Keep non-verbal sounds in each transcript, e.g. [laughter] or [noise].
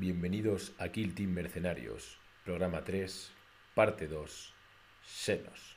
bienvenidos a Kill Team Mercenarios, programa 3, parte 2, Senos.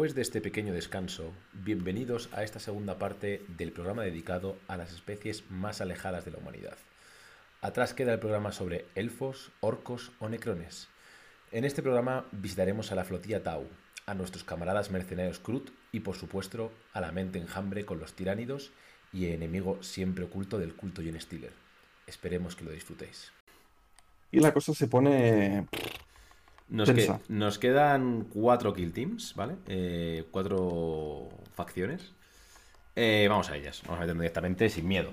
Después de este pequeño descanso, bienvenidos a esta segunda parte del programa dedicado a las especies más alejadas de la humanidad. Atrás queda el programa sobre elfos, orcos o necrones. En este programa visitaremos a la flotilla Tau, a nuestros camaradas mercenarios Krut y por supuesto a la mente enjambre con los tiránidos y enemigo siempre oculto del culto Jen Stiller. Esperemos que lo disfrutéis. Y la cosa se pone nos, que, nos, quedan cuatro kill teams, ¿vale? Eh, cuatro facciones. Eh, vamos a ellas. Vamos a meternos directamente sin miedo.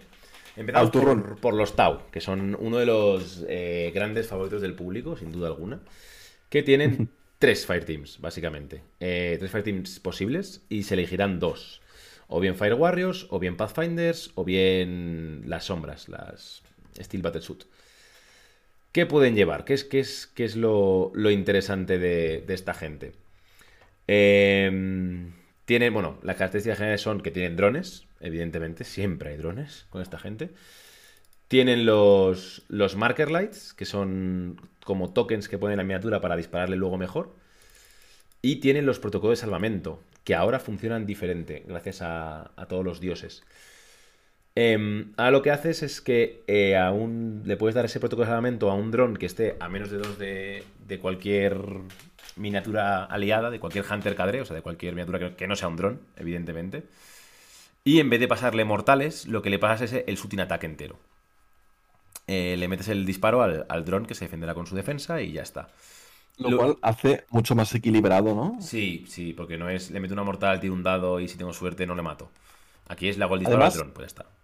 Empezamos por, por, los Tau, que son uno de los eh, grandes favoritos del público, sin duda alguna. Que tienen [laughs] tres Fire Teams, básicamente. tres Fire Teams posibles y se elegirán dos. O bien Fire Warriors, o bien Pathfinders, o bien las sombras, las Steel Battlesuit. ¿Qué pueden llevar? ¿Qué es, qué es, qué es lo, interesante de, esta gente? Eh, tienen, bueno, las características generales son que tienen drones, evidentemente, siempre hay drones con esta gente. Tienen los, los marker lights, que son como tokens que ponen la miniatura para dispararle luego mejor. Y tienen los protocolos de salvamento, que ahora funcionan diferente, gracias a, a todos los dioses. Eh, ahora lo que haces es que eh, le puedes dar ese protocolo de salvamento a un dron que esté a menos de dos de, cualquier miniatura aliada, de cualquier Hunter Cadre, o sea, de cualquier miniatura que, no sea un dron, evidentemente. Y en vez de pasarle mortales, lo que le pasas es el shooting ataque entero. Eh, le metes el disparo al, dron que se defenderá con su defensa y ya está. Lo, cual hace mucho más equilibrado, ¿no? Sí, sí, porque no es le meto una mortal, tiro un dado y si tengo suerte no le mato. Aquí es le hago el disparo al dron, pues ya está.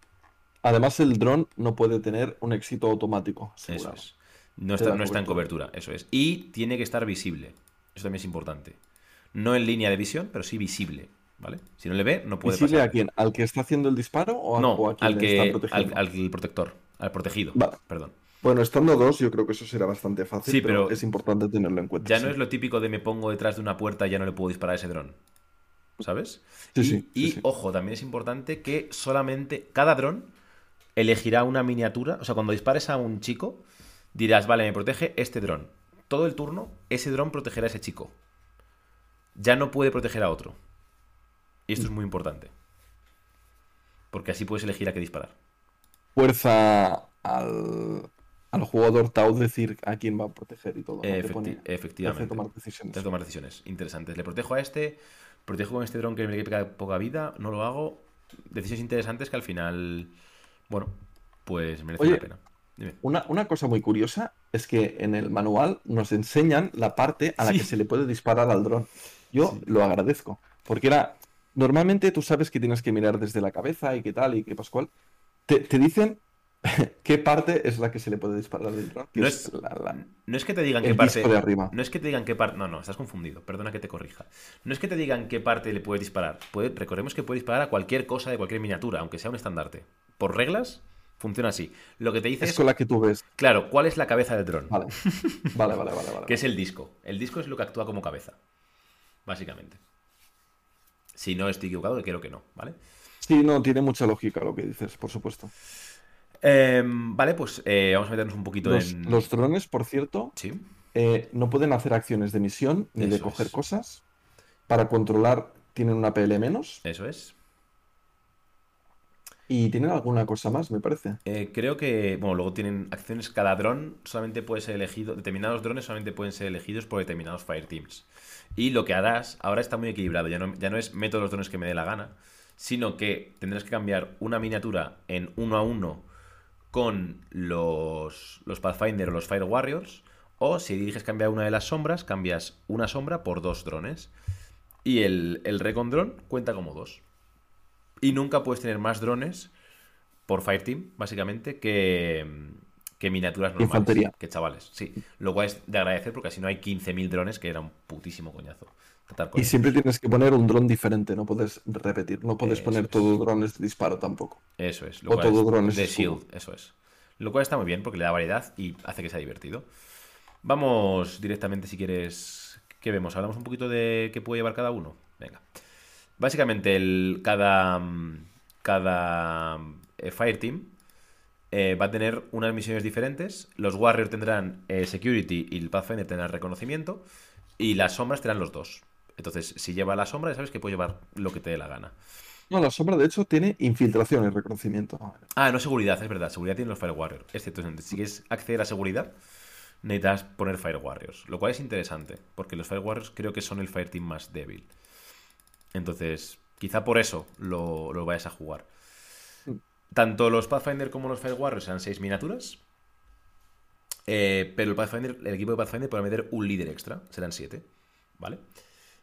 Además, el dron no puede tener un éxito automático. Eso es. No está, no está en cobertura, eso es. Y tiene que estar visible. Eso también es importante. No en línea de visión, pero sí visible. ¿Vale? Si no le ve, no puede ¿Visible a quién? ¿Al que está haciendo el disparo o, no, a, al que, al, protector, al protegido. Perdón. Bueno, estando dos, yo creo que eso será bastante fácil, sí, pero, es importante tenerlo en cuenta. Ya no es lo típico de me pongo detrás de una puerta y ya no le puedo disparar a ese dron. ¿Sabes? Sí, y, sí, y ojo, también es importante que solamente cada dron elegirá una miniatura. O sea, cuando dispares a un chico, dirás, vale, me protege este dron. Todo el turno, ese dron protegerá a ese chico. Ya no puede proteger a otro. Y esto es muy importante. Porque así puedes elegir a qué disparar. Fuerza al, al jugador Tau decir a quién va a proteger y todo. efectivamente. tomar decisiones. tomar decisiones interesantes. Le protejo a este, protejo con este dron que me queda poca vida, no lo hago. Decisiones interesantes que al final bueno, pues merece la pena. Una, cosa muy curiosa es que en el manual nos enseñan la parte a la que se le puede disparar al dron. Yo lo agradezco, porque era... Normalmente tú sabes que tienes que mirar desde la cabeza y qué tal y qué pascual. Te, dicen [laughs] qué parte es la que se le puede disparar al dron. No es, no es, que te digan qué parte. De arriba. No es que te digan qué parte. No, no, estás confundido. Perdona que te corrija. No es que te digan qué parte le puedes disparar. recordemos que puede disparar a cualquier cosa de cualquier miniatura, aunque sea un estandarte por reglas, funciona así. Lo que te dice es, con la que tú ves. Claro, ¿cuál es la cabeza del dron? [laughs] Vale. Vale, vale, vale, que es el disco. El disco es lo que actúa como cabeza. Básicamente. Si no estoy equivocado, creo que no, ¿vale? Sí, no, tiene mucha lógica lo que dices, por supuesto. Em, vale, pues eh, vamos a meternos un poquito Los, en. los drones, por cierto, Sí, eh, no pueden hacer acciones de misión ni de coger es. cosas. Para controlar tienen una PL menos. eso es. Y tienen alguna cosa más, me parece. Eh, creo que, bueno, luego tienen acciones, cada dron solamente puede ser elegido, determinados drones solamente pueden ser elegidos por determinados fireteams. Y lo que harás, ahora está muy equilibrado, ya no, ya no es meto los drones que me dé la gana, sino que tendrás que cambiar una miniatura en uno a uno con los, los Pathfinder o los Fire Warriors, o si eliges cambiar una de las sombras, cambias una sombra por dos drones. Y el, el Recon Drone cuenta como dos. Y nunca puedes tener más drones por Fireteam, básicamente, que, que miniaturas normales. Infantería. Que chavales, sí. Lo cual es de agradecer porque así no hay 15.000 drones, que era un putísimo coñazo. Tratar con Y ellos. siempre tienes que poner un dron diferente, no puedes repetir, no puedes Eso poner es. todo drones de disparo tampoco. Eso es. Lo o cual todo es- drones de escudo. Shield, eso es. Lo cual está muy bien porque le da variedad y hace que sea divertido. Vamos directamente, si quieres. ¿Qué vemos? Hablamos un poquito de qué puede llevar cada uno. Venga. Básicamente, el, cada, mm, cada eh, Fireteam eh, va a tener unas misiones diferentes. Los Warriors tendrán eh, Security y el Pathfinder tendrán reconocimiento. Y las sombras tendrán los dos. Entonces, si lleva la sombra, ya sabes que puede llevar lo que te dé la gana. No, la sombra de hecho tiene infiltración y reconocimiento. Ah, no seguridad, es verdad. Seguridad tienen los Fire Warriors. Es cierto, si quieres acceder a seguridad, necesitas poner Fire Warriors. Lo cual es interesante, porque los Fire Warriors creo que son el Fire Team más débil. Entonces, quizá por eso lo, lo vayas a jugar. Tanto los Pathfinder como los Fire Warriors serán 6 miniaturas. eh, pero el Pathfinder, el equipo de Pathfinder podrá meter un líder extra. Serán 7. ¿Vale?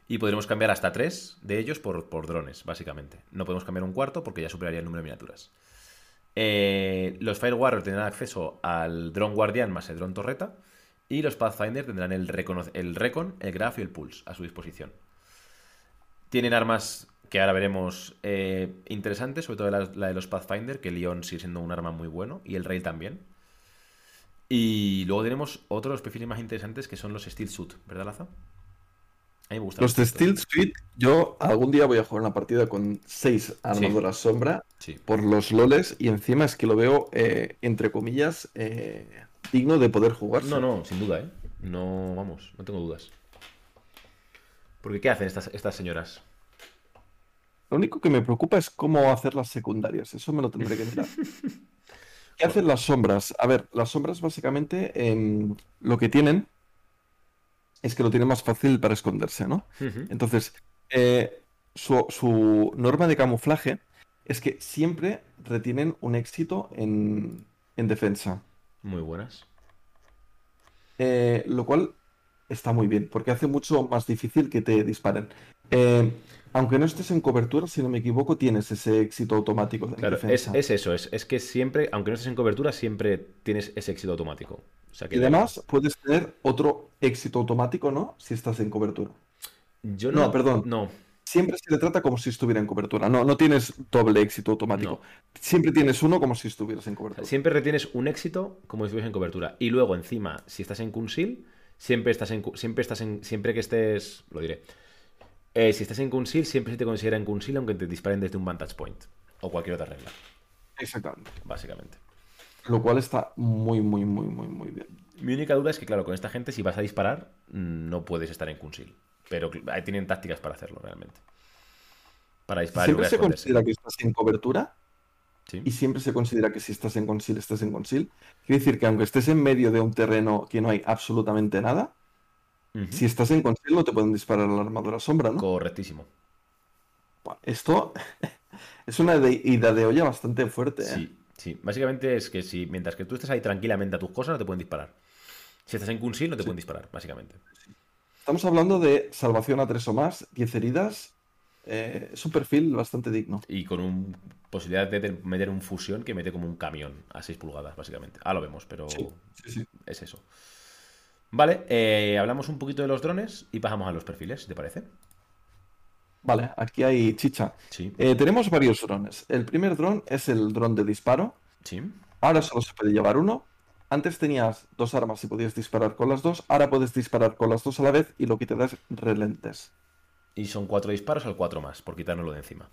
Y podremos cambiar hasta 3 de ellos por, por drones, básicamente. No podemos cambiar un cuarto porque ya superaría el número de miniaturas. Eh, los Fire Warriors tendrán acceso al Drone Guardián más el Drone Torreta. Y los Pathfinder tendrán el, recono- el Recon, el Graph y el Pulse a su disposición. Tienen armas que ahora veremos eh, interesantes, sobre todo la, la de los Pathfinder, que el Leon sigue siendo un arma muy bueno, y el Rail también. Y luego tenemos otros perfiles más interesantes que son los Steel Suit, ¿verdad, Laza? A mí me gustan Los de. Steel Suite, yo algún día voy a jugar una partida con seis armaduras sombra Sí. por los loles y encima es que lo veo, eh, entre comillas, eh, digno de poder jugarse. No, no, sin duda, ¿eh? No, vamos, no tengo dudas. Porque ¿qué hacen estas, estas señoras? Lo único que me preocupa es cómo hacer las secundarias. Eso me lo tendré que mirar. [laughs] ¿Qué hacen las sombras? A ver, las sombras básicamente em, lo que tienen es que lo tienen más fácil para esconderse, ¿no? Entonces, eh, su, su norma de camuflaje es que siempre retienen un éxito en, en defensa. Muy buenas. Eh, lo cual está muy bien, porque hace mucho más difícil que te disparen. Eh, aunque no estés en cobertura, si no me equivoco, tienes ese éxito automático en Claro, es, defensa. es eso, es, es que siempre, aunque no estés en cobertura, siempre tienes ese éxito automático. O sea que Y además puedes tener otro éxito automático, ¿no? Si estás en cobertura. yo no, no, perdón. No, Siempre se le trata como si estuviera en cobertura. No, no tienes doble éxito automático. No. Siempre tienes uno como si estuvieras en cobertura. siempre retienes un éxito como si estuvieras en cobertura. Y luego, encima, si estás en Kunsil, siempre estás en, siempre estás en, siempre que estés, lo diré. Eh, si estás en Kunsil, siempre se te considera en Kunsil aunque te disparen desde un vantage point. O cualquier otra regla, Exactamente. básicamente. Lo cual está muy, muy, muy, muy, muy bien. Mi única duda es que, claro, con esta gente, si vas a disparar, no puedes estar en Kunsil. Pero tienen tácticas para hacerlo, realmente. Para disparar Siempre se considera que estás en cobertura Sí. y siempre se considera que si estás en conceal, estás en conceal. Quiere decir que aunque estés en medio de un terreno que no hay absolutamente nada, si estás en conceal no te pueden disparar a la armadura sombra, ¿no? Correctísimo. Esto [laughs] es una de- ida de olla bastante fuerte, ¿eh? Sí, sí. Básicamente es que si mientras que tú estés ahí tranquilamente a tus cosas, no te pueden disparar. Si estás en Kunsil, no te pueden disparar, básicamente. Estamos hablando de salvación a tres o más, 10 heridas. Eh, es un perfil bastante digno. Y con un posibilidad de te- meter un fusión que mete como un camión a 6 pulgadas, básicamente. Ah, lo vemos, pero Sí, sí, sí. es eso. Vale, eh, hablamos un poquito de los drones y pasamos a los perfiles, te parece. Vale, aquí hay chicha. Sí, Eh, tenemos varios drones. El primer dron es el dron de disparo. sí. Ahora solo se puede llevar uno. Antes tenías dos armas y podías disparar con las dos. Ahora puedes disparar con las dos a la vez y lo que te da es relentes. Y son cuatro disparos al cuatro más, por quitárnoslo de encima.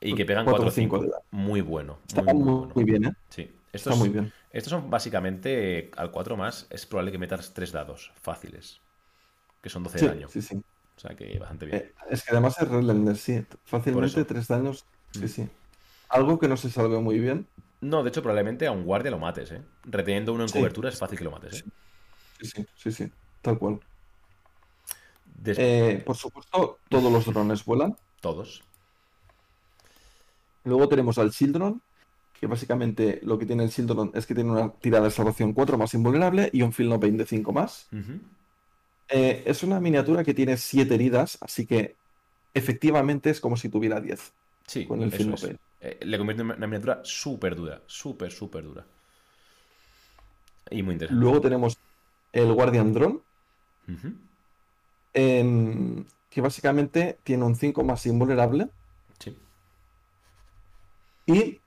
Y que pegan 4 4 o 5 de 5. edad. Muy bueno. Está muy, muy, muy muy, bueno. bien, ¿eh? Sí. Estos, Está muy bien. estos son básicamente eh, al 4 más. Es probable que metas 3 dados fáciles. Que son 12 Sí, de daño. sí, sí. O sea que bastante bien. Eh, es que además es Redlander, sí. Fácilmente eso. 3 daños. Sí, Mm. sí. Algo que no se salve muy bien. No, de hecho, probablemente a un guardia lo mates, ¿eh? Reteniendo uno en Sí. cobertura es fácil que lo mates, ¿eh? Sí, sí, sí, sí. Tal cual. Eh, por supuesto, todos los drones vuelan. Todos. Luego tenemos al Children, que básicamente lo que tiene el Children es que tiene una tirada de salvación 4 más invulnerable y un field no pain de 5 más. Eh, es una miniatura que tiene 7 heridas, así que efectivamente es como si tuviera 10 Sí, con el field no pain. Eh, le convierte en una miniatura súper dura. Súper, súper dura. Y muy interesante. Luego tenemos el Guardian Drone. Em, que básicamente tiene un 5 más invulnerable Sí. y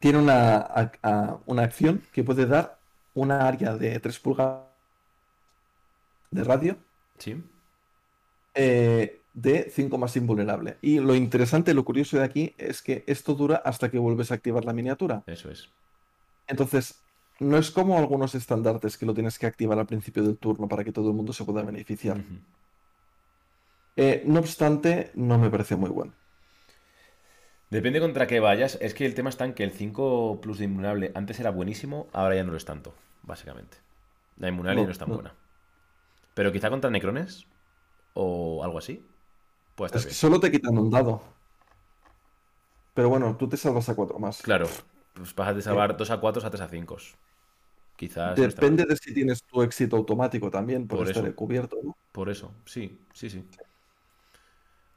tiene una, a- a- una acción que puede dar una área de 3 pulgadas de radio Sí. eh, de 5 más invulnerable. Y lo interesante, lo curioso de aquí es que esto dura hasta que vuelves a activar la miniatura. Eso es. Entonces, no es como algunos estandartes que lo tienes que activar al principio del turno para que todo el mundo se pueda beneficiar. Eh, no obstante, no me parece muy bueno. Depende contra qué vayas. Es que el tema está en que el 5 plus de inmunable antes era buenísimo, ahora ya no lo es tanto, básicamente. La inmunable No, no, es tan no. buena. Pero quizá contra necrones o algo así. Es que solo te quitan un dado. Pero bueno, tú te salvas a 4 más. Claro, pues pasas de salvar 2 a 4 a 3 a 5. Quizás. Depende de si tienes tu éxito automático también, por, Por estar eso. cubierto, ¿no? Por eso, sí, sí, sí.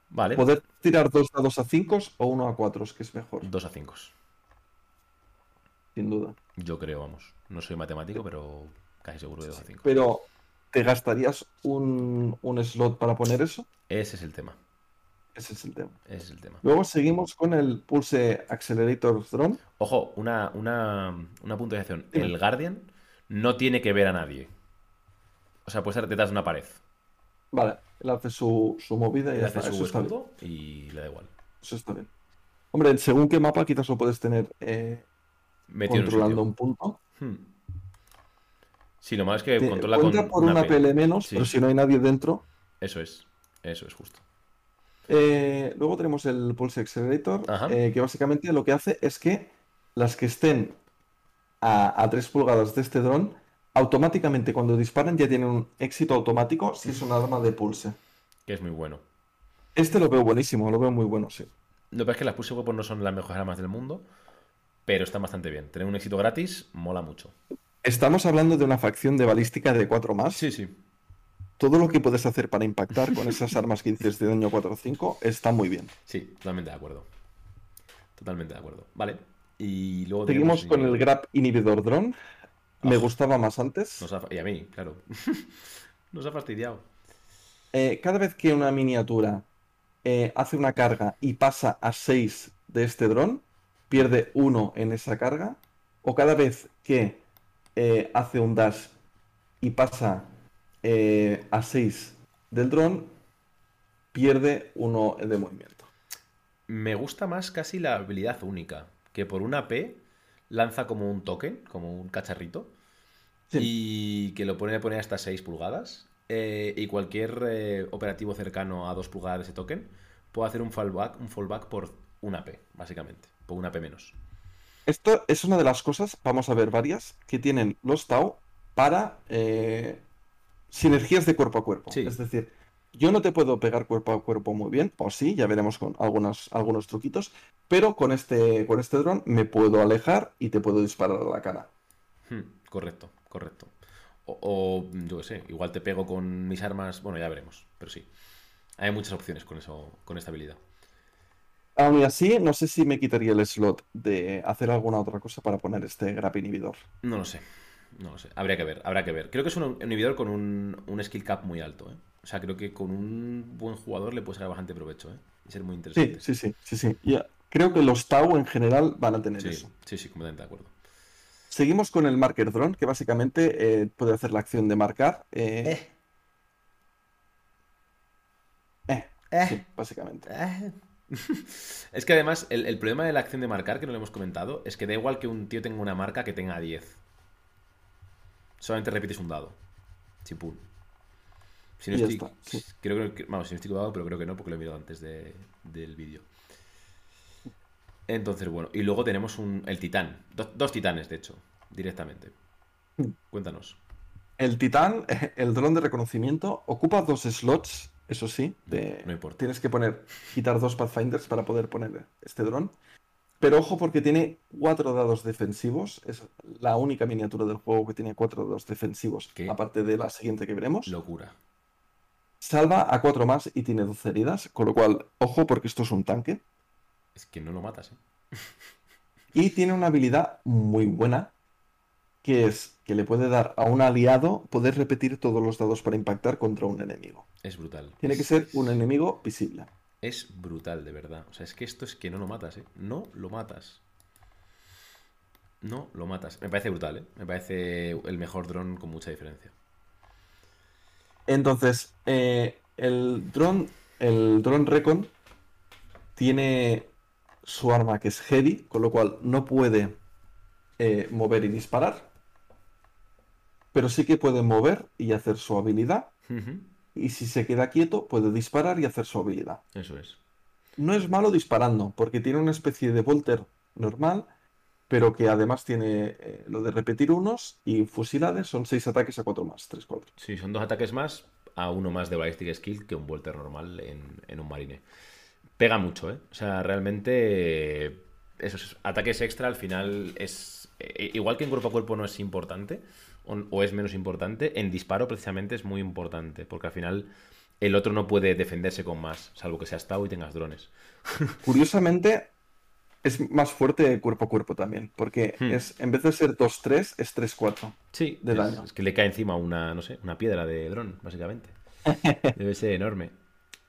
Vale, Poder tirar dos dados a 5 o uno a 4, que es mejor, 2 a 5. sin duda. Yo creo, vamos. No soy matemático, pero casi seguro de 2 a 5. Pero, ¿te gastarías un, un slot para poner eso? Ese es el tema. Ese es el tema. Ese es el tema. Luego seguimos con el Pulse Accelerator Drone. Ojo, una, una, una puntualización. El Guardian no tiene que ver a nadie. O sea, puede estar detrás de una pared. Vale, él hace su, su movida y hace está. su escudo y le da igual. Eso está bien. Hombre, según qué mapa quizás lo puedes tener eh, un controlando un punto. Hmm. Sí, lo malo es que Te controla cuenta con por una una. PL menos, Sí. pero si no hay nadie dentro. Eso es. Eso es justo. Eh, luego tenemos el Pulse Accelerator, eh, que básicamente lo que hace es que las que estén a, a 3 pulgadas de este dron, automáticamente cuando disparan ya tienen un éxito automático si es un arma de pulse. Que es muy bueno. Este lo veo buenísimo, lo veo muy bueno, sí. Lo que pasa es que las pulse weapons no son las mejores armas del mundo, pero están bastante bien. Tener un éxito gratis mola mucho. Estamos hablando de una facción de balística de 4 más. Sí, sí. Todo lo que puedes hacer para impactar con esas [laughs] armas que dices de daño 4 o 5 está muy bien. Sí, totalmente de acuerdo. Totalmente de acuerdo. Vale. Y luego Seguimos con el Grab Inhibidor Drone. Me Ah. gustaba más antes. Nos ha- Y a mí, claro. [laughs] Nos ha fastidiado. Eh, cada vez que una miniatura eh, hace una carga y pasa a 6 de este dron, pierde 1 en esa carga. O cada vez que eh, hace un dash y pasa a 6 del dron, pierde 1 de movimiento. Me gusta más casi la habilidad única, que por una P lanza como un token, como un cacharrito, Sí. y que lo pone, pone hasta 6 pulgadas. eh, y cualquier eh, operativo cercano a 2 pulgadas de ese token puede hacer un fallback, un fallback por una P, básicamente, por una P menos. Esto es una de las cosas, vamos a ver varias, que tienen los Tau para eh, sinergias de cuerpo a cuerpo. Sí. Es decir, yo no te puedo pegar cuerpo a cuerpo muy bien, o sí, ya veremos con algunos, algunos truquitos, pero con este, con este dron me puedo alejar y te puedo disparar a la cara. Hmm, correcto, correcto. O, o, yo qué sé, igual te pego con mis armas, bueno, ya veremos, pero sí. Hay muchas opciones con eso, con esta habilidad. Aún así, no sé si me quitaría el slot de hacer alguna otra cosa para poner este grab inhibidor. No lo sé. No lo sé. Habría que ver, habrá que ver. Creo que es un inhibidor con un, un skill cap muy alto, ¿eh? O sea, creo que con un buen jugador le puede sacar bastante provecho, ¿eh? Y ser muy Sí, interesante. sí, sí, sí, sí. Ya, Creo que los Tau en general van a tener sí, eso. sí, sí, completamente de acuerdo. Seguimos con el Marker Drone, que básicamente eh, puede hacer la acción de marcar. eh, eh, Sí, básicamente. [laughs] es que además, el, problema de la acción de marcar, que no lo hemos comentado, es que da igual que un tío tenga una marca que tenga 10. Solamente repites un dado. Chipun. Si no estoy, creo que, vamos, si no estoy dado, pero creo que no, porque lo he mirado antes del vídeo. Entonces, bueno, y luego tenemos un, el titán. dos titanes, de hecho, directamente. Hmm. Cuéntanos. El titán, [laughs] el dron de reconocimiento, ocupa dos slots, eso sí. De, no importa. Tienes que poner, quitar dos Pathfinders para poder poner este dron. Pero ojo porque tiene cuatro dados defensivos. Es la única miniatura del juego que tiene cuatro dados defensivos. Aparte de la siguiente que veremos. Locura. Salva a cuatro más y tiene 12 heridas. Con lo cual, ojo porque esto es un tanque. Es que no lo matas, ¿eh? [laughs] y tiene una habilidad muy buena. Que es que le puede dar a un aliado poder repetir todos los dados para impactar contra un enemigo. Es brutal. Tiene que ser un enemigo visible. Es brutal, de verdad. O sea, es que esto es que no lo matas, ¿eh? No lo matas. No lo matas. Me parece brutal, ¿eh? Me parece el mejor dron con mucha diferencia. Entonces, eh, el dron, el dron Recon tiene su arma que es heavy, con lo cual no puede eh, mover y disparar. Pero sí que puede mover y hacer su habilidad y si se queda quieto puede disparar y hacer su habilidad. Eso es. No es malo disparando, porque tiene una especie de volter normal, pero que además tiene eh, lo de repetir unos y fusilades son seis ataques a cuatro más, tres, cuatro. Sí, son dos ataques más a uno más de ballistic skill que un volter normal en, un marine. Pega mucho, ¿eh? O sea, realmente esos ataques extra al final es... Eh, igual que en cuerpo a cuerpo no es importante, o, es menos importante, en disparo precisamente es muy importante, porque al final el otro no puede defenderse con más, salvo que sea estado y tengas drones. [laughs] Curiosamente, es más fuerte cuerpo a cuerpo también, porque hmm. es en vez de ser 2-3, es 3-4 sí, de daño. Es que le cae encima una, no sé, una piedra de dron, básicamente. [laughs] Debe ser enorme.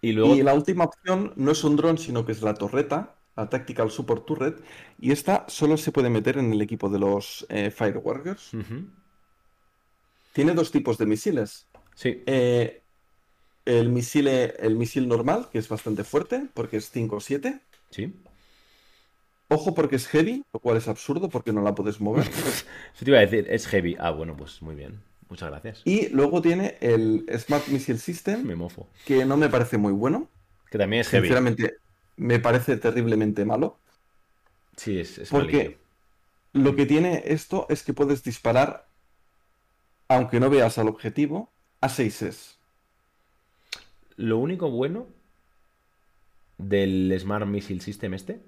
Y, luego... y la última opción no es un dron, sino que es la torreta, la Tactical Support Turret, y esta solo se puede meter en el equipo de los eh, Fire Warriors. Tiene dos tipos de misiles. Sí. Eh, el, misil, el misil normal, que es bastante fuerte, porque es 5 o 7. Sí. Ojo porque es heavy, lo cual es absurdo porque no la puedes mover. [laughs] Te iba a decir, es heavy. Ah, bueno, pues muy bien. Muchas gracias. Y luego tiene el Smart Missile System. Me mofo. Que no me parece muy bueno. Que también es heavy. Sinceramente, me parece terriblemente malo. Sí, es, es Porque lo que tiene esto es que puedes disparar aunque no veas al objetivo, a 6 es. Lo único bueno del Smart Missile System este.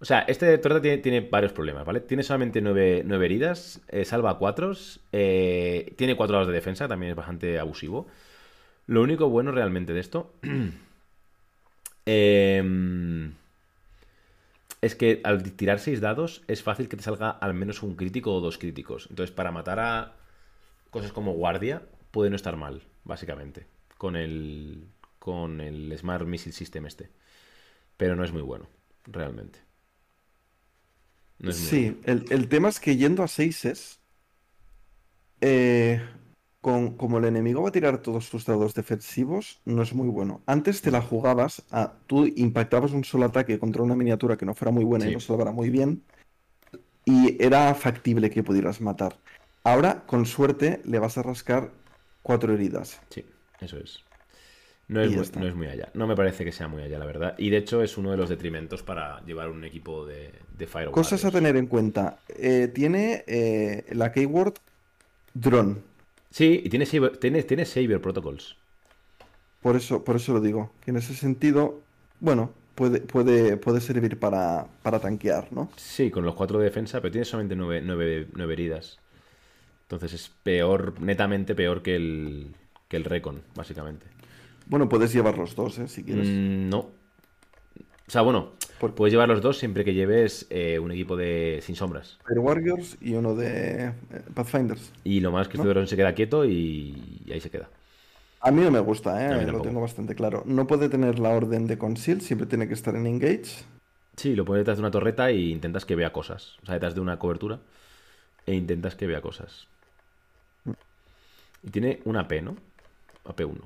O sea, este torta tiene, varios problemas, ¿vale? Tiene solamente 9, heridas, eh, salva 4, eh, tiene 4 lados de defensa, también es bastante abusivo. Lo único bueno realmente de esto [clears throat] em, es que al tirar 6 dados es fácil que te salga al menos un crítico o dos críticos. Entonces, para matar a cosas como guardia puede no estar mal, básicamente, con el, con el Smart Missile System este. Pero no es muy bueno, realmente. sí, El, tema es que yendo a 6 es... Eh, con, como el enemigo va a tirar todos tus dados defensivos, no es muy bueno. Antes te la jugabas, a, tú impactabas un solo ataque contra una miniatura que no fuera muy buena y no salvara muy bien, y era factible que pudieras matar. Ahora, con suerte, le vas a rascar cuatro heridas. Sí, eso es. No es, muy, no es, muy, allá. No me parece que sea muy allá, la verdad. Y de hecho es uno de los detrimentos para llevar un equipo de, de Firewall. Cosas a tener en cuenta. Eh, tiene eh, la keyword drone. Sí, y tiene Saber, tiene, tiene Saber Protocols. Por eso, por eso lo digo. Que en ese sentido, bueno, puede, puede, puede servir para, para tanquear, ¿no? Sí, con los cuatro de defensa, pero tiene solamente nueve, nueve heridas. Entonces es peor, netamente peor que el, que el Recon, básicamente. Bueno, puedes llevar los dos, ¿eh? Si quieres. Mm, no. O sea, bueno, puedes llevar los dos siempre que lleves eh, un equipo de sin sombras. Fire Warriors y uno de eh, Pathfinders. Y lo más que este dron se queda quieto y... ahí se queda. A mí no me gusta, ¿eh? lo tengo bastante claro. No puede tener la orden de conceal, siempre tiene que estar en engage. Sí, lo pones detrás de una torreta e intentas que vea cosas. O sea, detrás de una cobertura e intentas que vea cosas. Y tiene una AP, ¿no? AP1.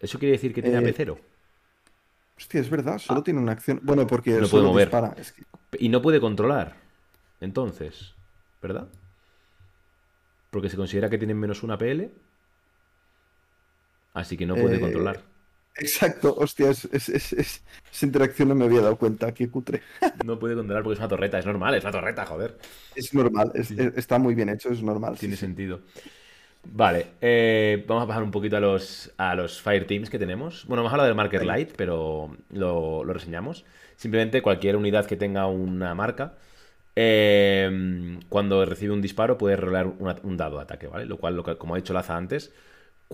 ¿Eso quiere decir que tiene Eh, AP0? Hostia, es verdad, solo Ah. tiene una acción. Bueno, porque No puede solo mover. dispara. Es que- Y no puede controlar. Entonces, ¿verdad? Porque se considera que tienen menos una PL. Así que no puede Eh, controlar. Exacto, hostia, es, es- es- es- esa interacción no me había dado cuenta, qué cutre. No puede controlar porque es una torreta. Es normal, es una torreta, joder. Es normal, Sí. está muy bien hecho, es normal. Tiene sí. sentido. Vale, eh, vamos a pasar un poquito a los, a los Fire Teams que tenemos. Bueno, hemos hablado del Marker. Light, pero lo, lo reseñamos. Simplemente cualquier unidad que tenga una marca, eh, cuando recibe un disparo puede rolar un dado de ataque, ¿vale? Lo cual, lo que- como ha dicho Laza antes,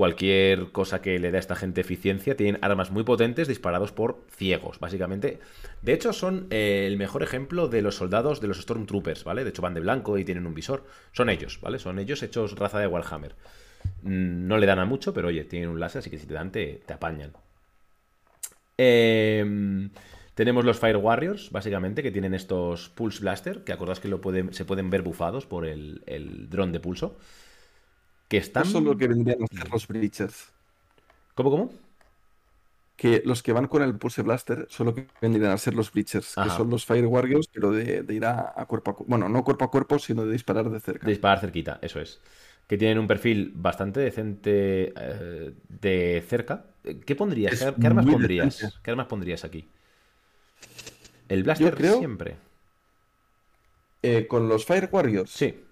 cualquier cosa que le dé a esta gente eficiencia, tienen armas muy potentes disparados por ciegos, básicamente. De hecho, son eh, el mejor ejemplo de los soldados de los Stormtroopers, ¿vale? De hecho, van de blanco y tienen un visor. Son ellos, ¿vale? Son ellos hechos raza de Warhammer. Mm, No le dan a mucho, pero oye, tienen un láser, así que si te dan, te, te apañan. Em, tenemos los Fire Warriors, básicamente, que tienen estos Pulse Blaster, que acordás que se pueden ver bufados por el, el dron de pulso. Que están... Eso es lo que vendrían a ser los Breachers. ¿Cómo, cómo? Que los que van con el Pulse Blaster son lo que vendrían a ser los Breachers, que son los Fire Warriors, pero de, de ir a, a cuerpo a cuerpo. Bueno, no cuerpo a cuerpo, sino de disparar de cerca. De disparar cerquita, eso es. Que tienen un perfil bastante decente eh, de cerca. ¿Qué pondrías? Es ¿Qué, armas pondrías? decente. ¿Qué armas pondrías aquí? El blaster creo- siempre. Eh, con los Fire Warriors, Sí.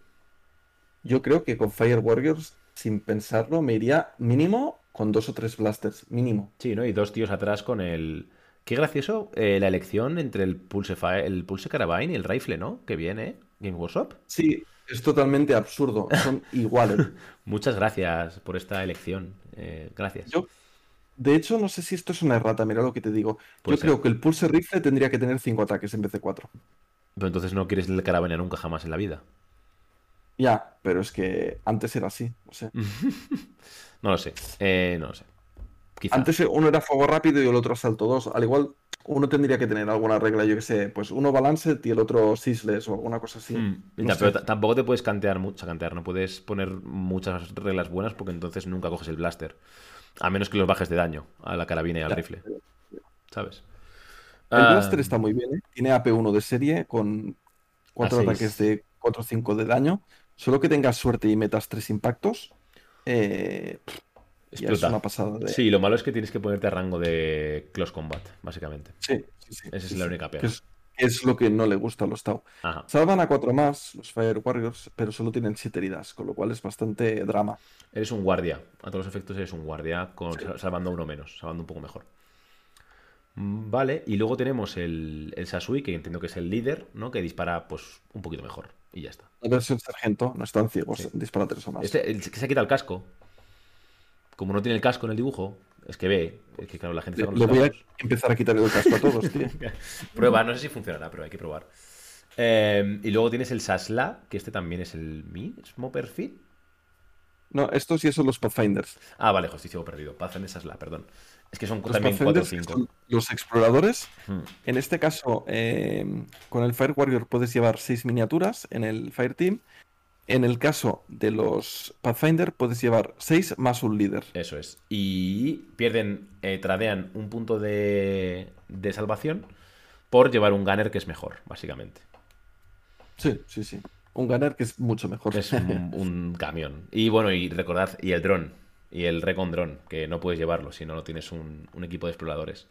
Yo creo que con Fire Warriors, sin pensarlo, me iría mínimo con dos o tres blasters, mínimo. Sí, ¿no? Y dos tíos atrás con el. Qué gracioso eh, la elección entre el Pulse, Fi- el Pulse Carabine y el rifle, ¿no? Que viene, ¿eh? Game Workshop. Sí, es totalmente absurdo, son [laughs] iguales. Muchas gracias por esta elección. Eh, gracias. Yo, de hecho, no sé si esto es una errata, mira lo que te digo. Puede Yo ser. creo que el Pulse Rifle tendría que tener cinco ataques en vez de cuatro. Pero entonces no quieres el Carabine nunca jamás en la vida. Ya, pero es que antes era así, no sé. [laughs] No lo sé. Eh, no lo sé. Quizá. Antes uno era fuego rápido y el otro asalto 2. Al igual, uno tendría que tener alguna regla, yo que sé, pues uno balanced y el otro sisles o alguna cosa así. Mm, No ta- pero tampoco te puedes cantear mucho, cantear, no puedes poner muchas reglas buenas porque entonces nunca coges el blaster. A menos que los bajes de daño a la carabina y al rifle. ¿Sabes? El Ah, Blaster está muy bien, ¿eh? Tiene AP1 de serie con cuatro ataques de 4 o 5 de daño. Solo que tengas suerte y metas tres impactos. Eh, es una pasada de... Sí, lo malo es que tienes que ponerte a rango de close combat, básicamente. Sí, sí, sí, Esa es la única pega. Es, lo que no le gusta a los Tau. Ajá. Salvan a cuatro más, los Fire Warriors, pero solo tienen siete heridas, con lo cual es bastante drama. Eres un guardia. A todos los efectos eres un guardia con, salvando uno menos, salvando un poco mejor. Mm, Vale, y luego tenemos el, el Sasui, que entiendo que es el líder, ¿no? Que dispara, pues, un poquito mejor. Y ya está. La versión sargento no están ciegos, Sí. dispara tres o más. Este, el que se ha quitado el casco. Como no tiene el casco en el dibujo, es que ve. Es que claro, la gente Le, voy a empezar a quitar el casco a todos, tío. [laughs] Prueba, no sé si funcionará, pero hay que probar. Eh, y luego tienes el Sasla, que este también es el mismo perfil. No, estos sí son los Pathfinders. Ah, vale, justicia, perdido. Pathfinder Sasla, perdón. Es que son Los también 4 o Pathfinders 5. son los exploradores. Hmm. En este caso, eh, con el Fire Warrior puedes llevar seis miniaturas en el Fire Team. En el caso de los Pathfinder puedes llevar seis más un líder. Eso es. Y pierden, eh, tradean un punto de, de salvación por llevar un gunner que es mejor, básicamente. Sí, sí, sí. Un gunner que es mucho mejor. Es un, un [laughs] camión. Y bueno, y recordad, y el dron, y el Recon Drone, que no puedes llevarlo si no lo tienes un, un equipo de exploradores.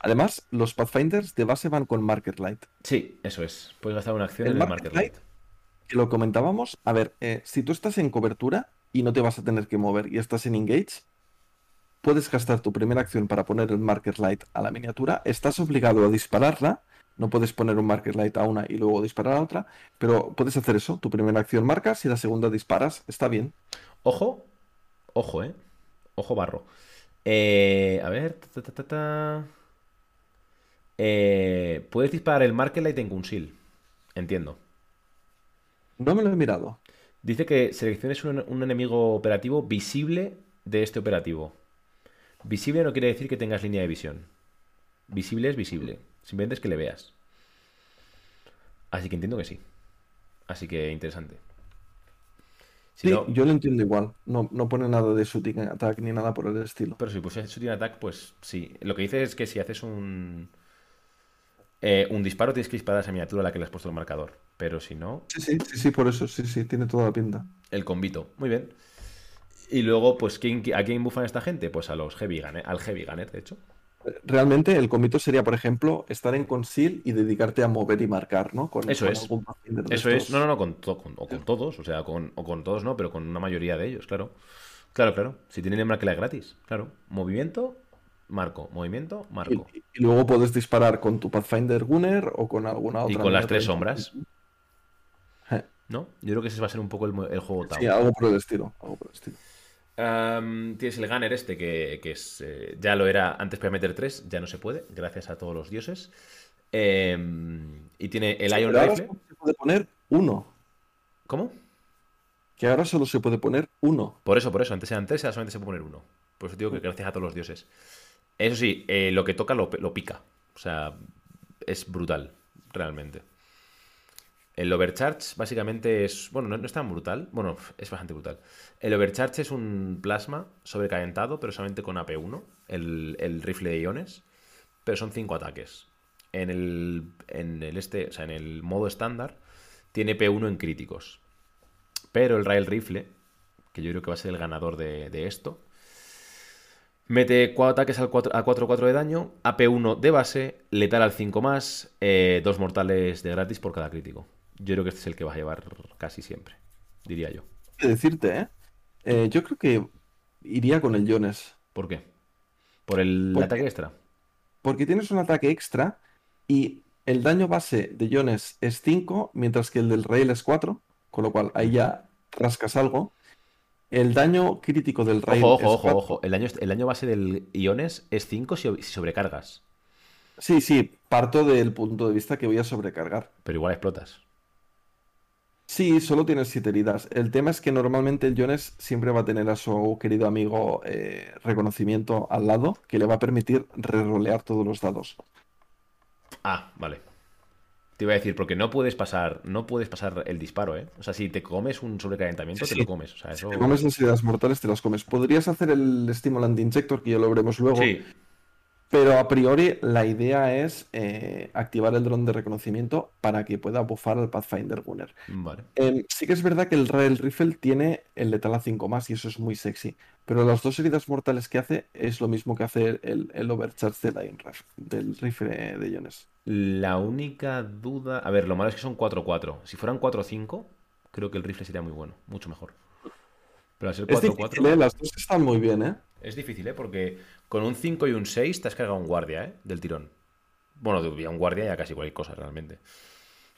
Además, los Pathfinders de base van con Marker Light. Sí, eso es. Puedes gastar una acción El en el Market Light. Light, que lo comentábamos. A ver, eh, si tú estás en cobertura y no te vas a tener que mover y estás en Engage, puedes gastar tu primera acción para poner el Marker Light a la miniatura. Estás obligado a dispararla. No puedes poner un Marker Light a una y luego disparar a otra. Pero puedes hacer eso. Tu primera acción marcas y la segunda disparas. Está bien. Ojo, ojo, eh. Ojo barro. Eh, a ver. ta, ta, ta, ta. Eh, puedes disparar el Marker Light en Kunsil. Entiendo. No me lo he mirado. Dice que selecciones un, un enemigo operativo visible de este operativo. Visible no quiere decir que tengas línea de visión. Visible es visible. Simplemente es que le veas. Así que entiendo que sí. Así que interesante. Sí, yo lo entiendo igual. No, no pone nada de shooting attack ni nada por el estilo. Pero si puse shooting attack, pues sí. Lo que dice es que si haces un. Eh, un disparo tienes que disparar a esa miniatura a la que le has puesto el marcador. Pero si no. Sí, sí, sí, sí, por eso, sí, sí, tiene toda la pinta. El convito. Muy bien. Y luego, pues, ¿quién, ¿a quién bufan esta gente? Pues a los Heavy Gunner, al Heavy Gunner, de hecho. Realmente el comito sería, por ejemplo, estar en conceal y dedicarte a mover y marcar, ¿no? Con, eso es. Eso es. No, no, no, con, o con todos, o sea, con, o con todos no, pero con una mayoría de ellos, claro. Claro, claro. Si tienen el marca gratis, claro. Movimiento, marco. Movimiento, marco. Y, luego puedes disparar con tu Pathfinder Gunner o con alguna otra. Y con las tres sombras. ¿No? Yo creo que ese va a ser un poco el, juego Sí, algo por el estilo. Algo por el estilo tienes el Gunner este, que, es, eh, ya lo era antes para meter 3, ya no se puede, gracias a todos los dioses. Em, y tiene el Iron Rifle. Solo se puede poner uno. ¿Cómo? Que ahora solo se puede poner uno. Por eso, por eso. Antes eran tres, ahora solamente se puede poner uno. Por eso digo que gracias a todos los dioses. Eso sí, eh, lo que toca lo, lo pica. O sea, es brutal, realmente. El overcharge básicamente es, bueno, no, es tan brutal, bueno, es bastante brutal. El overcharge es un plasma sobrecalentado, pero solamente con AP1, el, rifle de iones, pero son 5 ataques. En el, en el este, o sea, en el modo estándar, tiene P1 en críticos. Pero el rail rifle, que yo creo que va a ser el ganador de, esto, Mete 4 ataques al 4, a 4-4 de daño, AP1 de base, letal al 5 más, eh, dos mortales de gratis por cada crítico yo creo que este es el que va a llevar casi siempre, diría yo. ¿Qué decirte, ¿eh? ¿eh? Yo creo que iría con el Jones. ¿Por qué? ¿Por el ataque extra? Porque tienes un ataque extra y el daño base de Jones es 5, mientras que el del Rail es 4, con lo cual ahí ya rascas algo. El daño crítico del Rail ojo, ojo, Ojo, ojo, el daño, el daño base del Iones es 5 si sobrecargas. Sí, sí, parto del punto de vista que voy a sobrecargar. Pero igual explotas. Sí, solo tiene siete heridas. El tema es que normalmente el Jones siempre va a tener a su querido amigo eh, reconocimiento al lado, que le va a permitir rerolear todos los dados. Ah, vale. Te iba a decir, porque no puedes pasar, no puedes pasar el disparo, ¿eh? O sea, si te comes un sobrecalentamiento, te lo comes. O sea, Si te comes las heridas mortales, te las comes. Podrías hacer el Stimulant Injector, que ya lo veremos luego. Sí. Pero a priori la idea es eh, activar el dron de reconocimiento para que pueda buffar al Pathfinder Gunner. Vale. Em, sí que es verdad que el Rail Rifle tiene el letal a 5 más y eso es muy sexy. Pero las dos heridas mortales que hace es lo mismo que hace el, el Overcharge del rifle de Jones. La única duda. A ver, lo malo es que son 4-4. Si fueran 4-5, creo que el rifle sería muy bueno, mucho mejor. Pero al ser 4-4. ¿eh? Las dos están muy bien, ¿eh? Es difícil, ¿eh? Porque con un 5 y un 6 te has cargado un guardia, ¿eh? Del tirón. Bueno, de un guardia ya casi cualquier cosa, realmente.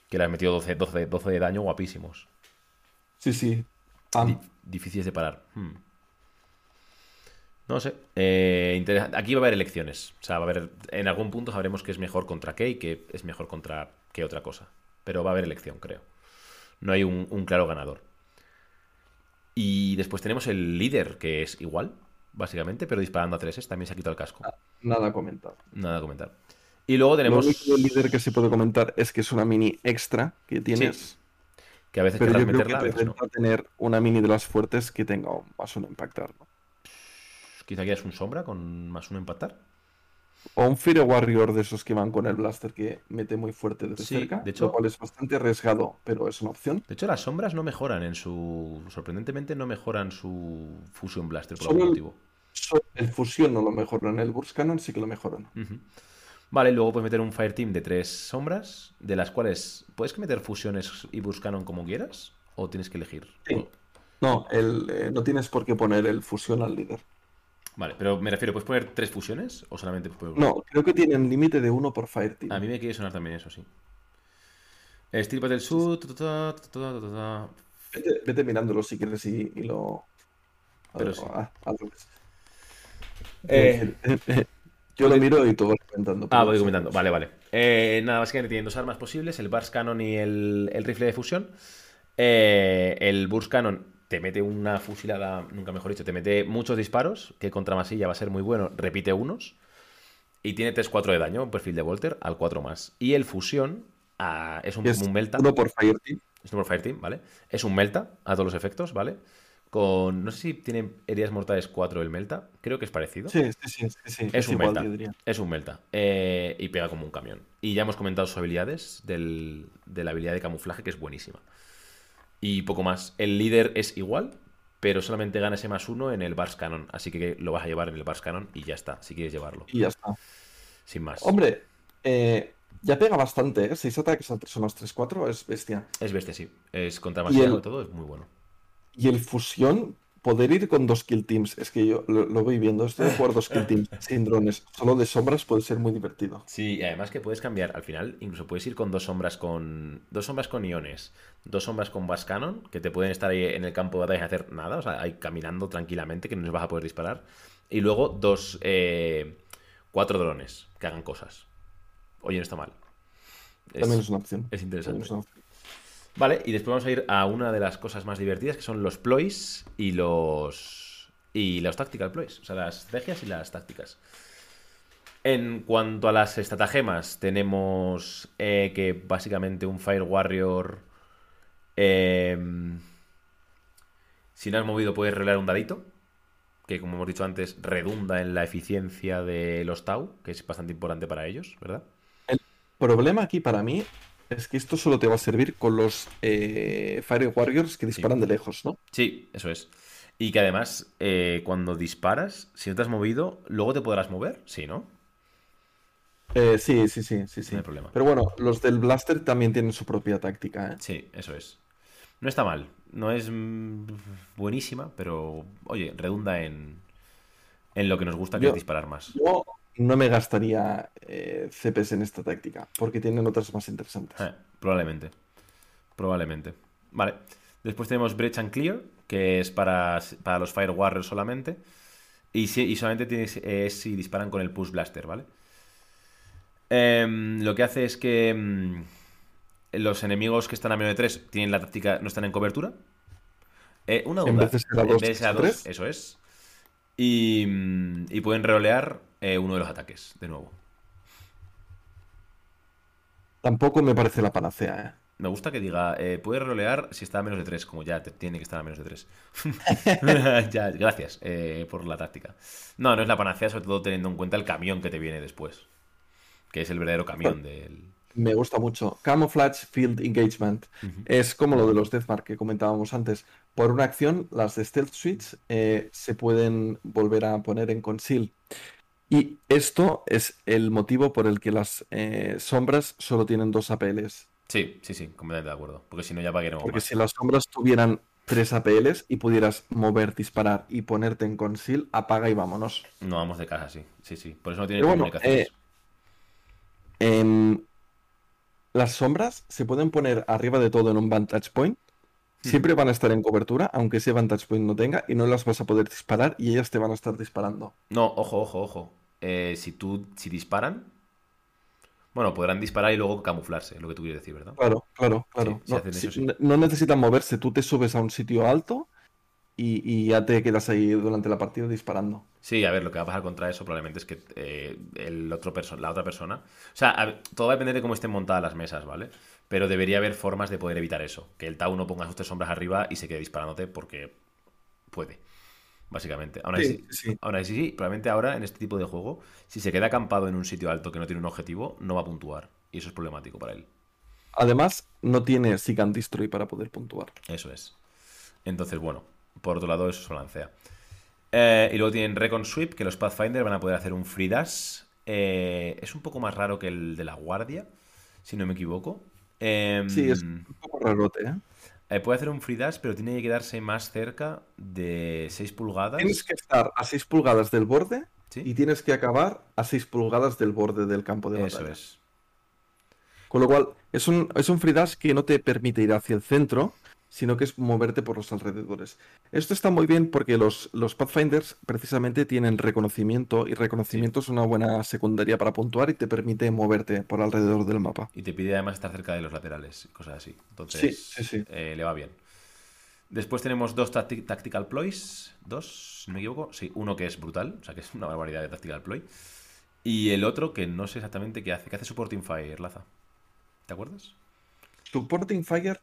Que le has metido 12, 12, 12 de daño guapísimos. Sí, sí. difíciles de parar. Hmm. No sé. Eh, Aquí va a haber elecciones. O sea, va a haber. En algún punto sabremos que es mejor contra qué y que es mejor contra qué otra cosa. Pero va a haber elección, creo. No hay un claro ganador. Y después tenemos el líder, que es igual básicamente, pero disparando a treses también se ha quitado el casco. Ah, nada a comentar. Nada a comentar. Y luego tenemos. Lo único líder que se puede comentar es que es una mini extra que tienes. Que a veces pero meterla. tener una mini de las fuertes que tenga más uno impactar. ¿no? Quizá quieras un sombra con más uno impactar. O un Fire Warrior de esos que van con el blaster que mete muy fuerte desde cerca. De hecho, lo cual es bastante arriesgado, pero es una opción. De hecho, las sombras no mejoran en su. Sorprendentemente, no mejoran su Fusion Blaster por algún motivo. El, Fusion no lo mejoran, el Burst Cannon sí que lo mejoran. Vale, luego puedes meter un Fire Team de tres sombras, de las cuales. ¿Puedes meter fusiones y Burst Cannon como quieras? ¿O tienes que elegir? No, el, eh, no tienes por qué poner el Fusion al líder. Vale, pero me refiero, ¿puedes poner tres fusiones o solamente puedes No, creo que tienen límite de uno por Fireteam. A mí me quiere sonar también eso, sí. Steel Battle Suit. Vete, vete, mirándolo si quieres y, lo. Pero sí. Ah, [laughs] eh, yo lo miro y tú vas comentando. Ah, voy comentando. Vale, vale. Eh, nada, básicamente tienen dos armas posibles: el Burst Cannon y el, el rifle de fusión. Eh, el Burst Cannon te mete una fusilada, nunca mejor dicho, te mete muchos disparos, que contra masilla va a ser muy bueno, repite unos, y tiene 3-4 de daño, un perfil de Volter, al 4 más. Y el fusión es un, es un Melta. Uno por Fireteam. Snowball Fireteam, ¿vale? Es un Melta a todos los efectos, ¿vale? Con. No sé si tiene heridas mortales 4 el Melta. Creo que es parecido. Sí, sí, sí. sí, Es, un igual, Melta. yo diría. Es un Melta. Eh, y pega como un camión. Y ya hemos comentado sus habilidades del- de la habilidad de camuflaje, que es buenísima. Y poco más. El líder es igual, pero solamente gana ese más uno en el Bars Cannon. Así que lo vas a llevar en el Bars Cannon y ya está, si quieres llevarlo. Y ya está. Sin más. Hombre, eh, ya pega bastante, ¿eh? 6 ataques al personas 3-4 es bestia. Es bestia, sí. Es contra Y demasiado el- y todo, es muy bueno. Y el fusión, poder ir con dos kill teams. Es que yo lo, lo voy viendo. Esto de jugar dos kill teams [laughs] sin drones, solo de sombras, puede ser muy divertido. Sí, y además que puedes cambiar, al final incluso puedes ir con dos sombras con. Dos sombras con iones, dos sombras con Bass Cannon, que te pueden estar ahí en el campo de batalla sin hacer nada, o sea, ahí caminando tranquilamente, que no les vas a poder disparar. Y luego dos. eh, cuatro drones que hagan cosas. Oye, no está mal. Es, También es una opción. es interesante. También es una opción. Vale, y después vamos a ir a una de las cosas más divertidas, que son los ploys y los. Y los tactical ploys. O sea, las estrategias y las tácticas. En cuanto a las estratagemas, tenemos eh, que básicamente un Fire Warrior. eh, si no has movido, puedes rolear un dadito. Que como hemos dicho antes, redunda en la eficiencia de los Tau, que es bastante importante para ellos, ¿verdad? problema aquí para mí es que esto solo te va a servir con los eh, Fire Warriors que disparan de lejos, ¿no? Sí, eso es. Y que además, eh, cuando disparas, si no te has movido, luego te podrás mover, sí, ¿no? Eh, sí, sí, sí, sí, sí. No hay problema. Pero bueno, los del Blaster también tienen su propia táctica, ¿eh? Sí, eso es. No está mal. No es mm, buenísima, pero oye, redunda en, en lo que nos gusta, que Yo- es disparar más. Yo no me gastaría eh, CPs en esta táctica, porque tienen otras más interesantes. Eh, probablemente. Probablemente. Vale. Después tenemos Breach and Clear, que es para, para los Fire Warriors solamente. Y, si- y solamente tienes, es si disparan con el Push Blaster, ¿vale? Em, lo que hace es que mm, los enemigos que están a menos de 3 tienen la táctica, no están en cobertura. Eh, una duda. En vez de ser a es a dos, tres. eso es. Y, mm, y pueden reolear eh, uno de los ataques, de nuevo. Tampoco me parece la panacea, ¿eh? Me gusta que diga, eh, puedes rolear si está a menos de 3, como ya te- tiene que estar a menos de 3. [laughs] [laughs] ya, gracias eh, por la táctica. No, no es la panacea, sobre todo teniendo en cuenta el camión que te viene después. Que es el verdadero camión del. Me gusta mucho. Camouflage Field Engagement. Es como lo de los Deathmark que comentábamos antes. Por una acción, las de Stealth Switch eh, se pueden volver a poner en Conceal. Y esto es el motivo por el que las eh, sombras solo tienen dos APLs. Sí, sí, sí, completamente de acuerdo. Porque si no, ya para no. Porque si las sombras tuvieran tres APLs y pudieras mover, disparar y ponerte en Conceal, apaga y vámonos. No vamos de casa, sí. Sí, sí. Por eso no tiene bueno, comunicaciones. eh, las sombras se pueden poner arriba de todo en un vantage point. Siempre van a estar en cobertura, aunque ese vantage point no tenga, y no las vas a poder disparar y ellas te van a estar disparando. No, ojo, ojo, ojo. Eh, si tú, si disparan. Bueno, podrán disparar y luego camuflarse, es lo que tú quieres decir, ¿verdad? Claro, claro, claro. no, hacen si- eso, sí. no- no necesitan moverse, tú te subes a un sitio alto y, y ya te quedas ahí durante la partida disparando. Sí, a ver, lo que va a pasar contra eso probablemente es que eh, el otro la otra persona. O sea, a ver, todo va a depender de cómo estén montadas las mesas, ¿vale? Pero debería haber formas de poder evitar eso. Que el Tau no ponga sus tres sombras arriba y se quede disparándote porque puede. Básicamente. Aún así, Sí, sí. aún así, sí, probablemente ahora en este tipo de juego, si se queda acampado en un sitio alto que no tiene un objetivo, no va a puntuar. Y eso es problemático para él. Además, no tiene Seek and Destroy para poder puntuar. Eso es. Entonces, bueno, por otro lado, eso se balancea. Eh, y luego tienen Recon Sweep, que los Pathfinder van a poder hacer un free dash. Eh, es un poco más raro que el de la guardia, si no me equivoco. Em, Sí, es un poco rarote, ¿eh? eh, puede hacer un free dash, pero tiene que quedarse más cerca de 6 pulgadas. Tienes que estar a 6 pulgadas del borde ¿Sí? y tienes que acabar a 6 pulgadas del borde del campo de Eso batalla. es. Con lo cual, es un, es un free dash que no te permite ir hacia el centro, sino que es moverte por los alrededores. Esto está muy bien porque los, los Pathfinders precisamente tienen reconocimiento y reconocimiento es una buena secundaria para puntuar y te permite moverte por alrededor del mapa. Y te pide además estar cerca de los laterales, cosas así. Entonces, Sí, sí, sí. eh, le va bien. Después tenemos dos tacti- Tactical Ploys. Dos, si no me equivoco. Sí, uno que es brutal, o sea que es una barbaridad de Tactical Ploy. Y el otro que no sé exactamente qué hace. ¿Qué hace Supporting Fire, Laza? ¿Te acuerdas? Supporting Fire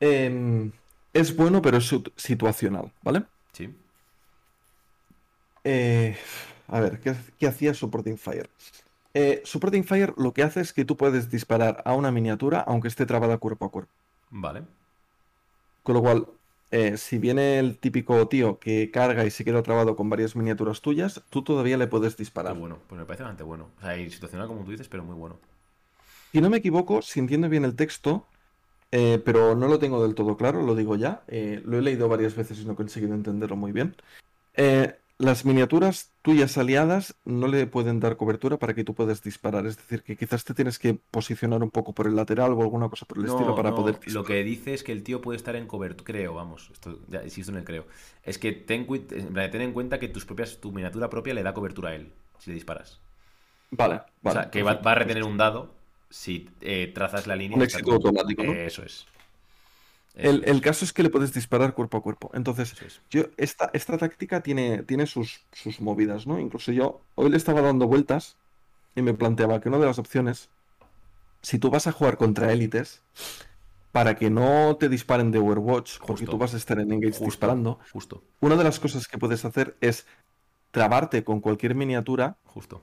Em, es bueno, pero es situacional, ¿vale? Sí. Eh, a ver, ¿qué, hacía Supporting Fire? Eh, Supporting Fire lo que hace es que tú puedes disparar a una miniatura aunque esté trabada cuerpo a cuerpo. Vale. Con lo cual, eh, si viene el típico tío que carga y se queda trabado con varias miniaturas tuyas, tú todavía le puedes disparar. bueno, pues me parece bastante bueno. O sea, y situacional como tú dices, pero muy bueno. Si no me equivoco, si entiendo bien el texto, eh, pero no lo tengo del todo claro, lo digo ya. Eh, lo he leído varias veces y no he conseguido entenderlo muy bien. Eh, las miniaturas tuyas aliadas no le pueden dar cobertura para que tú puedas disparar. Es decir, que quizás te tienes que posicionar un poco por el lateral o alguna cosa por el estilo para poder disparar. Lo que dice es que el tío puede estar en cobertura. Creo, vamos. Esto, ya insisto en el creo. Es que ten, ten en cuenta que tus propias, tu miniatura propia le da cobertura a él si le disparas. Vale, vale. O sea, que va, a retener un dado si eh, trazas la línea. Un éxito automático, ¿no? eso es. El, caso es que le puedes disparar cuerpo a cuerpo. Entonces, yo, esta, esta táctica tiene, tiene sus, sus movidas, ¿no? Incluso yo hoy le estaba dando vueltas y me planteaba que una de las opciones, si tú vas a jugar contra élites, para que no te disparen de Overwatch, porque tú vas a estar en Engage disparando, justo. una de las cosas que puedes hacer es trabarte con cualquier miniatura. Justo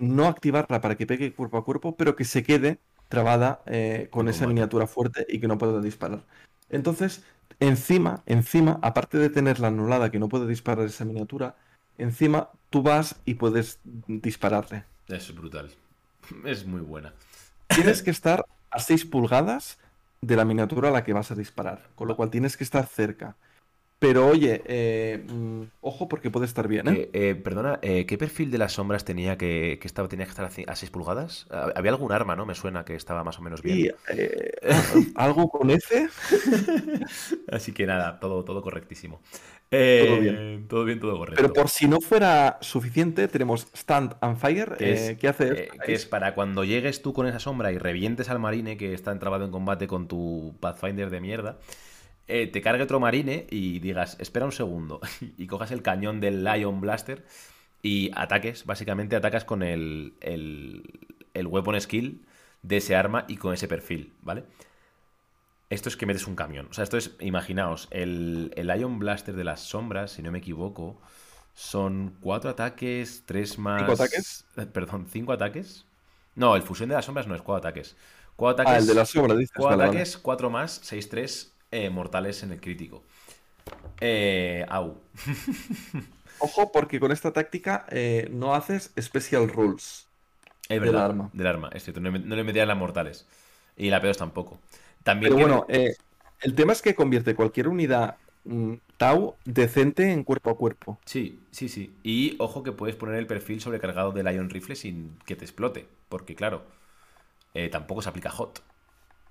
no activarla para que pegue cuerpo a cuerpo, pero que se quede trabada eh, con esa miniatura fuerte y que no pueda disparar. Entonces, encima, encima, aparte de tenerla anulada que no puede disparar esa miniatura, encima tú vas y puedes dispararle. Es brutal. [laughs] Es muy buena. Tienes que [laughs] estar a 6 pulgadas de la miniatura a la que vas a disparar, con lo cual tienes que estar cerca. Pero oye, eh, mm, ojo porque puede estar bien, ¿eh? eh, eh perdona, ¿qué perfil de las sombras tenía que, estaba, tenía que estar a 6 pulgadas? Había algún arma, ¿no? Me suena que estaba más o menos bien. [laughs] ¿Algo con F? [laughs] Así que nada, todo, todo correctísimo. todo bien. Todo bien, todo correcto. Pero por si no fuera suficiente, tenemos Stand and Fire. ¿Qué hace? que es para cuando llegues tú con esa sombra y revientes al marine que está entrabado en combate con tu Pathfinder de mierda eh, te cargue otro marine y digas, espera un segundo, [laughs] y cojas el cañón del Lion Blaster y ataques, básicamente atacas con el, el, el weapon skill de ese arma y con ese perfil, ¿vale? Esto es que metes un camión. O sea, esto es, imaginaos, el, el Lion Blaster de las sombras, si no me equivoco, son cuatro ataques, tres más. ¿Cinco ataques? Perdón, cinco ataques. No, el fusión de las sombras no es cuatro ataques. Cuatro ataques. Ah, el de las sombras, dices. Cuatro ataques, cuatro más, seis, tres, eh, mortales en el crítico. Eh, au. [laughs] Ojo, porque con esta táctica eh, no haces special rules. Es del arma. Del arma, es cierto. No, le metías las mortales. Y la peor tampoco. También Pero bueno, el tema es que convierte cualquier unidad mm, Tau decente en cuerpo a cuerpo. Sí, sí, sí. Y ojo que puedes poner el perfil sobrecargado del Ion Rifle sin que te explote. Porque claro, tampoco se aplica hot.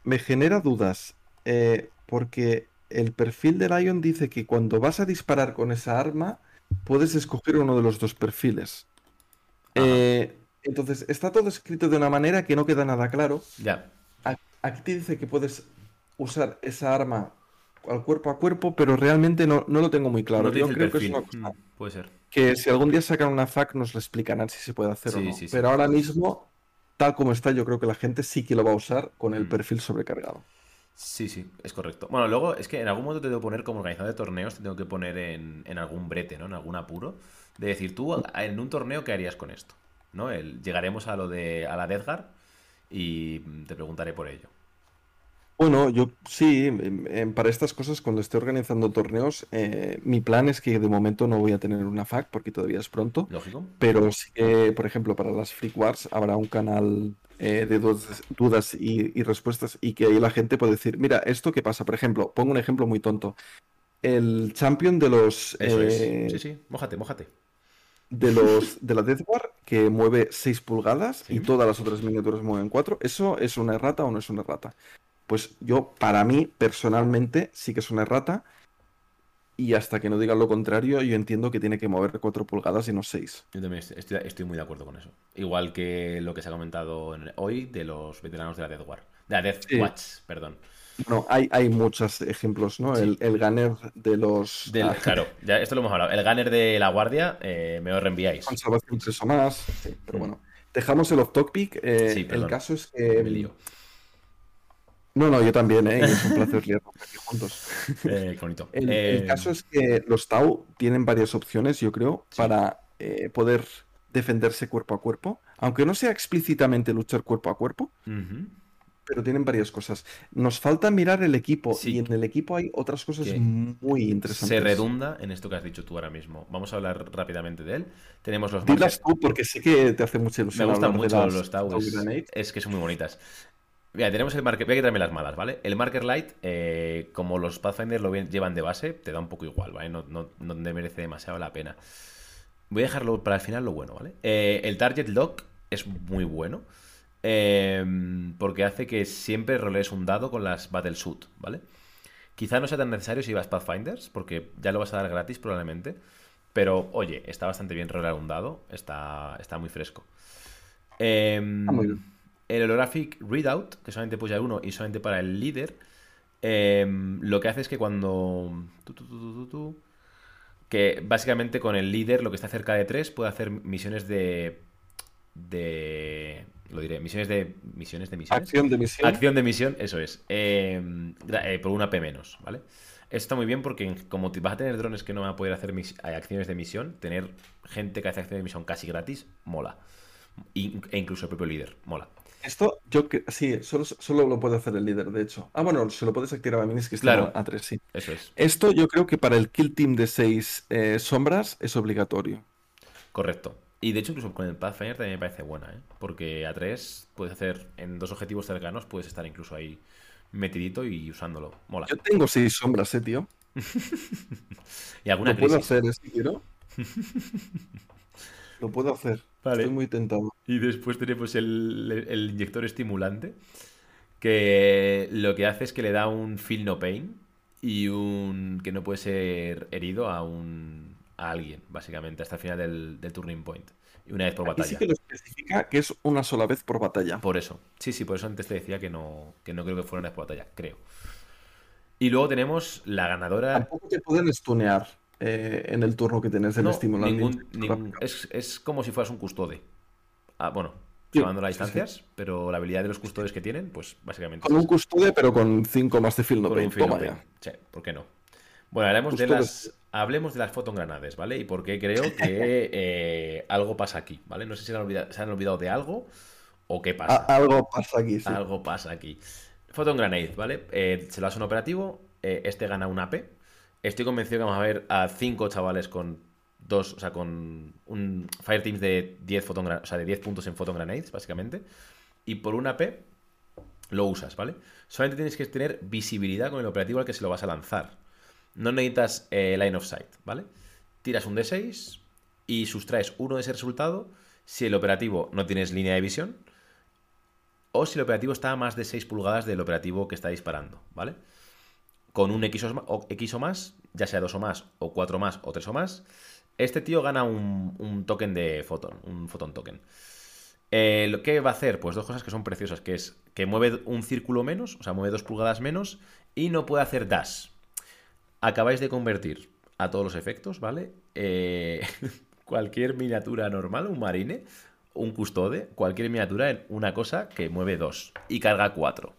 Me genera dudas. Eh, porque el perfil del Ion dice que cuando vas a disparar con esa arma, puedes escoger uno de los dos perfiles. Eh, entonces, está todo escrito de una manera que no queda nada claro. Ya. Aquí te dice que puedes usar esa arma al cuerpo a cuerpo, pero realmente no, lo tengo muy claro. Yo creo que es una cosa mm, puede ser. que si algún día sacan una FAQ nos lo explicarán si se puede hacer o no. pero ahora mismo, tal como está, yo creo que la gente sí que lo va a usar con el mm. perfil sobrecargado. Sí, sí, es correcto. Bueno, luego es que en algún momento te tengo que poner como organizador de torneos, te tengo que poner en, algún brete, ¿no? En algún apuro. De decir, tú en un torneo, ¿qué harías con esto? ¿No? El, llegaremos a lo de a la Deathguard y te preguntaré por ello. Bueno, yo sí, para estas cosas, cuando esté organizando torneos, eh, mi plan es que de momento no voy a tener una FAQ porque todavía es pronto. Lógico. Pero sí que, por ejemplo, para las Freak Wars habrá un canal eh, de dudas, y, respuestas y que ahí la gente puede decir, mira, esto qué pasa, por ejemplo, pongo un ejemplo muy tonto. El champion de los... Eh, sí, sí, mójate, mójate. De los de la Death War que mueve 6 pulgadas y todas las otras miniaturas mueven 4, ¿eso es una errata o no es una errata? Pues yo, para mí, personalmente, sí que es una errata y hasta que no digan lo contrario, yo entiendo que tiene que mover 4 pulgadas y no 6. Yo también estoy, muy de acuerdo con eso. Igual que lo que se ha comentado hoy de los veteranos de la Death War. De la Death Watch, perdón. No, hay, hay muchos ejemplos, ¿no? El, el, gunner de los. Ah, claro, ya esto lo hemos hablado. El gunner de la guardia, eh, me lo reenviáis. Conservación o más. pero mm. bueno. Dejamos el off-topic. Eh, el caso es que. No, no, yo también, ¿eh? es un placer aquí juntos. [laughs] Eh, bonito. El, Eh, el caso es que los Tau tienen varias opciones, yo creo, Sí. para eh, poder defenderse cuerpo a cuerpo. Aunque no sea explícitamente luchar cuerpo a cuerpo, pero tienen varias cosas. Nos falta mirar el equipo Sí. y en el equipo hay otras cosas Que muy interesantes. Se redunda en esto que has dicho tú ahora mismo. Vamos a hablar rápidamente de él. Tenemos los Dilas tú porque sé que te hace mucha Me ilusión gustan hablar de mucho las los Tau. Es, es que son muy bonitas. Mira, tenemos el marker. Voy a quitarme las malas, ¿vale? El marker light, eh, como los Pathfinder lo llevan de base, te da un poco igual, ¿vale? No, no, no te merece demasiado la pena. Voy a dejarlo para el final lo bueno, ¿vale? Eh, el target lock es muy bueno. eh, porque hace que siempre rolees un dado con las Battle Suit, ¿vale? Quizá no sea tan necesario si vas Pathfinders, porque ya lo vas a dar gratis probablemente. Pero, oye, está bastante bien rolear un dado. Está, está muy fresco. Em, Ah, muy bien. El holographic readout, que solamente puedes llevar uno y solamente para el líder, em, lo que hace es que cuando... tu, tu, tu, que básicamente con el líder, lo que está cerca de 3, puede hacer misiones de... de... Lo diré, misiones de... Misiones de misiones. Acción de misión. Acción de misión, eso es. Eh, gra- eh, por una P menos, ¿vale? Esto está muy bien porque como vas a tener drones que no van a poder hacer mis- eh, acciones de misión, tener gente que hace acciones de misión casi gratis, mola. E incluso el propio líder, mola. Esto, yo que sí, solo, solo lo puede hacer el líder, de hecho. Ah, bueno, se lo puedes activar a minis que están Claro. a 3, sí. Eso es, Esto yo creo que para el kill team de 6 sombras es obligatorio. correcto. Y de hecho incluso con el Pathfinder también me parece buena, ¿eh? Porque a 3 puedes hacer, en dos objetivos cercanos, puedes estar incluso ahí metidito y usándolo, mola. Yo tengo 6 sombras, eh, tío. [laughs] Y alguna Lo puedo hacer, eh, si quiero. [laughs] Lo puedo hacer. Vale. Estoy muy tentado. Y después tenemos el, el inyector estimulante, que lo que hace es que le da un feel no pain y un que no puede ser herido a un a alguien, básicamente, hasta el final del, del turning point. Y una vez por Aquí sí batalla. que lo especifica que es una sola vez por batalla. Por eso. Sí, sí, por eso antes te decía que no, que no creo que fuera una vez por batalla, creo. Y luego tenemos la ganadora. Tampoco te pueden stunear eh, en el turno que tenés el No, estimulante. ningún- ningún- es, es como si fueras un custode. Ah, bueno, Sí, llevando las sí. distancias, pero la habilidad de los custodes que tienen, pues básicamente Con un custodio, pero con 5 más de field no pain. Toma ya. Sí, ¿por qué no? Bueno, hablemos de las, hablemos de las photon granades, ¿vale? Y por qué creo [laughs] que eh, algo pasa aquí, ¿vale? No sé si se han olvidado, se han olvidado de algo o qué pasa. A- algo pasa aquí, sí. Algo pasa aquí. Photon Grenade, ¿vale? Eh, se lo hace un operativo. este gana un AP. Estoy convencido que vamos a ver a cinco chavales con dos, o sea, con un Fire Teams de 10 photon, gra- o sea, de 10 puntos en Photon Grenades, básicamente. Y por un AP lo usas, ¿vale? Solamente tienes que tener visibilidad con el operativo al que se lo vas a lanzar. No necesitas eh, line of sight, ¿vale? Tiras un D6 y sustraes uno de ese resultado si el operativo no tienes línea de visión o si el operativo está a más de 6 pulgadas del operativo que está disparando, ¿vale? Con un X o, más, ya sea 2 o más, o 4 más, o 3 o más, este tío gana un, token de photon, un photon token. Eh, ¿lo ¿Qué va a hacer? Pues dos cosas que son preciosas, que es que mueve un círculo menos, o sea, mueve 2 pulgadas menos, y no puede hacer dash. Acabáis de convertir a todos los efectos, ¿vale? Eh, [laughs] cualquier miniatura normal, un marine, un custode, cualquier miniatura en una cosa que mueve 2 y carga 4.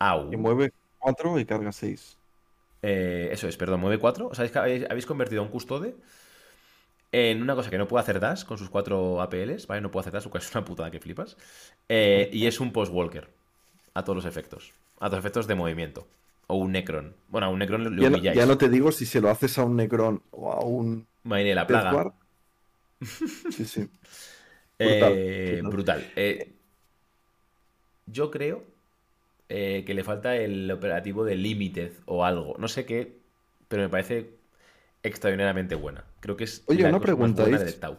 Au. Y mueve 4 y carga 6. Eh, eso es, perdón, mueve 4. O sea, habéis, habéis convertido a un custode en una cosa que no puede hacer dash con sus 4 APLs, ¿vale? No puede hacer dash, lo cual es una putada que flipas. Eh, y es un post-walker a todos los efectos. A todos los efectos de movimiento. O un Necron. Bueno, a un Necron lo, Ya no, humilláis. ya no te digo si se lo haces a un Necron o a un Marine de la plaga. Guard. [laughs] Sí, sí. Brutal, Eh, brutal. brutal. Yo creo eh, que le falta el operativo de Limited o algo. No sé qué, pero me parece extraordinariamente buena. Creo que es Oye, la una pregunta, buena ¿es- del Tau.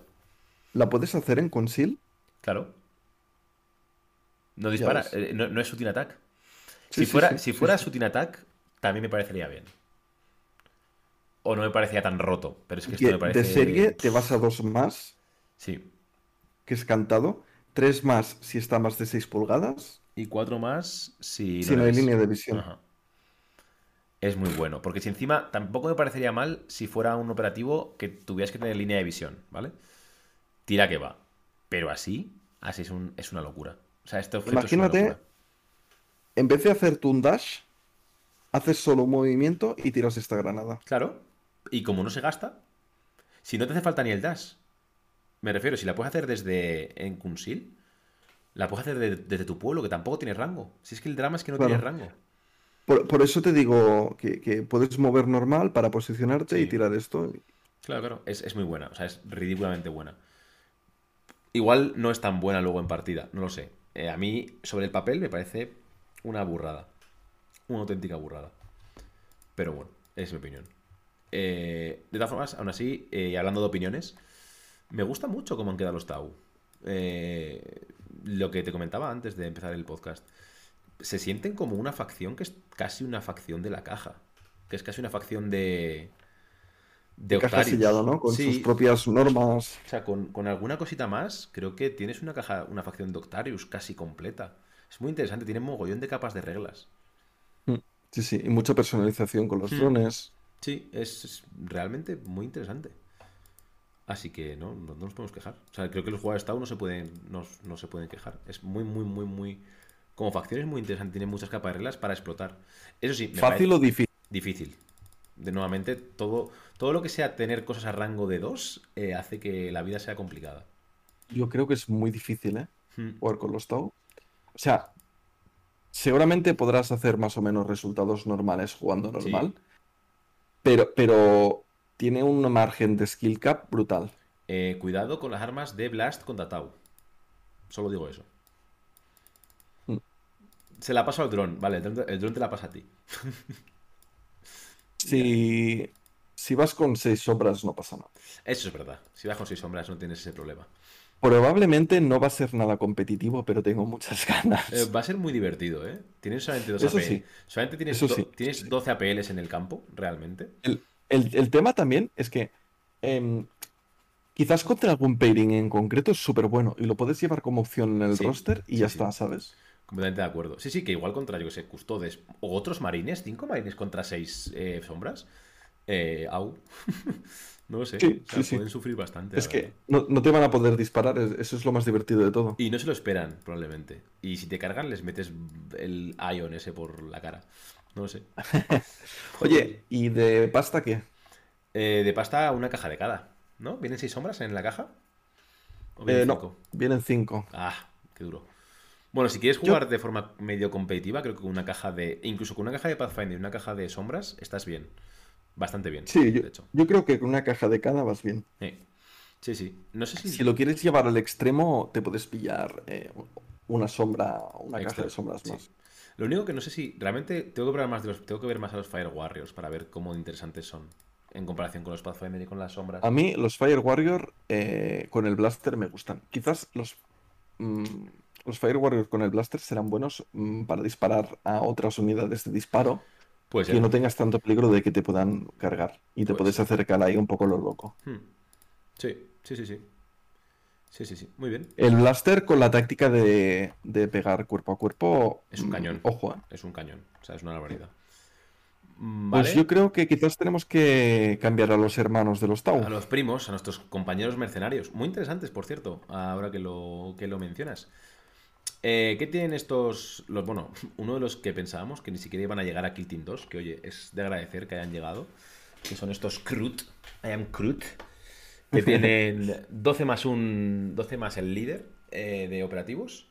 ¿La puedes hacer en Conceal? Claro. No dispara, eh, no, no es Shooting Attack. Sí, si fuera, sí, si fuera. Shooting Attack, también me parecería bien. O no me parecía tan roto, pero es que esto me parece... De serie te vas a 2 más, Sí. que es cantado. 3 más si está más de 6 pulgadas. Y cuatro más si Si no hay eres- línea de visión. Ajá. Es muy bueno, porque si encima tampoco me parecería mal si fuera un operativo que tuvieras que tener línea de visión, ¿vale? Tira que va. Pero así, así es, un- es una locura. O sea, este objeto es una Imagínate locura. en vez de hacerte un dash, haces solo un movimiento y tiras esta granada. Claro. Y como no se gasta, si no te hace falta ni el dash, me refiero, si la puedes hacer desde en Kunsil, la puedes hacer desde tu pueblo, que tampoco tiene rango. Si es que el drama es que no tiene rango. Por, eso te digo que, puedes mover normal para posicionarte y tirar esto. Claro, claro. Es, muy buena. O sea, es ridículamente buena. Igual no es tan buena luego en partida, no lo sé. Eh, a mí, sobre el papel, me parece una burrada. Una auténtica burrada. Pero bueno, es mi opinión. Eh, de todas formas, aún así, eh, hablando de opiniones, me gusta mucho cómo han quedado los Tau. Lo que te comentaba antes de empezar el podcast se sienten como una facción que es casi una facción de la caja. Que es casi una facción de. De caja sellado, ¿no? Con sus propias normas. O sea, con, alguna cosita más, creo que tienes una caja, una facción de Octarius casi completa. Es muy interesante, tiene mogollón de capas de reglas. Mm, sí, sí, y mucha personalización con los hmm. drones. Sí, es, realmente muy interesante. Así que no, no, nos podemos quejar. O sea, creo que los jugadores de Tau no se pueden, no, no se pueden quejar. Es muy, muy, muy, muy como facción es muy interesante, tiene muchas capas de reglas para explotar. Eso sí, ¿Fácil o difícil? Difícil. De nuevamente, todo, todo lo que sea tener cosas a rango de 2 eh, hace que la vida sea complicada. Yo creo que es muy difícil, ¿eh? Hmm. Jugar con los Tau. O sea, seguramente podrás hacer más o menos resultados normales jugando normal. Pero, pero tiene un margen de skill cap brutal. Eh, cuidado con las armas de Blast contra Tau. Solo digo eso. Se la paso al dron, vale, el dron te la pasa a ti. [laughs] si, si vas con seis sombras no pasa nada. Eso es verdad, si vas con seis sombras no tienes ese problema. Probablemente no va a ser nada competitivo, pero tengo muchas [laughs] ganas. Eh, va a ser muy divertido, ¿eh? Tienes solamente dos APLs. Solamente tienes, tienes 12 APLs en el campo, realmente. El, tema también es que em, quizás contra algún pairing en concreto es súper bueno y lo puedes llevar como opción en el roster y ya está, ¿sabes? Completamente de acuerdo. Sí, sí, que igual contra, yo que sé, custodes o otros marines, cinco marines contra seis eh, sombras. Eh, au. [laughs] no lo sé. Sí, pueden sufrir bastante. Es que no, te van a poder disparar, eso es lo más divertido de todo. Y no se lo esperan, probablemente. Y si te cargan, les metes el ion ese por la cara. No lo sé. [laughs] Oye, ¿y de pasta qué? Eh, de pasta una caja de cada, ¿no? ¿Vienen seis sombras en la caja? ¿O vienen no, vienen cinco. Ah, qué duro. Bueno, si quieres jugar de forma medio competitiva, creo que con una caja de. Incluso con una caja de Pathfinder y una caja de sombras, estás bien. Bastante bien. Sí, yo, de hecho. yo creo que con una caja de cada vas bien. Sí, sí. No sé si. Si lo quieres llevar al extremo, te puedes pillar eh, una sombra, una caja de sombras más. Lo único que no sé si. Realmente tengo que ver más de los. Tengo que ver más a los Fire Warriors para ver cómo interesantes son. En comparación con los Pathfinder y con las sombras. A mí, los Fire Warrior eh, con el Blaster me gustan. Quizás los. Mm, los Fire Warriors con el blaster serán buenos mm, para disparar a otras unidades de disparo. Pues que no tengas tanto peligro de que te puedan cargar y te puedes acercar ahí un poco lo loco. Hmm. Sí, sí, sí, sí. Sí, sí, sí. Muy bien. El blaster con la táctica de, pegar cuerpo a cuerpo. Es un mm, cañón. Ojo, ¿eh? Es un cañón. O sea, es una barbaridad. Mm, pues yo creo que quizás tenemos que cambiar a los hermanos de los Tau. A los primos, a nuestros compañeros mercenarios. Muy interesantes, por cierto, ahora que lo, que lo mencionas. Eh, ¿Qué tienen estos? Los, bueno, [laughs] uno de los que pensábamos que ni siquiera iban a llegar a Kill Team 2, que oye, es de agradecer que hayan llegado, que son estos Crut, I am Crut, que tienen 12 más un 12 más el líder eh, de operativos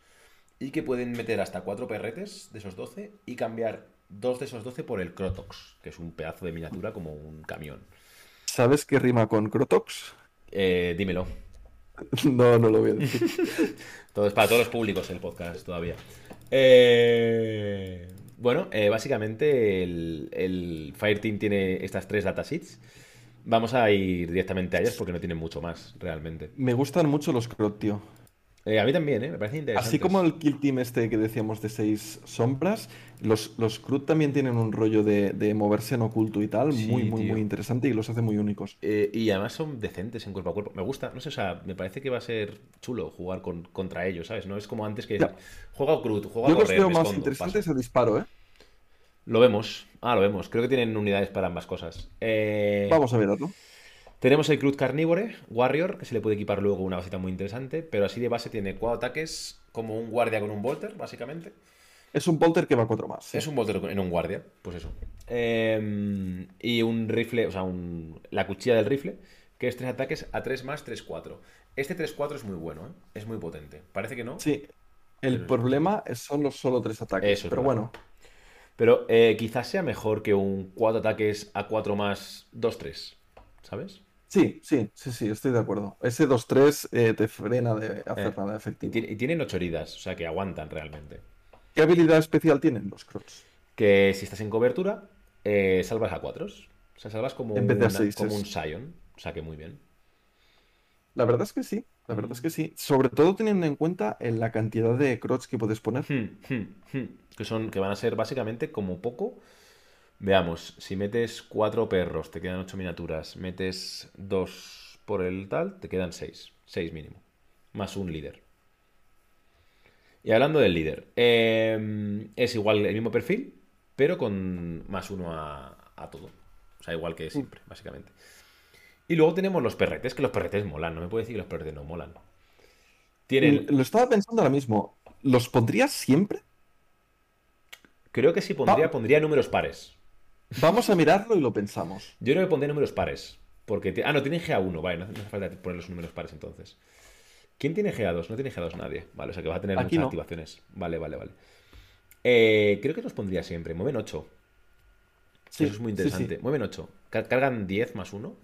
y que pueden meter hasta 4 perretes de esos 12 y cambiar dos de esos 12 por el Crotox, que es un pedazo de miniatura como un camión. ¿Sabes qué rima con Crotox? Eh, dímelo. [laughs] No, no lo voy a decir. [laughs] Todo es para todos los públicos el podcast todavía. Eh, bueno, eh, básicamente el, el, Fireteam tiene estas tres datasheets. Vamos a ir directamente a ellas porque no tienen mucho más, realmente. Me gustan mucho los crop, tío. Eh, a mí también, ¿eh? me parece interesante. Así como el Kill Team este que decíamos de seis sombras, los, los Crut también tienen un rollo de, moverse en oculto y tal, muy, muy, muy interesante y los hace muy únicos. Eh, y además son decentes en cuerpo a cuerpo. Me gusta, no sé, o sea, me parece que va a ser chulo jugar con, contra ellos, ¿sabes? No es como antes que juega Crut, juega Yo a correr, los veo más interesantes el disparo, ¿eh? Lo vemos. Ah, lo vemos. Creo que tienen unidades para ambas cosas. Eh, Vamos a verlo. Tenemos el Crud Carnívore, Warrior, que se le puede equipar luego una basita muy interesante, pero así de base tiene cuatro ataques, como un guardia con un Volter, básicamente. Es un bolter que va a 4 más. sí. Es un bolter en un guardia, pues eso. Eh, y un rifle, o sea, un- la cuchilla del rifle, que es tres ataques a 3 más, 3-4. Este 3-4 es muy bueno, ¿eh? Es muy potente. Parece que no, Sí, el Pero- problema son los solo tres ataques. Eso es pero verdad. bueno, pero eh, quizás sea mejor que un 4 ataques a 4 más, 2-3, ¿sabes? sí, sí, sí, sí, estoy de acuerdo. Ese 2-3 eh, te frena de hacer Eh, nada efectivo. y tienen 8 heridas, o sea que aguantan realmente. ¿Qué habilidad especial tienen los Crocs? Que si estás en cobertura, eh, salvas a 4. O sea, salvas como, una- como un Sion. O sea que muy bien. La verdad es que sí, la verdad es que sí. Sobre todo teniendo en cuenta en la cantidad de Crocs que puedes poner. Hmm, hmm, hmm. Que son, que van a ser básicamente como poco. Veamos, si metes cuatro perros, te quedan ocho miniaturas. Metes dos por el tal, te quedan seis. Seis mínimo. Más un líder. Y hablando del líder, eh, es igual el mismo perfil, pero con más uno a, a todo. O sea, igual que siempre, básicamente. Y luego tenemos los perretes, que los perretes molan. No me puede decir que los perretes no molan. Tienen, Lo estaba pensando ahora mismo. ¿Los pondrías siempre? creo que si pondría, pondría números pares. Vamos a mirarlo y lo pensamos. Yo creo que pondría números pares. Porque ah, no, tienen GA1, vale, no, hace falta poner los números pares entonces. ¿Quién tiene GA2? No tiene GA2 nadie. Vale, o sea que va a tener Aquí muchas no. activaciones. Vale, vale, vale. Eh, creo que los pondría siempre. Mueven 8. Sí, Eso es muy sí, sí. interesante. Mueven 8. Cargan 10 más 1.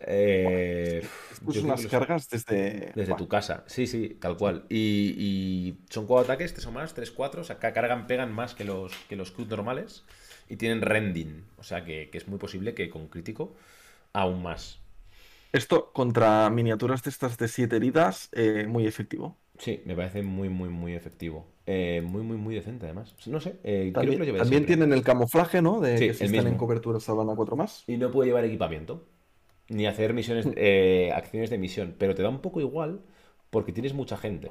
Eh, Estos creo unas cargas desde... Desde tu casa, sí, sí, tal cual. Y, y son cuatro ataques, tres o más, tres, cuatro. O sea, ca- cargan, pegan más que los, que los normales. Y tienen rending. O sea, que, que es muy posible que con crítico aún más. Esto contra miniaturas de estas de 7 heridas, eh, muy efectivo. Sí, me parece muy, muy, muy efectivo. Eh, muy, muy, muy decente, además. No sé, eh, creo que También, lo también siempre. tienen el camuflaje, ¿no? De Sí, que si están en cobertura salvan a 4 más. Y no puede llevar equipamiento. Ni hacer misiones, eh, acciones de misión. Pero te da un poco igual porque tienes mucha gente.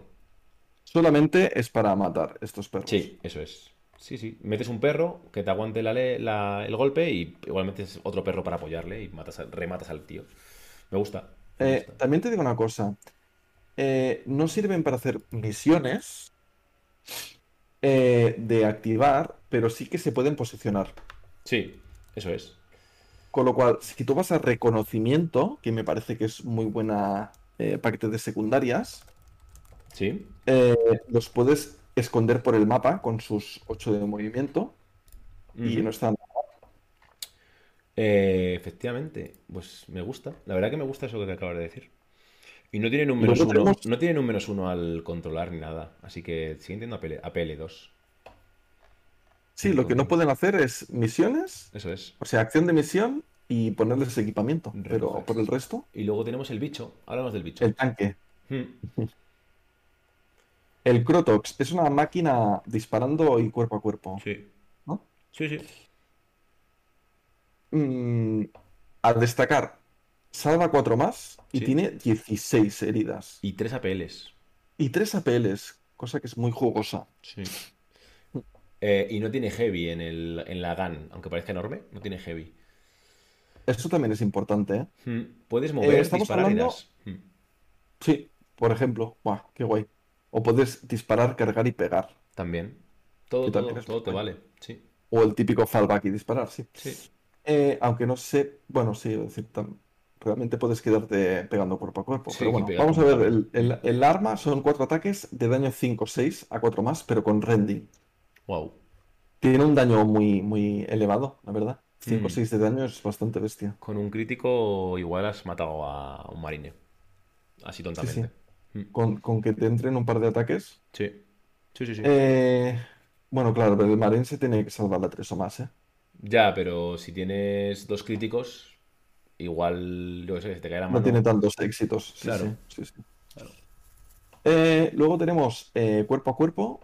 Solamente es para matar estos perros. Sí, eso es. Sí, sí. Metes un perro que te aguante la el golpe y igualmente es otro perro para apoyarle y matas, rematas al tío. Me gusta. me Eh, gusta. también te digo una cosa. Eh, no sirven para hacer misiones eh, de activar, pero sí que se pueden posicionar. Sí, eso es. Con lo cual, si tú vas a reconocimiento, que me parece que es muy buena eh, paquete de secundarias, Sí. eh, los puedes esconder por el mapa con sus 8 de movimiento y no están. Eh, efectivamente, pues me gusta. La verdad que me gusta eso que acabas de decir. Y no tienen un menos uno. tenemos- No tienen un menos uno al controlar ni nada. Así que siguen teniendo APL, APL2. Sí, lo que no pueden hacer es misiones, Eso es. o sea, acción de misión y ponerles equipamiento. Pero por el resto, Y luego tenemos el bicho. Hablamos del bicho. el tanque. Hmm. [laughs] El Crotox es una máquina disparando y cuerpo a cuerpo. Sí. ¿no? Sí, sí. Mm, a destacar, salva 4 más y Sí. tiene 16 heridas. Y tres APLs. Y 3 APLs, cosa que es muy jugosa. Sí. Eh, y no tiene heavy en, el, en la GAN, aunque parezca enorme, no tiene heavy. Esto también es importante, ¿eh? Hmm. Puedes mover, estamos disparar y hablando-. Hmm. Sí, por ejemplo, ¡buah, qué guay! O puedes disparar, cargar y pegar. También. Todo, todo, también todo te vale. Sí. O el típico fallback y disparar, sí. Sí. Eh, aunque no sé, bueno, sí, es decir, tam- realmente puedes quedarte pegando cuerpo a cuerpo. Sí, Pero bueno, vamos a ver, el, el- el arma son 4 ataques de daño 5-6 a 4 más, pero con rending. Wow. Tiene un daño muy, muy elevado, la verdad. 5 o Mm. 6 de daño es bastante bestia. Con un crítico igual has matado a un marine. Así Sí, sí. tontamente. Hmm. Con, con que te entren un par de ataques. Sí. Sí, sí, sí. Eh, bueno, claro, pero el Marine se tiene que salvar la 3 o más, ¿eh? Ya, pero si tienes dos críticos, igual, yo qué sé, si te cae la No tiene tantos éxitos. Sí, Claro. sí, sí, sí. Claro. Eh, luego tenemos eh, cuerpo a cuerpo,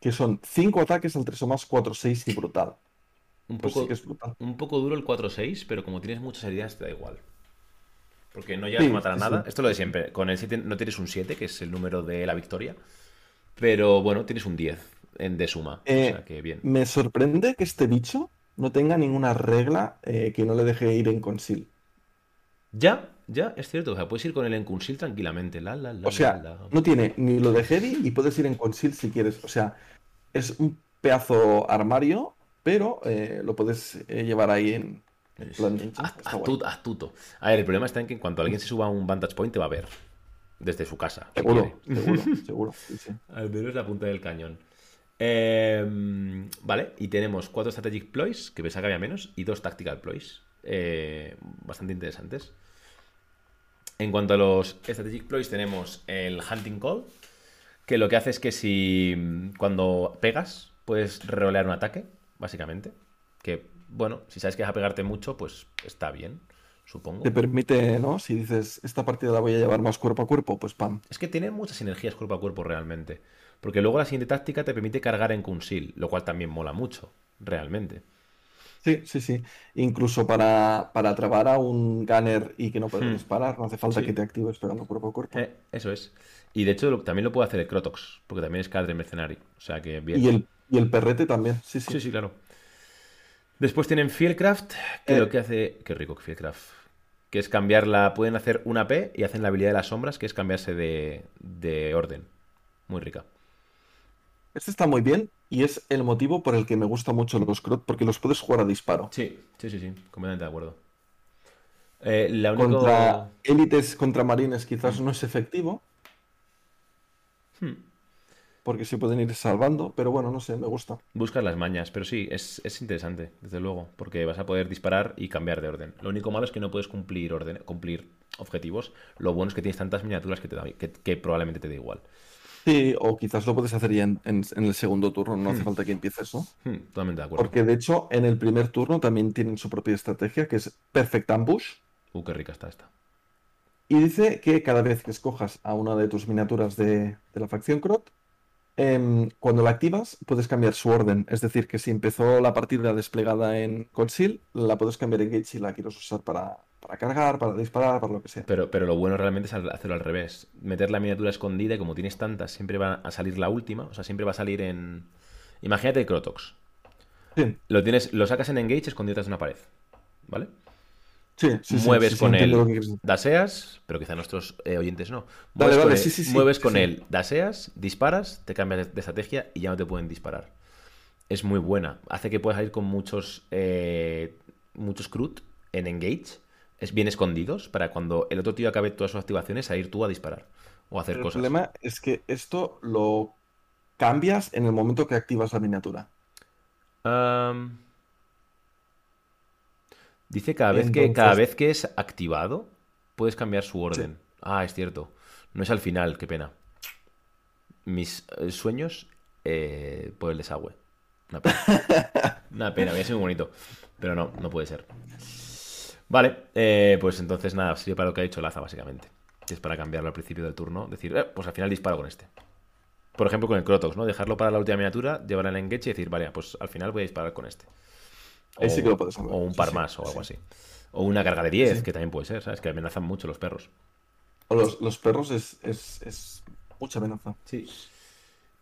que son 5 ataques al 3 o más, 4, 6 y brutal. Un Pues poco, sí que es brutal. un poco duro el 4-6, pero como tienes muchas heridas, te da igual. Porque no llegas Sí, a matar a sí, nada. Esto es lo de siempre. Con el 7 no tienes un 7, que es el número de la victoria. Pero bueno, tienes un 10 en, de suma. Eh, o sea que bien. Me sorprende que este bicho no tenga ninguna regla eh, que no le deje ir en conceal. Ya, ya, es cierto. O sea, puedes ir con él en Kunsil tranquilamente. La, la, la, O sea, la, la. no tiene ni lo de heavy y puedes ir en conceal si quieres. O sea, es un pedazo armario, pero eh, lo puedes eh, llevar ahí en guay. astuto, astuto. A ver, el problema está en que en cuanto alguien se suba a un Vantage Point te va a ver. Desde su casa. Seguro, seguro, [laughs] seguro. sí, sí. Al menos la punta del cañón. Eh, vale, y tenemos cuatro Strategic Ploys, que pensaba que había menos, y dos Tactical Ploys. eh, bastante interesantes. En cuanto a los Strategic Ploys, tenemos el Hunting Call, que lo que hace es que si mm, cuando pegas, puedes rerolear un ataque, básicamente. Que, bueno, si sabes que vas a pegarte mucho, pues está bien, supongo. Te permite, ¿no? Si dices, esta partida la voy a llevar más cuerpo a cuerpo, pues pam. Es que tiene muchas energías cuerpo a cuerpo realmente. Porque luego la siguiente táctica te permite cargar en Kunsil, lo cual también mola mucho, realmente. Sí, sí, sí. Incluso para, para trabar a un gunner y que no pueda Hmm. disparar, no hace falta Sí. que te actives pegando cuerpo a cuerpo. Eh, eso es. Y de hecho lo- también lo puede hacer el Crotox, porque también es Cadre Mercenari. O sea que bien. Y el, y el perrete también, sí, sí. Sí, sí, claro. Después tienen Fieldcraft, que Eh. lo que hace. Qué rico que Fieldcraft. Que es cambiarla. Pueden hacer una P y hacen la habilidad de las sombras, que es cambiarse de, de orden. Muy rica. Este está muy bien y es el motivo por el que me gustan mucho los Crot, porque los puedes jugar a disparo. Sí, sí, sí, sí. Completamente de acuerdo. Eh, la. Contra élites, contra marines quizás no es efectivo, Hmm. porque se pueden ir salvando, pero bueno, no sé, me gusta. Buscas las mañas, pero sí, es, es interesante, desde luego, porque vas a poder disparar y cambiar de orden. Lo único malo es que no puedes cumplir orden, cumplir objetivos. Lo bueno es que tienes tantas miniaturas que, te da- que, que probablemente te dé igual. Sí, o quizás lo puedes hacer ya en, en- en el segundo turno, no hace Hmm. falta que empieces, ¿no? Hmm, totalmente de acuerdo. Porque de hecho en el primer turno también tienen su propia estrategia, que es Perfect Ambush. Uh, qué rica está esta. Y dice que cada vez que escojas a una de tus miniaturas de, de la facción Crot, em, cuando la activas puedes cambiar su orden. Es decir, que si empezó la partida desplegada en Conceal, la puedes cambiar en Gage si la quieres usar para, para cargar, para disparar, para lo que sea. Pero, pero lo bueno realmente es hacerlo al revés. Meter la miniatura escondida y como tienes tantas, siempre va a salir la última. O sea, siempre va a salir en... Imagínate Crotox. Sí, Lo, tienes, lo sacas en Engage escondido detrás de una pared. ¿Vale? sí, mueves sí, sí, con él, daseas, pero quizá nuestros eh, oyentes no. Vale, Mueves con vale, él, sí, sí, sí, mueves sí, con sí. él, daseas, disparas, te cambias de, de estrategia y ya no te pueden disparar. Es muy buena. Hace que puedas ir con muchos eh, muchos CRUT en engage, es bien escondidos, para cuando el otro tío acabe todas sus activaciones, a ir tú a disparar o a hacer El cosas. problema es que esto lo cambias en el momento que activas la miniatura. Dice cada vez que cada vez que es activado, puedes cambiar su orden. Ah, es cierto. No es al final, qué pena. Mis eh, sueños eh, por el desagüe. Una pena. [laughs] Una pena, había sido muy bonito. Pero no, no puede ser. Vale, eh, pues entonces nada, sirve para lo que ha dicho Laza, básicamente. Que es para cambiarlo al principio del turno. Decir, "Eh, pues al final disparo con este. Por ejemplo, con el Crotox, ¿no? Dejarlo para la última miniatura, llevarla en el engage y decir, vale, pues al final voy a disparar con este. Ahí sí que lo puedes. O un par sí, más o sí. algo así. O una carga de 10, Sí. que también puede ser, ¿sabes? Que amenazan mucho los perros. O Los, los perros es, es, es mucha amenaza. Sí.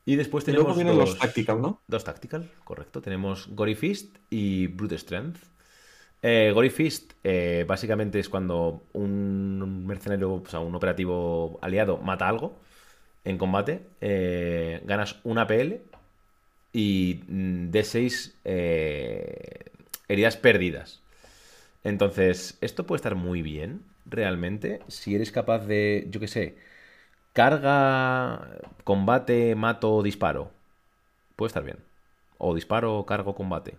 Y después Y luego tenemos vienen dos, los tactical, ¿no? dos tactical, correcto. Tenemos Gory Fist y Brute Strength. Eh, Gory Fist eh, básicamente es cuando un mercenario, o sea, un operativo aliado mata algo en combate, eh, ganas una PL y mm, D6 eh, heridas perdidas. Entonces, esto puede estar muy bien, realmente, si eres capaz de, yo qué sé, carga, combate, mato, disparo. Puede estar bien. O disparo, cargo, combate.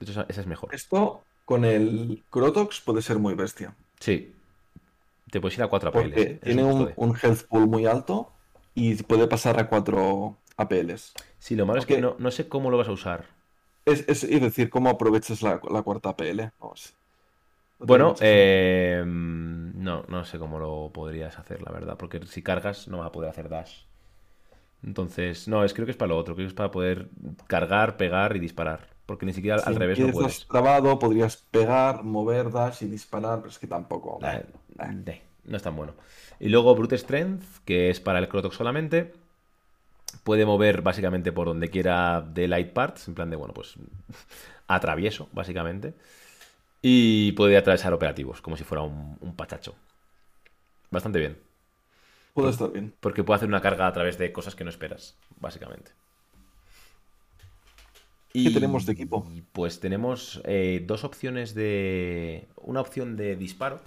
De hecho, esa es mejor. Esto con el Crotox puede ser muy bestia. Sí. Te puedes ir a 4 APLs. Porque ¿eh? Tiene un health pool muy alto y puede pasar a 4 APLs. Sí, lo malo es que no, no sé cómo lo vas a usar. Es, es, es decir, ¿cómo aprovechas la, la cuarta APL? No sé. No tiene Bueno, eh, no, no sé cómo lo podrías hacer, la verdad. Porque si cargas, no vas a poder hacer dash. Entonces, no, es creo que es para lo otro. Creo que es para poder cargar, pegar y disparar. Porque ni siquiera al, revés no puedes. trabado, podrías pegar, mover, dash y disparar, pero es que tampoco. La- eh. de, no es tan bueno. Y luego Brute Strength, que es para el Crotox solamente. Puede mover básicamente por donde quiera de light parts, en plan de, bueno, pues [laughs] atravieso, básicamente. Y puede atravesar operativos, como si fuera un, un pachacho. Bastante bien. Puede estar bien. Porque puede hacer una carga a través de cosas que no esperas, básicamente. ¿Qué tenemos de equipo? Pues tenemos eh, dos opciones de. Una opción de disparo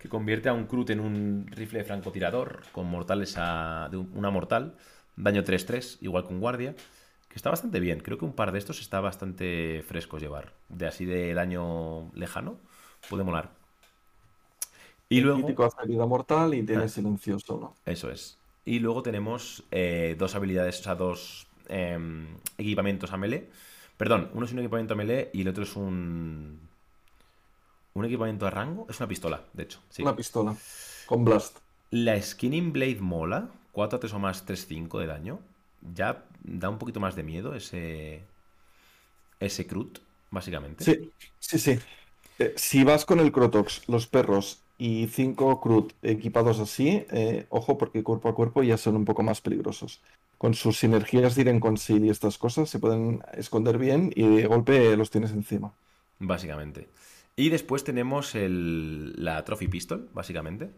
que convierte a un Crut en un rifle francotirador con mortales a. De una mortal, daño 3-3, igual que un guardia. Que está bastante bien. Creo que un par de estos está bastante frescos llevar. De así de daño lejano. Puede molar. Y luego. Crítico hace vida mortal y tiene ah. silencioso, ¿no? Eso es. Y luego tenemos eh, dos habilidades, o sea, dos em, equipamientos a melee Perdón, uno es un equipamiento melee y el otro es un. ¿Un equipamiento a rango? Es una pistola, de hecho. Una pistola. Con blast. La Skinning Blade mola. 4 a 3 o más, 3-5 de daño. Ya da un poquito más de miedo ese. Ese Crut, básicamente. Sí, sí, sí. Eh, si vas con el Crotox, los perros y 5 Crut equipados así, eh, ojo porque cuerpo a cuerpo ya son un poco más peligrosos con sus sinergias de ir en y estas cosas se pueden esconder bien y de golpe los tienes encima. Básicamente. Y después tenemos la Trophy Pistol, básicamente,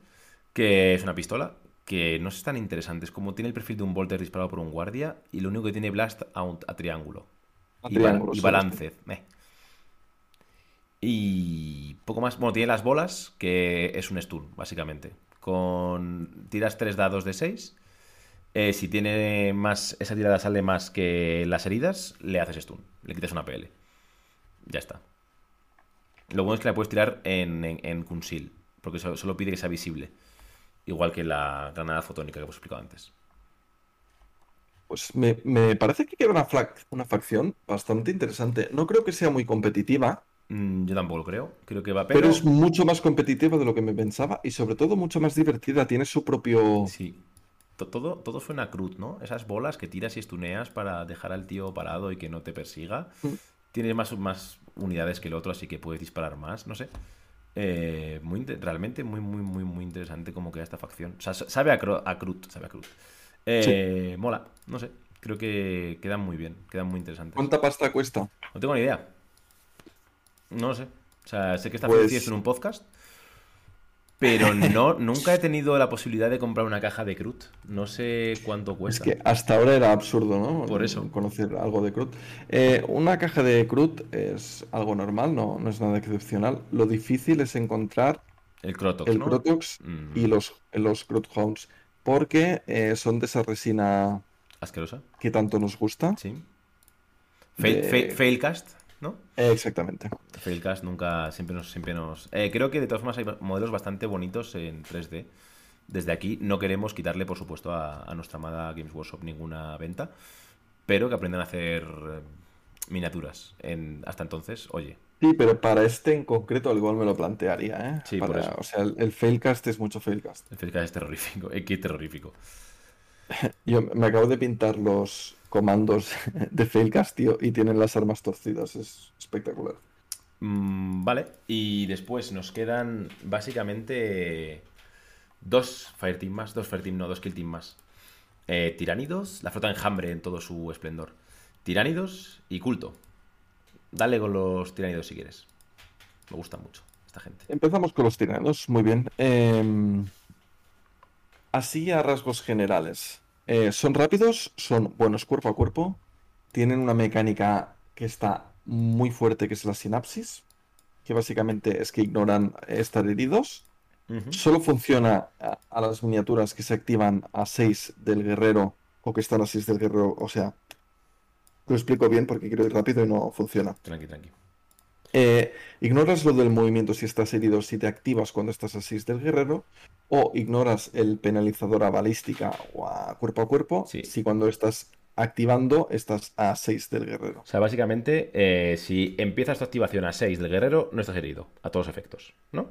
que es una pistola que no es tan interesante. Es como tiene el perfil de un Volter disparado por un guardia y lo único que tiene Blast a, triángulo. y, y balance. Y poco más. Bueno, tiene las bolas, que es un stun, básicamente. Con. Tiras tres dados de 6 eh, si tiene más, esa tirada sale más que las heridas, le haces stun, le quitas una PL. Ya está. Lo bueno es que la puedes tirar en, en, Kunsil, porque solo, pide que sea visible. Igual que la granada fotónica que hemos explicado antes. Pues me, parece que queda una, una facción bastante interesante. No creo que sea muy competitiva. Mm, yo tampoco lo creo. Creo que va pero... pero es mucho más competitiva de lo que me pensaba y sobre todo mucho más divertida. Tiene su propio. Sí todo, todo suena cruz, ¿no? Esas bolas que tiras y estuneas para dejar al tío parado y que no te persiga. Mm. Tienes más, más unidades que el otro, así que puedes disparar más, no sé. Eh, muy, realmente muy, muy, muy, muy interesante como queda esta facción. O sea, sabe a, a Crut, sabe a Crut. Eh, mola, no sé. Creo que quedan muy bien, quedan muy interesantes. ¿Cuánta pasta cuesta? No tengo ni idea. No lo sé. O sea, sé que esta pues... es en un podcast. Pero [laughs] no, nunca he tenido la posibilidad de comprar una caja de Crut. No sé cuánto cuesta. Es que hasta ahora era absurdo, ¿no? Por eso. Conocer algo de Crut. Eh, una caja de Crut es algo normal, no, no es nada excepcional. Lo difícil es encontrar el Crotox, el Crotox y los, los Crut Hounds. Porque eh, son de esa resina. Asquerosa. Que tanto nos gusta. Sí. Failcast. ¿No? Exactamente. Failcast nunca, siempre nos... Siempre nos eh, creo que de todas formas hay modelos bastante bonitos en 3D. Desde aquí no queremos quitarle, por supuesto, a, nuestra amada Games Workshop ninguna venta, pero que aprendan a hacer eh, miniaturas. En, hasta entonces, oye. Sí, pero para este en concreto igual me lo plantearía, ¿eh? Sí, por eso. O sea, el, Failcast es mucho Failcast. El Failcast es terrorífico, [laughs] es terrorífico. [laughs] Yo me acabo de pintar los, comandos [laughs] de Failcast, tío, y tienen las armas torcidas. Es espectacular. Mm, vale, y después nos quedan básicamente dos Fireteam más, dos Fireteam, no, dos Kill más. Eh, tiránidos, la flota enjambre en todo su esplendor. Tiránidos y culto. Dale con los tiránidos si quieres. Me gusta mucho esta gente. Empezamos con los tiránidos, muy bien. Em, así a rasgos generales. Eh, son rápidos, son buenos cuerpo a cuerpo, tienen una mecánica que está muy fuerte, que es la sinapsis, que básicamente es que ignoran estar heridos. Solo funciona a, las miniaturas que se activan a 6 del guerrero o que están a 6 del guerrero. O sea, lo explico bien porque quiero ir rápido y no funciona. Tranqui, tranqui. Eh, ignoras lo del movimiento si estás herido, si te activas cuando estás a 6 del guerrero, o ignoras el penalizador a balística o a cuerpo a cuerpo si cuando estás activando estás a 6 del guerrero. O sea, básicamente, eh, si empiezas tu activación a 6 del guerrero, no estás herido, a todos los efectos, ¿no?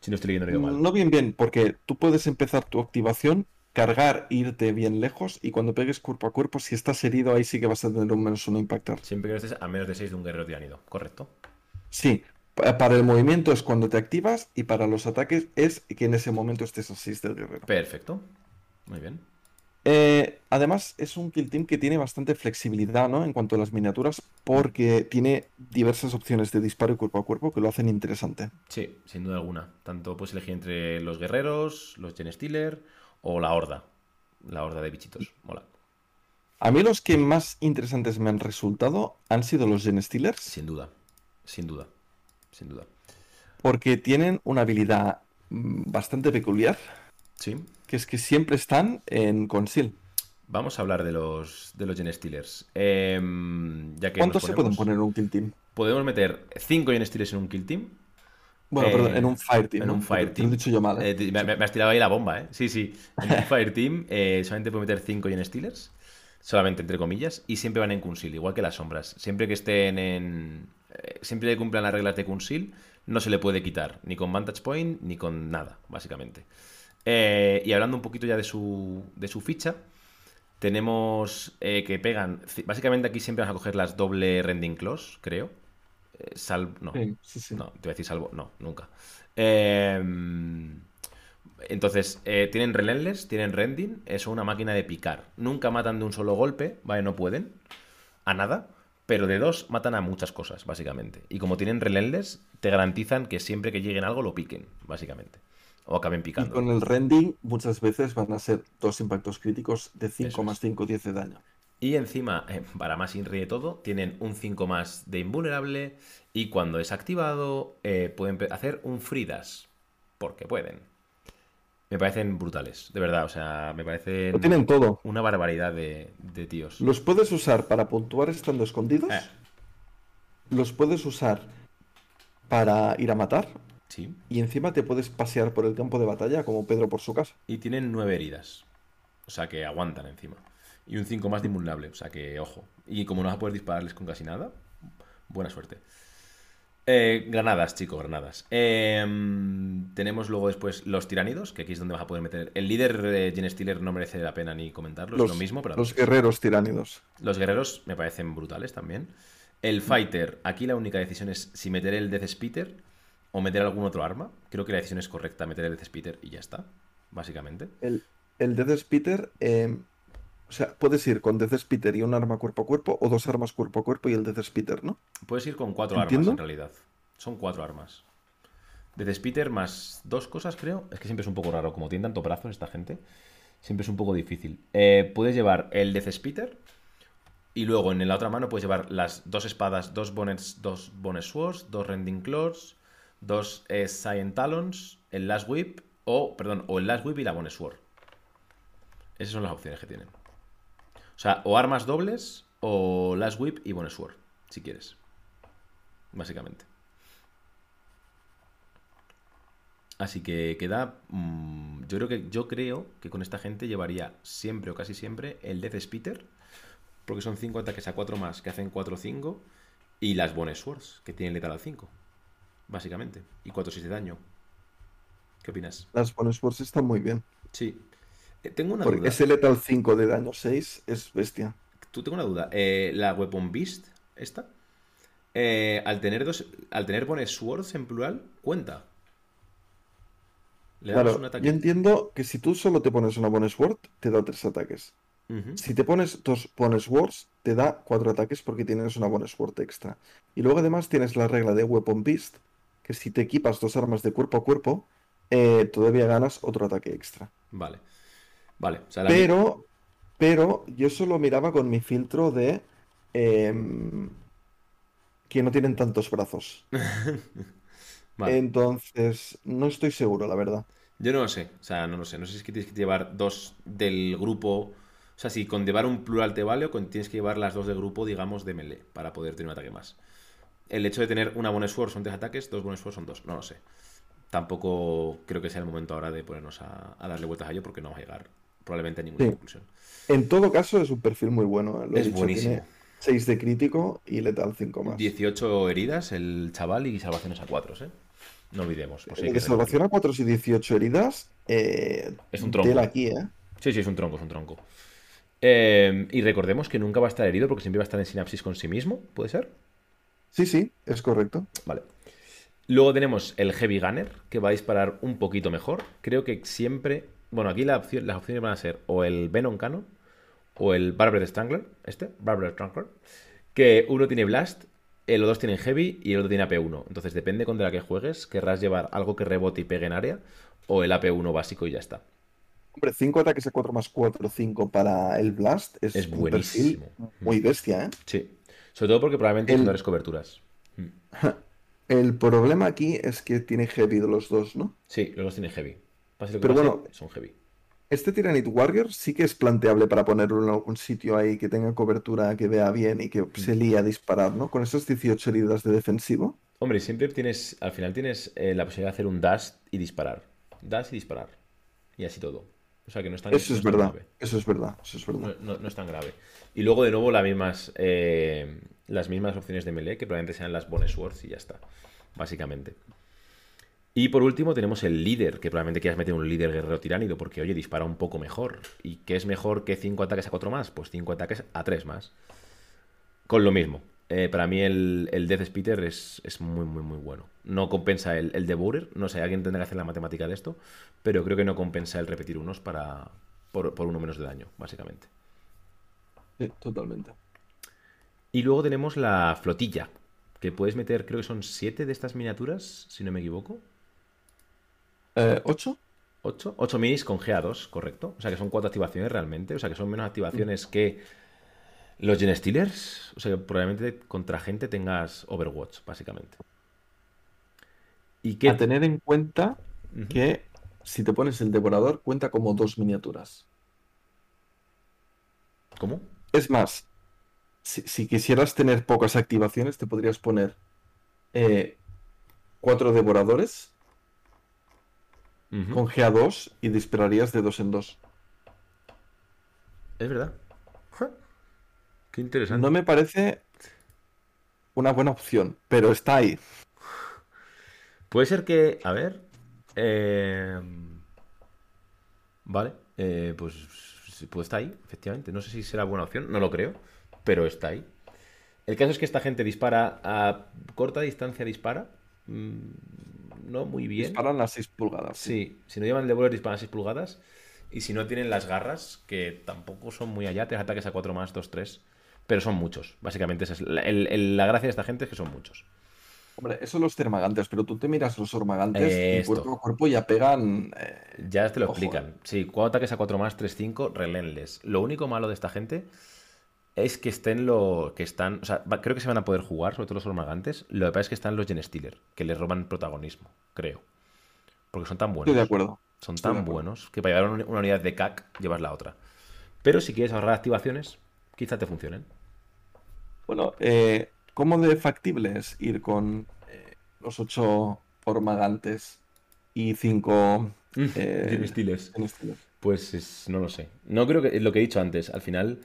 Si no estoy leyendo mal. No bien, bien, porque tú puedes empezar tu activación, cargar, irte bien lejos, y cuando pegues cuerpo a cuerpo, si estás herido, ahí sí que vas a tener un menos uno impactar. Siempre que estés a menos de 6 de un guerrero tiránido, ¿correcto? Sí, para el movimiento es cuando te activas y para los ataques es que en ese momento estés así del guerrero. Perfecto. Muy bien. Eh, además, es un kill team que tiene bastante flexibilidad ¿no? en cuanto a las miniaturas, porque tiene diversas opciones de disparo y cuerpo a cuerpo que lo hacen interesante. Sí, sin duda alguna. Tanto puedes elegir entre los guerreros, los Gen Stealer o la horda. La horda de bichitos. Mola. A mí los que más interesantes me han resultado han sido los Gen Stealers. Sin duda, sin duda, sin duda. Porque tienen una habilidad mm, bastante peculiar. Sí. Que es que siempre están en conceal. Vamos a hablar de los, de los Gen Stealers. Em, ya que ¿Cuántos se pueden poner en un kill team? Podemos meter 5 Gen Stealers en un kill team. Bueno, perdón, en un Fire Team. En un Fire Team. Lo he dicho yo mal. ¿eh? Eh, me, has tirado ahí la bomba, ¿eh? Sí, sí. En un [laughs] Fire Team eh, solamente puedo meter 5 Gen Stealers. Solamente entre comillas. Y siempre van en Kunsil, igual que las sombras. Siempre que estén en. Siempre que cumplan las reglas de Kunsil, no se le puede quitar. Ni con Vantage Point, ni con nada, básicamente. y hablando un poquito ya de su, de su ficha. Tenemos que pegan. Básicamente aquí siempre vas a coger las doble rending claws, creo. Eh, salvo. No. No, te voy a decir salvo. No, nunca. Em, entonces, eh, tienen relentless, tienen rending, es una máquina de picar. Nunca matan de un solo golpe, ¿vale? No pueden. A nada. Pero de dos matan a muchas cosas, básicamente. Y como tienen relentless, te garantizan que siempre que lleguen algo lo piquen, básicamente. O acaben picando. Y con el rending, muchas veces van a ser dos impactos críticos de 5 más 5, 10 de daño. Y encima, eh, para más inri de todo, tienen un 5 más de invulnerable y cuando es activado eh, pueden hacer un free porque pueden. Me parecen brutales, de verdad, o sea, me parecen... Lo tienen todo. Una barbaridad de, tíos. Los puedes usar para puntuar estando escondidos. Eh. Los puedes usar para ir a matar. Sí. Y encima te puedes pasear por el campo de batalla como Pedro por su casa. Y tienen nueve heridas. O sea que aguantan encima y un 5 más de invulnerable. O sea que, ojo. Y como no vas a poder dispararles con casi nada, buena suerte. Eh, granadas, chicos, granadas. Em, tenemos luego después los tiránidos, que aquí es donde vas a poder meter. El líder de Gen Stealer no merece la pena ni comentarlo, es lo mismo. Pero los guerreros tiránidos. Los guerreros me parecen brutales también. El Fighter, aquí la única decisión es si meter el Death Spitter o meter algún otro arma. Creo que la decisión es correcta, meter el Death Spitter y ya está, básicamente. El, el Death Spitter, em, o sea, puedes ir con Death Spitter y un arma cuerpo a cuerpo, o dos armas cuerpo a cuerpo y el Death Spitter, ¿no? Puedes ir con cuatro armas en realidad. Son cuatro armas. Death Spitter más dos cosas, creo. Es que siempre es un poco raro. Como tienen tanto brazos esta gente, siempre es un poco difícil. Eh, puedes llevar el Death Spitter. Y luego en la otra mano puedes llevar las dos espadas, dos Bonnets, dos Bonnet Swords, dos Rending Claws, dos eh, Talons, el Last Whip, o, perdón, o el Last Whip y la Bonnet Sword. Esas son las opciones que tienen. O sea, o armas dobles o Last Whip y Bonus Sword, si quieres. Básicamente. Así que queda. Mm, yo creo que yo creo que con esta gente llevaría siempre o casi siempre el Death Spitter. Porque son 5 ataques a 4 más que hacen 4-5. Y las Bonus Swords, que tienen letal al 5. Básicamente. Y 4-6 de daño. ¿Qué opinas? Las Bonus Swords están muy bien. Sí. Eh, tengo una Porque ese letal 5 de daño 6 es bestia. Tú tengo una duda. Eh, la Weapon Beast, esta, eh, al tener dos, al tener pones swords en plural, cuenta. ¿Le claro, un ataque? yo entiendo que si tú solo te pones una bonus sword, te da tres ataques. Si te pones dos bonus swords, te da cuatro ataques porque tienes una bonus sword extra. Y luego además tienes la regla de Weapon Beast, que si te equipas dos armas de cuerpo a cuerpo, todavía ganas otro ataque extra. Vale. Vale. pero, pero yo solo miraba con mi filtro de em, que no tienen tantos brazos. [laughs] Entonces, no estoy seguro, la verdad. Yo no lo sé, o sea, no lo sé. No sé si es que tienes que llevar dos del grupo. O sea, si con llevar un plural te vale o con tienes que llevar las dos del grupo, digamos, de melee, para poder tener un ataque más. El hecho de tener una bonus sword son tres ataques, dos bonus sword son dos. No lo sé. Tampoco creo que sea el momento ahora de ponernos a, a darle vueltas a ello porque no va a llegar probablemente ninguna conclusión. En todo caso, es un perfil muy bueno. ¿eh? es buenísimo. 6 de crítico y letal 5 más. 18 heridas el chaval y salvaciones a 4, ¿eh? No olvidemos. de salvación a 4 y 18 heridas. Eh, es un tronco. aquí, ¿eh? Sí, sí, es un tronco, es un tronco. Eh, y recordemos que nunca va a estar herido porque siempre va a estar en sinapsis con sí mismo, ¿puede ser? Sí, sí, es correcto. Vale. Luego tenemos el Heavy Gunner, que va a disparar un poquito mejor. Creo que siempre bueno, aquí las opciones van a ser o el Venom Cannon o el Barber Strangler, este, Barber Strangler, que uno tiene Blast, el dos tienen Heavy y el otro tiene AP1. Entonces depende con de la que juegues, querrás llevar algo que rebote y pegue en área o el AP1 básico y ya está. Hombre, 5 ataques a 4 más 4, 5 para el Blast es, Es un buenísimo. muy bestia, ¿eh? Sí. Sobre todo porque probablemente El- no eres coberturas. Mm. [laughs] El problema aquí es que tiene heavy de los dos, ¿no? Sí, los dos tienen heavy. Pase lo que Pero pase, bueno, son heavy. Este Tyrannid Warrior sí que es planteable para ponerlo en algún sitio ahí que tenga cobertura, que vea bien y que se líe a disparar, ¿no? Con esas 18 heridas de defensivo. Hombre, siempre tienes, al final tienes eh, la posibilidad de hacer un dash y disparar. Dash y disparar. Y así todo. O sea que no es tan, Eso no es tan verdad, grave. eso es verdad, eso es verdad. no- no es tan grave. Y luego de nuevo las mismas, eh, las mismas opciones de melee, que probablemente sean las Bone Swords y ya está. Básicamente. Y por último tenemos el líder, que probablemente quieras meter un líder guerrero tiránido, porque oye, dispara un poco mejor. ¿Y qué es mejor que 5 ataques a 4 más? Pues 5 ataques a 3 más. Con lo mismo. Eh, para mí el, el Death Spitter es, es muy, muy, muy bueno. No compensa el, el Devourer. No sé, alguien tendrá que hacer la matemática de esto. Pero creo que no compensa el repetir unos para, por, por uno menos de daño, básicamente. Sí, totalmente. Y luego tenemos la flotilla, que puedes meter, creo que son 7 de estas miniaturas, si no me equivoco. Eh, ¿ocho? 8, 8 minis con GA2, correcto. O sea que son 4 activaciones realmente. O sea que son menos activaciones que los Gen Stealers. O sea que probablemente contra gente tengas Overwatch, básicamente. ¿Y qué? A tener en cuenta que si te pones el devorador cuenta como dos miniaturas. ¿Cómo? Es más, si, si quisieras tener pocas activaciones, te podrías poner eh, cuatro devoradores Con GA2 y dispararías de dos en dos. Es verdad. Qué interesante. No me parece una buena opción, pero está ahí. Puede ser que, a ver, eh, vale, eh, pues pues está ahí, efectivamente. No sé si será buena opción, no lo creo, pero está ahí. El caso es que esta gente dispara a corta distancia, dispara, mm, no muy bien. Disparan a 6 pulgadas. Sí, si no llevan el devolver disparan a 6 pulgadas y si no tienen las garras, que tampoco son muy allá, te ataques a 4 más, 2, 3, pero son muchos. Básicamente esa es la, el- el- la gracia de esta gente es que son muchos. Hombre, eso los termagantes, pero tú te miras los ormagantes y Esto. cuerpo a cuerpo ya pegan. eh, Ya te lo Ojo, explican. Sí, cuatro ataques a 4 más, 3, 5, relentless. Lo único malo de esta gente es que estén lo. que están. O sea, va- creo que se van a poder jugar, sobre todo los ormagantes. Lo que pasa es que están los Gen Stealer, que les roban protagonismo, creo. Porque son tan buenos. Estoy de acuerdo. Son tan acuerdo. buenos que para llevar una una unidad de CAC llevas la otra. Pero si quieres ahorrar activaciones, quizá te funcionen. Bueno, eh, ¿cómo de factible es ir con eh, los 8 ormagantes y 5 [laughs] eh, Gen Stealers. Pues es- no lo sé. No creo que lo que he dicho antes. Al final,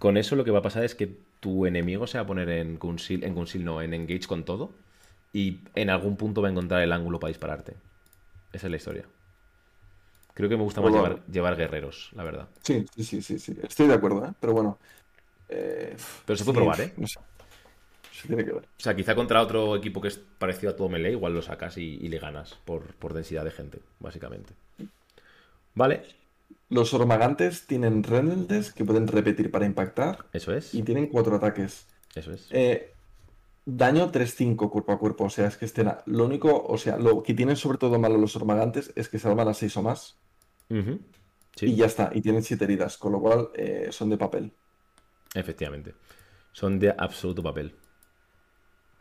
con eso lo que va a pasar es que tu enemigo se va a poner en conceal, en conceal no, en engage con todo. Y en algún punto va a encontrar el ángulo para dispararte. Esa es la historia. Creo que me gusta más Bueno. llevar, llevar guerreros, la verdad. Sí, sí, sí, sí, sí. Estoy de acuerdo, ¿eh? Pero bueno. eh, Pero se puede sí, probar, ¿eh? No sé. Se tiene que ver. O sea, quizá contra otro equipo que es parecido a todo melee, igual lo sacas y, y le ganas por, por densidad de gente, básicamente. Vale, Los ormagantes tienen reneldes que pueden repetir para impactar eso es. y tienen 4 ataques. Eso es. Eh, daño 3-5 cuerpo a cuerpo. O sea, es que estén. Lo único, o sea, lo que tienen sobre todo malo los ormagantes es que salvan a 6 o más. Ujú. Sí. Y ya está. Y tienen 7 heridas. Con lo cual eh, son de papel. Efectivamente. Son de absoluto papel.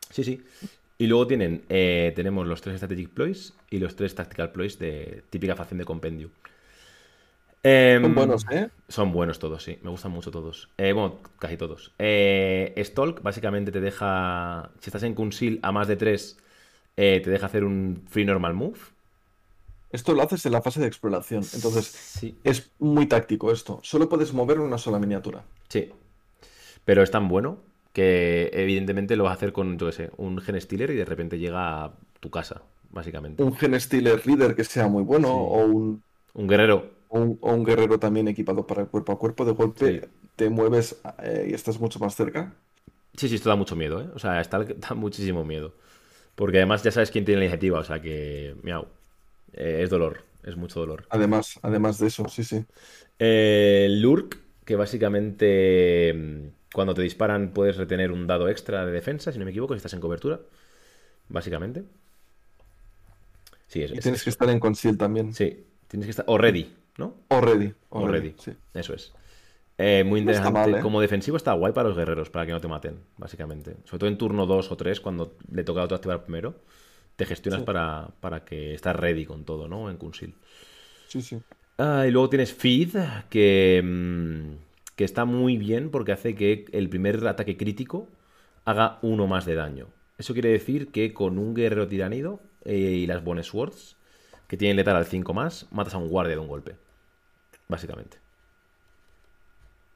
Sí, sí. Y luego tienen, eh, tenemos los tres Strategic Ploys y los tres Tactical Ploys de típica facción de compendio. Em, Son buenos, ¿eh? Son buenos todos, sí. Me gustan mucho todos. Eh, bueno, casi todos. Eh, Stalk básicamente te deja, si estás en Conceal a más de 3, te deja hacer un Free Normal Move. Esto lo haces en la fase de exploración. Entonces, Sí. es muy táctico esto. Solo puedes mover una sola miniatura. Sí. Pero es tan bueno que evidentemente lo vas a hacer con, yo qué sé, un Gen Stealer y de repente llega a tu casa, básicamente. Un Gen Stealer Reader que sea muy bueno. Sí. O un Un guerrero. O un, o un guerrero también equipado para el cuerpo a cuerpo, de golpe Sí. te mueves eh, y estás mucho más cerca. Sí, sí, esto da mucho miedo, ¿eh? O sea, está, [laughs] da muchísimo miedo. Porque además ya sabes quién tiene la iniciativa, o sea que, miau, Eh, es dolor, es mucho dolor. Además, además de eso, sí, sí. Eh, Lurk, que básicamente mm, cuando te disparan puedes retener un dado extra de defensa, si no me equivoco, si estás en cobertura, básicamente. Sí, es, Y es- tienes que estar en conceal también. Sí, tienes que estar. O ready. ¿No? Already. Already. Already. Sí. Eso es. Eh, muy No interesante. mal, ¿eh? Como defensivo está guay para los guerreros, para que no te maten, básicamente. Sobre todo en turno 2 o 3, cuando le toca a otro activar primero, te gestionas Sí. para, para que estás ready con todo, ¿no? En Kunsil. Sí, sí. Ah, y luego tienes Feed, que, mm, que está muy bien porque hace que el primer ataque crítico haga uno más de daño. Eso quiere decir que con un guerrero tiranido eh, y las Bone Swords, que tienen letal al 5 más, matas a un guardia de un golpe. Básicamente.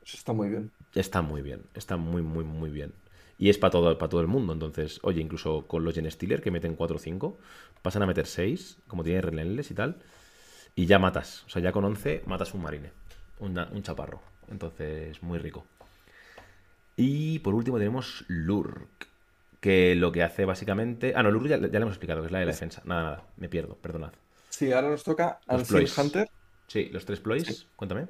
Eso está muy bien. Está muy bien, está muy, muy, muy bien. Y es para todo, para todo el mundo. Entonces, oye, incluso con los Gen Stealer que meten 4 o 5, pasan a meter 6, como tienen Relentless y tal, y ya matas. O sea, ya con 11 matas un marine, una- un chaparro. Entonces, muy rico. Y por último tenemos Lurk, que lo que hace básicamente... Ah, no, Lurk ya, ya le hemos explicado, que es la de la defensa. Nada, nada, me pierdo, perdonad. Sí, ahora nos toca Ancient. Hunter. Sí, los tres ploys, Sí. cuéntame.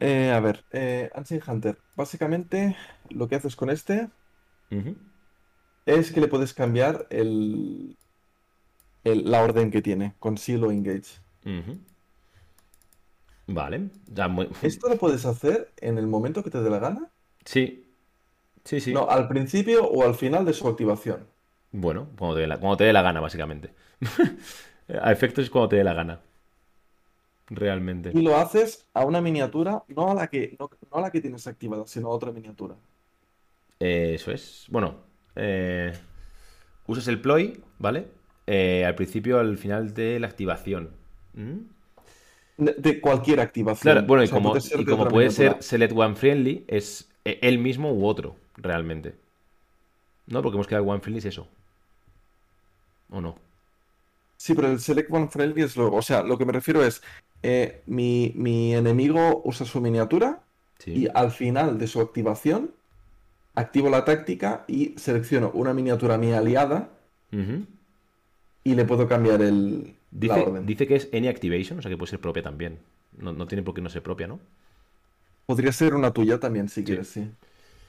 Eh, a ver, eh, Ancient Hunter. Básicamente, lo que haces con este es que le puedes cambiar el, el- la orden que tiene, Conceal o Engage. Vale, ya muy... Esto lo puedes hacer en el momento que te dé la gana. Sí, sí, sí. No, al principio o al final de su activación. Bueno, cuando te dé la, cuando te dé la gana, básicamente. [laughs] A efectos es cuando te dé la gana. Realmente. Y lo haces a una miniatura, no a la que, no, no a la que tienes activada, sino a otra miniatura. Eh, eso es. Bueno, eh, usas el ploy, ¿vale? Eh, al principio, al final de la activación. ¿Mm? De, de cualquier activación. Claro, bueno, y O sea, como, puede ser y como puede ser Select One Friendly, es eh, él mismo u otro, realmente. ¿No? Porque hemos quedado One Friendly es eso. ¿O no? Sí, pero el Select One Friendly es lo. O sea, lo que me refiero es. eh, mi, mi enemigo usa su miniatura Sí. y al final de su activación activo la táctica y selecciono una miniatura mía aliada y le puedo cambiar el, la orden. dice que es Any Activation, o sea que puede ser propia también. No, no tiene por qué no ser propia, ¿no? Podría ser una tuya también, si quieres, sí.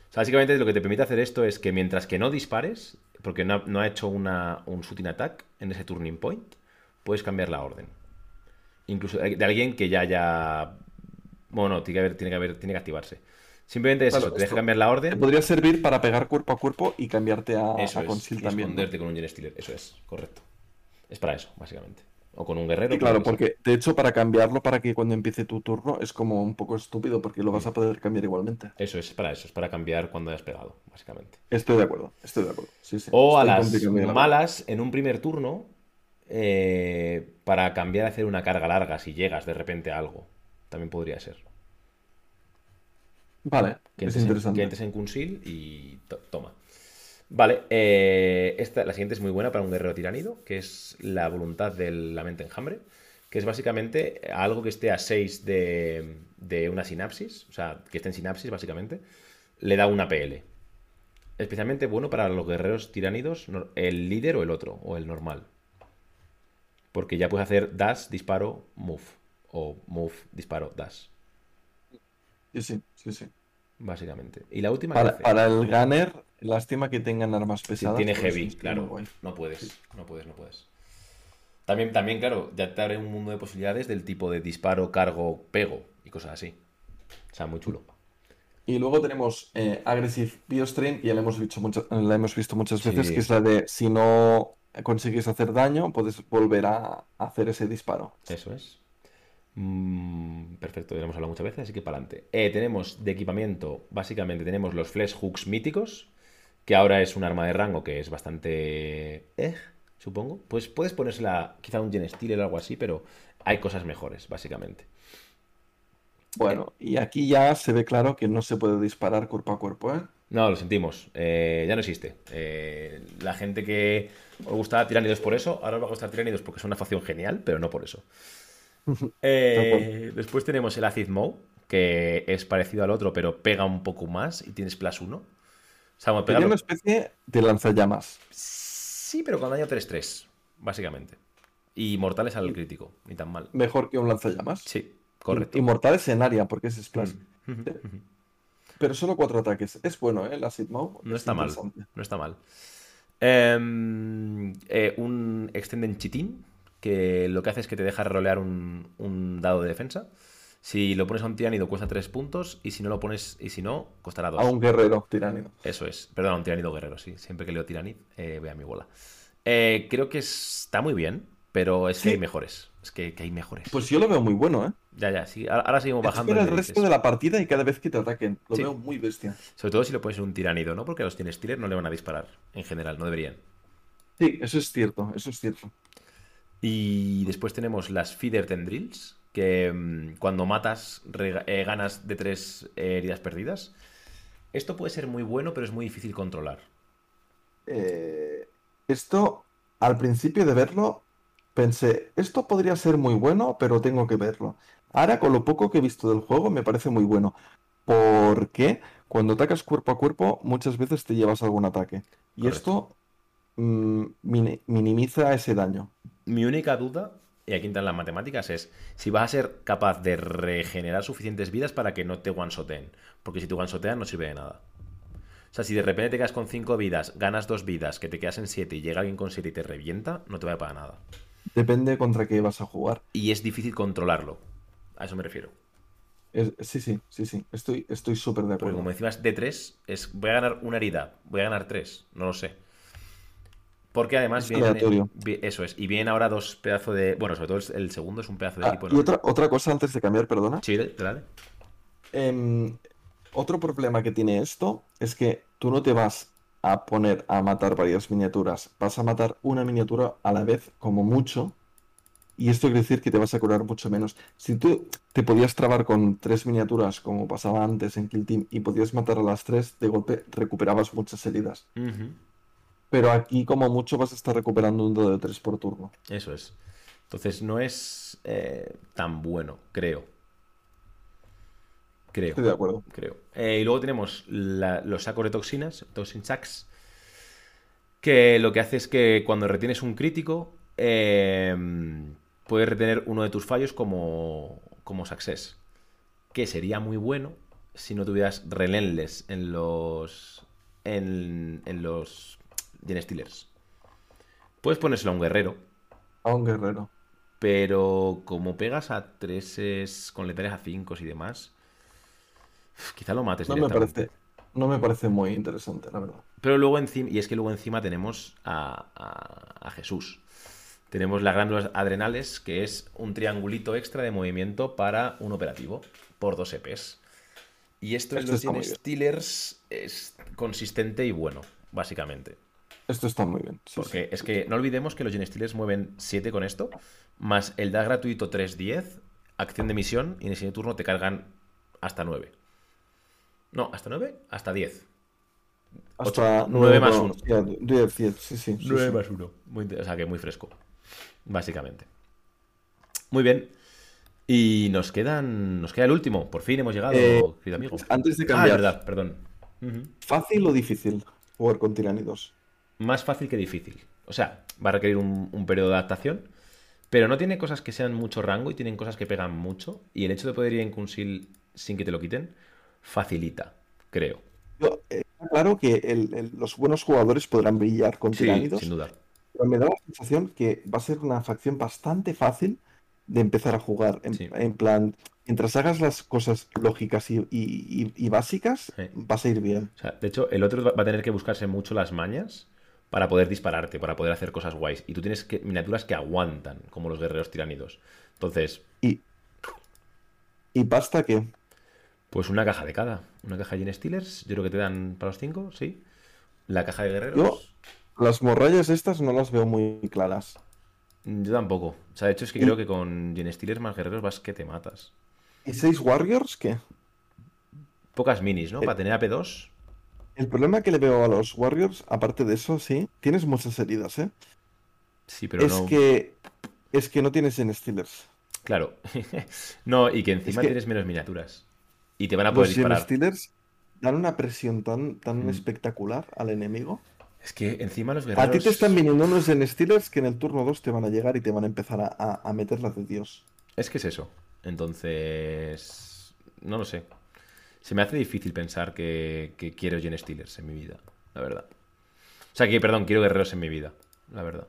O sea, básicamente lo que te permite hacer esto es que mientras que no dispares, porque no, ha- no ha hecho una, un shooting attack en ese turning point, puedes cambiar la orden. Incluso de alguien que ya haya... Bueno, no, tiene que haber, tiene que haber, tiene que activarse. Simplemente es Claro, eso, te deja cambiar la Te orden. podría servir para pegar cuerpo a cuerpo y cambiarte a, Eso a es. Conceal y también. ¿no? esconderte con un Gen Stealer. Eso es, correcto. Es para eso, básicamente. O con un guerrero. Sí, claro, porque de hecho para cambiarlo para que cuando empiece tu turno es como un poco estúpido porque lo vas a poder cambiar igualmente. Eso es para eso, es para cambiar cuando hayas pegado, básicamente. Estoy de acuerdo, estoy de acuerdo. Sí, sí. O a las malas, en un primer turno, eh, para cambiar a hacer una carga larga si llegas de repente a algo. También podría ser. Vale, Que es entres, en, interesante. que entres en Kunsil y to- toma. Vale, eh, esta, la siguiente es muy buena para un guerrero tiranido, que es la voluntad de la mente enjambre, que es básicamente algo que esté a 6 de, de una sinapsis, o sea, que esté en sinapsis básicamente, le da una PL. Especialmente bueno para los guerreros tiranidos, no- el líder o el otro, o el normal. Porque ya puedes hacer dash, disparo, move. O move, disparo, dash. Sí, sí, sí, sí. Básicamente. Y la última Para, para el gunner, lástima que tengan armas Sí, pesadas. tiene sí, heavy, está muy claro. No puedes, no puedes, no puedes. También, también, claro, ya te abre un mundo de posibilidades del tipo de disparo, cargo, pego y cosas así. O sea, muy chulo. Y luego tenemos eh, Aggressive Biostream, que ya la hemos visto, muchas, la hemos visto muchas veces, Sí. que es la de si no consigues hacer daño, puedes volver a hacer ese disparo. Eso es. Mm, perfecto, ya lo hemos hablado muchas veces, así que para adelante. Eh, tenemos de equipamiento, básicamente tenemos los flesh hooks míticos, que ahora es un arma de rango que es bastante... Eh, supongo. Pues puedes ponérsela quizá un Gen Steel o algo así, pero hay cosas mejores, básicamente. Bueno, y aquí ya se ve claro que no se puede disparar cuerpo a cuerpo, ¿eh? No, lo sentimos. Eh, ya no existe. Eh, la gente que os gustaba Tiranidos por eso, ahora os va a gustar Tiranidos porque es una facción genial, pero no por eso. [laughs] Eh, después tenemos el Acid Mow, que es parecido al otro, pero pega un poco más y tienes plus 1. O sea, pegarlo- una especie de lanzallamas. Sí, pero con daño 3-3, básicamente. Y mortales al crítico, ni tan mal. Mejor que un lanzallamas. Sí, correcto. Inmortales en área, porque es splash. Mm. Pero solo cuatro ataques. Es bueno, ¿eh? La Sigmau. No Es está mal. No está mal. Eh, un Extended Chitin, que lo que hace es que te deja rolear un, un dado de defensa. Si lo pones a un tiránido cuesta 3 puntos y si no lo pones, y si no, costará 2. A un guerrero tiránido. Eso es. Perdón, a un tiránido guerrero, sí. Siempre que leo tiranid, eh, voy a mi bola. Eh, creo que está muy bien, pero es que hay mejores. Es que, que hay mejores. Pues yo lo veo muy bueno, ¿eh? Ya, ya, sí. Ahora, ahora seguimos bajando. Espera el resto de la partida y cada vez que te ataquen. Lo Sí. veo muy bestia. Sobre todo si lo pones en un tiránido, ¿no? Porque a los tienes Steelers no le van a disparar. En general, no deberían. Sí, eso es cierto, eso es cierto. Y después tenemos las Feeder Tendrils, que mm, cuando matas eh, ganas de tres eh, heridas perdidas. Esto puede ser muy bueno, pero es muy difícil controlar. Eh, esto, al principio de verlo, pensé, esto podría ser muy bueno, pero tengo que verlo. Ahora, con lo poco que he visto del juego, me parece muy bueno. Porque cuando atacas cuerpo a cuerpo, muchas veces te llevas algún ataque. Y Correcto. esto mm, mini- minimiza ese daño. Mi única duda, y aquí entran las matemáticas, es si vas a ser capaz de regenerar suficientes vidas para que no te one-shoten. Porque si te one-shotean no sirve de nada. O sea, si de repente te quedas con 5 vidas, ganas 2 vidas, que te quedas en 7 y llega alguien con 7 y te revienta, no te vale para nada. Depende contra qué vas a jugar. Y es difícil controlarlo. A eso me refiero. Es- sí, sí, sí, sí. Estoy, estoy súper de Porque acuerdo. como encima es de 3, es voy a ganar una herida, voy a ganar 3, no lo sé. Porque además Es vienen, eso es, y vienen ahora dos pedazos de, bueno, sobre todo el, el segundo es un pedazo de Ah, equipo y otra, otra cosa antes de cambiar, perdona. Sí, dale. Em, otro problema que tiene esto es que tú no te vas a poner a matar varias miniaturas, vas a matar una miniatura a la vez, como mucho, y esto quiere decir que te vas a curar mucho menos. Si tú te podías trabar con tres miniaturas, como pasaba antes en Kill Team, y podías matar a las tres, de golpe recuperabas muchas heridas. Pero aquí, como mucho, vas a estar recuperando un dado de tres por turno. Eso es. Entonces no es eh, tan bueno, creo. Creo. Estoy de acuerdo. creo. Eh, y luego tenemos la- los sacos de toxinas, Toxin Sacks, que lo que hace es que cuando retienes un crítico, eh, puedes retener uno de tus fallos como, como success. Que sería muy bueno si no tuvieras relentless en los. en, en los Gen Stealers. Puedes ponérselo a un guerrero, A un guerrero. pero como pegas a treses con letales a 5 y demás, quizá lo mates No me parece, no me parece muy interesante, la verdad. Pero luego encima, y es que luego encima tenemos a, a- a Jesús. Tenemos las glándulas adrenales, que es un triangulito extra de movimiento para un operativo, por dos EPs. Y esto en Esto los está muy Gen bien. Stealers es consistente y bueno, básicamente. Esto está muy bien. sí, sí. Porque es que no olvidemos que los Gen Stealers mueven 7 con esto, más el da gratuito 3-10, acción de misión, y en el siguiente turno te cargan hasta 9. No, hasta 9, hasta 10. Hasta ocho, nueve más bueno, uno. sí, 10, 10, sí, sí, sí, 9 sí. más 1. Muy, o sea que muy fresco. Básicamente. Muy bien. Y nos quedan. Nos queda el último. Por fin hemos llegado, Eh, querido amigo. Antes de Ah, cambiar, es verdad, perdón. Ujú. ¿fácil o difícil jugar con tiránidos? Más fácil que difícil. O sea, va a requerir un, un periodo de adaptación. Pero no tiene cosas que sean mucho rango y tienen cosas que pegan mucho. Y el hecho de poder ir en Kunsil sin que te lo quiten, facilita, creo. Yo, eh, está claro que el- el- los buenos jugadores podrán brillar con Sí, tiránidos, sin duda. pero me da la sensación que va a ser una facción bastante fácil de empezar a jugar. En, Sí. en plan, mientras hagas las cosas lógicas y, y- y- y básicas, Sí. vas a ir bien. O sea, de hecho, el otro va a tener que buscarse mucho las mañas para poder dispararte, para poder hacer cosas guays. Y tú tienes que, miniaturas que aguantan, como los guerreros tiránidos. Entonces, Y, y basta que pues una caja de cada. Una caja de Gen Stealers, yo creo que te dan para los cinco, sí. La caja de guerreros. Yo- las morrallas estas no las veo muy claras. Yo tampoco. O sea, de hecho es que Y- creo que con Gen Stealers más guerreros vas que te matas. ¿Y seis Warriors qué? Pocas minis, ¿no? Eh, Para tener AP2. El problema que le veo a los Warriors, aparte de eso, sí, tienes muchas heridas, ¿eh? Sí, pero es no. que es que no tienes en Steelers. Claro. [laughs] no, y que encima que- tienes menos miniaturas. Y te van a poder Los disparar. Steelers dan una presión tan, tan Mm. espectacular al enemigo. Es que encima los A guerreros. ti te están viniendo unos Gen Steelers que en el turno 2 te van a llegar y te van a empezar a, a, a meter las de Dios. Es que es eso. Entonces. No lo sé. Se me hace difícil pensar que, que quiero Gen Stealers en mi vida, la verdad. O sea, que, perdón, quiero guerreros en mi vida, la verdad.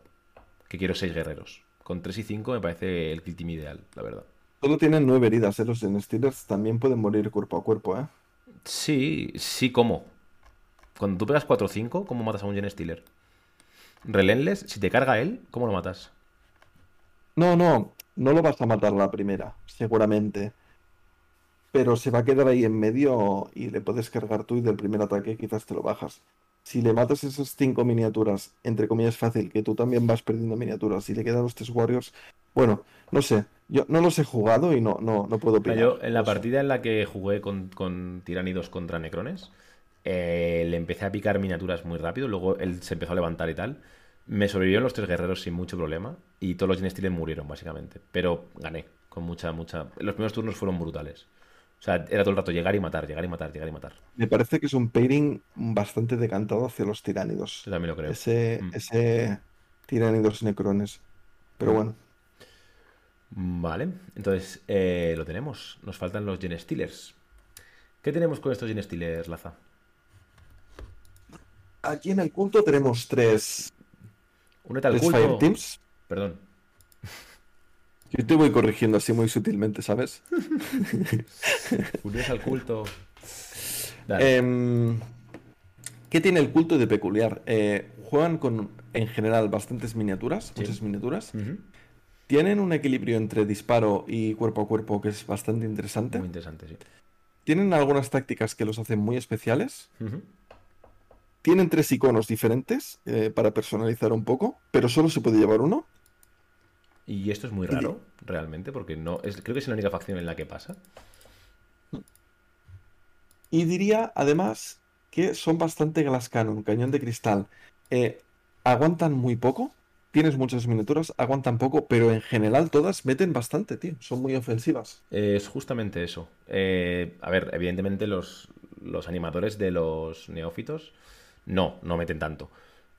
Que quiero seis guerreros Con 3 y 5 me parece el kill team ideal, la verdad. Solo tienen 9 heridas, ¿eh? Los Gen Stealers también pueden morir cuerpo a cuerpo, ¿eh? Sí, sí, ¿cómo? Cuando tú pegas 4 o 5, ¿cómo matas a un Gen Stealer? Relentless, si te carga él, ¿cómo lo matas? No, no, no lo vas a matar la primera, seguramente. Pero se va a quedar ahí en medio y le puedes cargar tú y del primer ataque quizás te lo bajas. Si le matas esas cinco miniaturas, entre comillas fácil, que tú también vas perdiendo miniaturas y le quedan los tres Warriors, bueno, no sé, yo no los he jugado y no, no, no puedo opinar. Yo en la partida en la que jugué con, con Tiranidos contra Necrones, eh, le empecé a picar miniaturas muy rápido, luego él se empezó a levantar y tal. Me sobrevivieron los tres guerreros sin mucho problema y todos los Gen Stealers murieron, básicamente. Pero gané, con mucha, mucha... Los primeros turnos fueron brutales. O sea, era todo el rato llegar y matar, llegar y matar, llegar y matar. Me parece que es un pairing bastante decantado hacia los tiránidos. Yo también lo creo. Ese, Mm. ese tiránidos necrones. Pero bueno, Vale, entonces eh, lo tenemos. Nos faltan los Gen Stealers. ¿Qué tenemos con estos Gen Stealers, Laza? aquí en el culto tenemos tres, Únete al tres culto. Fire Teams. Perdón. Yo te voy corrigiendo así muy sutilmente, ¿sabes? [laughs] Únete al culto. Em, ¿qué tiene el culto de peculiar? Eh, juegan con, en general, bastantes miniaturas, Sí. muchas miniaturas. Tienen un equilibrio entre disparo y cuerpo a cuerpo que es bastante interesante. Muy interesante, sí. Tienen algunas tácticas que los hacen muy especiales. Tienen tres iconos diferentes eh, para personalizar un poco, pero solo se puede llevar uno. Y esto es muy raro, realmente, porque no es, creo que es la única facción en la que pasa. Y diría además que son bastante glass cannon, cañón de cristal. Eh, aguantan muy poco, tienes muchas miniaturas, aguantan poco, pero en general todas meten bastante, tío. Son muy ofensivas. Es justamente eso. Eh, a ver, evidentemente los, los animadores de los neófitos no, no meten tanto.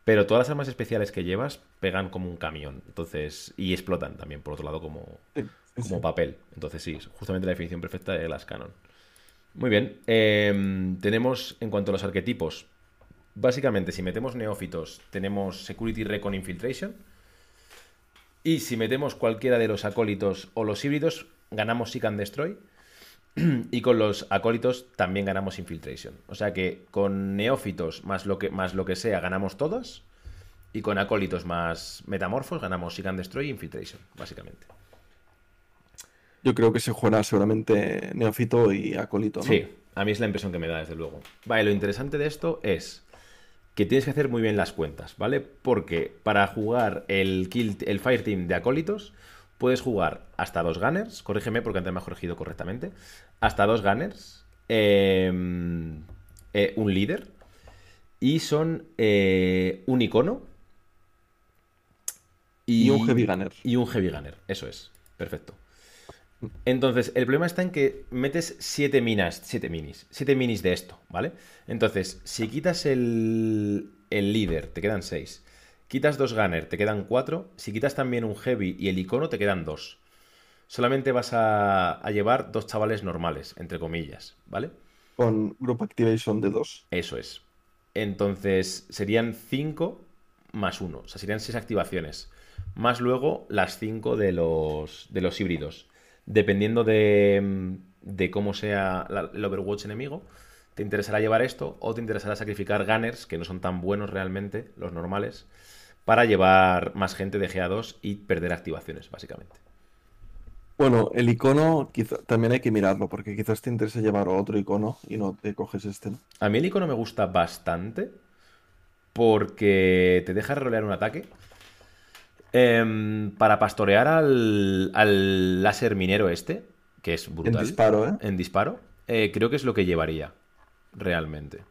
Pero todas las armas especiales que llevas pegan como un camión. Entonces, y explotan también, por otro lado, como, como papel. Entonces, sí, es justamente la definición perfecta de Glass Cannon. Muy bien. eh, tenemos, en cuanto a los arquetipos, básicamente, si metemos neófitos, tenemos Security Recon Infiltration. Y si metemos cualquiera de los acólitos o los híbridos, ganamos Seek and Destroy. [clears throat] Y con los acólitos también ganamos Infiltration. O sea que con neófitos más lo que, más lo que sea ganamos todas. Y con acólitos más metamorfos ganamos Seek and Destroy e Infiltration, básicamente. Yo creo que se jugará seguramente Neofito y Acolito, ¿no? Sí, a mí es la impresión que me da, desde luego. Vale, lo interesante de esto es que tienes que hacer muy bien las cuentas, ¿vale? Porque para jugar el, kill, el Fire Team de acólitos, puedes jugar hasta dos gunners, corrígeme porque antes me has corregido correctamente, hasta dos gunners, eh, eh, un líder, y son eh, un icono Y un Heavy Gunner. Y un Heavy Gunner, eso es, perfecto. Entonces, el problema está en que metes 7 minas, 7 minis, 7 minis de esto, ¿vale? Entonces, si quitas el, el líder, te quedan 6. Quitas dos gunner, te quedan 4. Si quitas también un heavy y el icono, te quedan 2. Solamente vas a, a llevar dos chavales normales, entre comillas, ¿vale? Con Group Activation de 2. Eso es. Entonces, serían 5 más 1. O sea, serían 6 activaciones. Más luego las 5 de los, de los híbridos. Dependiendo de, de cómo sea la- el Overwatch enemigo, te interesará llevar esto o te interesará sacrificar gunners, que no son tan buenos realmente, los normales, para llevar más gente de GA2 y perder activaciones, básicamente. Bueno, el icono quizá, también hay que mirarlo, porque quizás te interesa llevar otro icono y no te coges este. ¿no? A mí el icono me gusta bastante porque te deja rolear un ataque. Em, para pastorear al, al láser minero este, que es En brutal. disparo, ¿eh? En disparo, eh, creo que es lo que llevaría, realmente.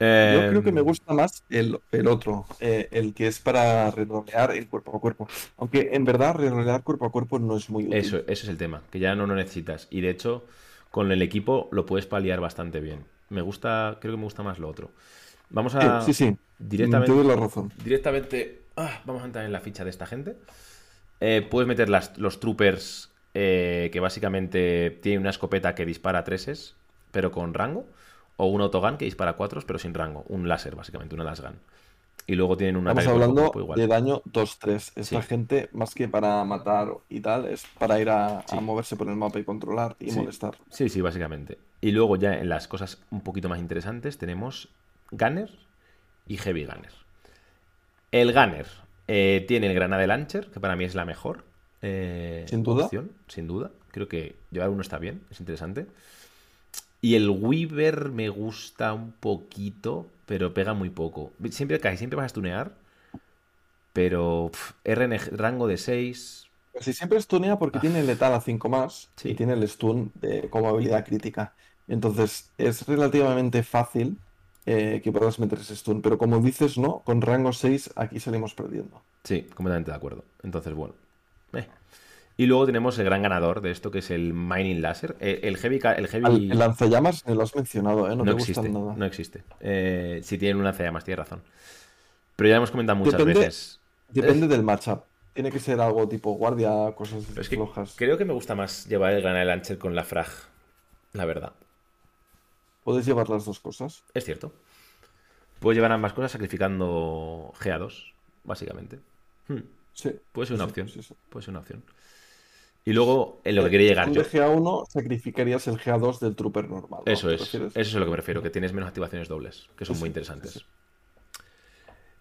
Yo creo que me Em, gusta más el, el otro, eh, el que es para rerolear el cuerpo a cuerpo. Aunque en verdad rerolear cuerpo a cuerpo no es muy útil. Eso, eso es el tema, que ya no lo necesitas. Y de hecho, con el equipo lo puedes paliar bastante bien. Me gusta, creo que me gusta más lo otro. Vamos a Sí, sí, sí. directamente. Te doy la razón. Directamente, ah, vamos a entrar en la ficha de esta gente. Eh, puedes meter las- los troopers eh, que básicamente tienen una escopeta que dispara treses, pero con rango. O un autogun que dispara cuatro, pero sin rango. Un láser, básicamente, una las gun. Y luego tienen un Estamos hablando igual. de daño 2-3. Esta Sí. gente, más que para matar y tal, es para ir a, moverse por el mapa y controlar y Sí. molestar. Sí, sí, básicamente. Y luego ya en las cosas un poquito más interesantes tenemos Gunner y Heavy Gunner. El Gunner eh, tiene el Granada Launcher, que para mí es la mejor eh, Sin duda. opción, sin duda. Creo que llevar uno está bien, es interesante. Y el Weaver me gusta un poquito, pero pega muy poco. Siempre casi siempre vas a stunear, pero pf, RNG, rango de 6. Casi siempre stunea porque tiene letal a 5 más Ah. Sí. y tiene el stun de- como habilidad crítica. Entonces es relativamente fácil eh, que puedas meter ese stun. Pero como dices, no, con rango 6 aquí salimos perdiendo. Sí, completamente de acuerdo. Entonces, bueno. eh. Y luego tenemos el gran ganador de esto, que es el Mining Laser. Eh, El Heavy... El heavy... El lanzallamas me lo has mencionado, ¿eh? No, no te existe, gustan nada. no existe. Eh, si tienen un lanzallamas, tienes razón. Pero ya hemos comentado muchas Depende- veces. Depende del matchup. Tiene que ser algo tipo guardia, cosas es que flojas. creo que me gusta más llevar el Granada Launcher con la Frag. La verdad. Puedes llevar las dos cosas. Es cierto. Puedo llevar ambas cosas sacrificando GA2, básicamente. Hmm, Sí. Puede ser una sí, opción. sí, sí. Puede ser una opción. Y luego, en lo que Eh, quería llegar tú yo. de GA1 sacrificarías el GA2 del trooper normal. ¿no? Eso ¿Te es, eso es a lo que me refiero, que tienes menos activaciones dobles, que son Sí, muy interesantes. sí.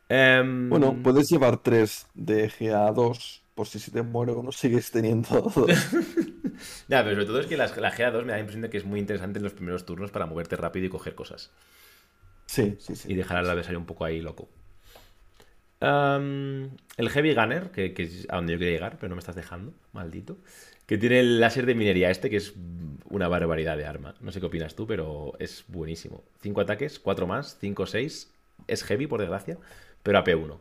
Em, Bueno, puedes llevar tres de GA2 por si se te muere uno, sigues teniendo [laughs] dos. [laughs] Ya, pero sobre todo es que las- la GA2 me da la impresión de que es muy interesante en los primeros turnos para moverte rápido y coger cosas. Sí, sí, Y sí. dejar al adversario un poco ahí loco. El Heavy Gunner, que, que es a donde yo quería llegar, pero no me estás dejando, maldito. Que tiene el láser de minería este, que es una barbaridad de arma. No sé qué opinas tú, pero es buenísimo. 5 ataques, 4 más, 5, 6. Es heavy, por desgracia, pero AP1.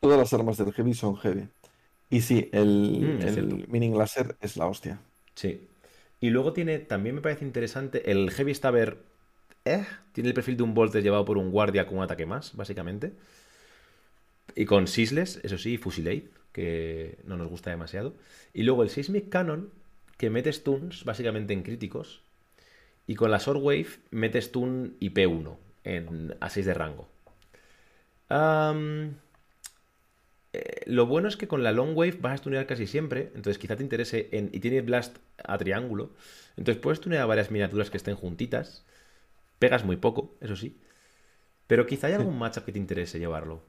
Todas las armas del heavy son heavy. Y sí, el, Mm, el. Mining Laser es la hostia. Sí. Y luego tiene, también me parece interesante, el Heavy Stabber eh, tiene el perfil de un Volter llevado por un guardia con un ataque más, básicamente. Y con Sisles, eso sí, y Fusilade, que no nos gusta demasiado. Y luego el Seismic Cannon, que mete stuns básicamente en críticos. Y con la Sword Wave mete stun y P1 en, a 6 de rango. Eh, lo bueno es que con la Long Wave vas a stunear casi siempre, entonces quizá te interese en, y tiene Blast a triángulo, entonces puedes stunear varias miniaturas que estén juntitas, pegas muy poco, eso sí, pero quizá hay algún matchup que te interese llevarlo.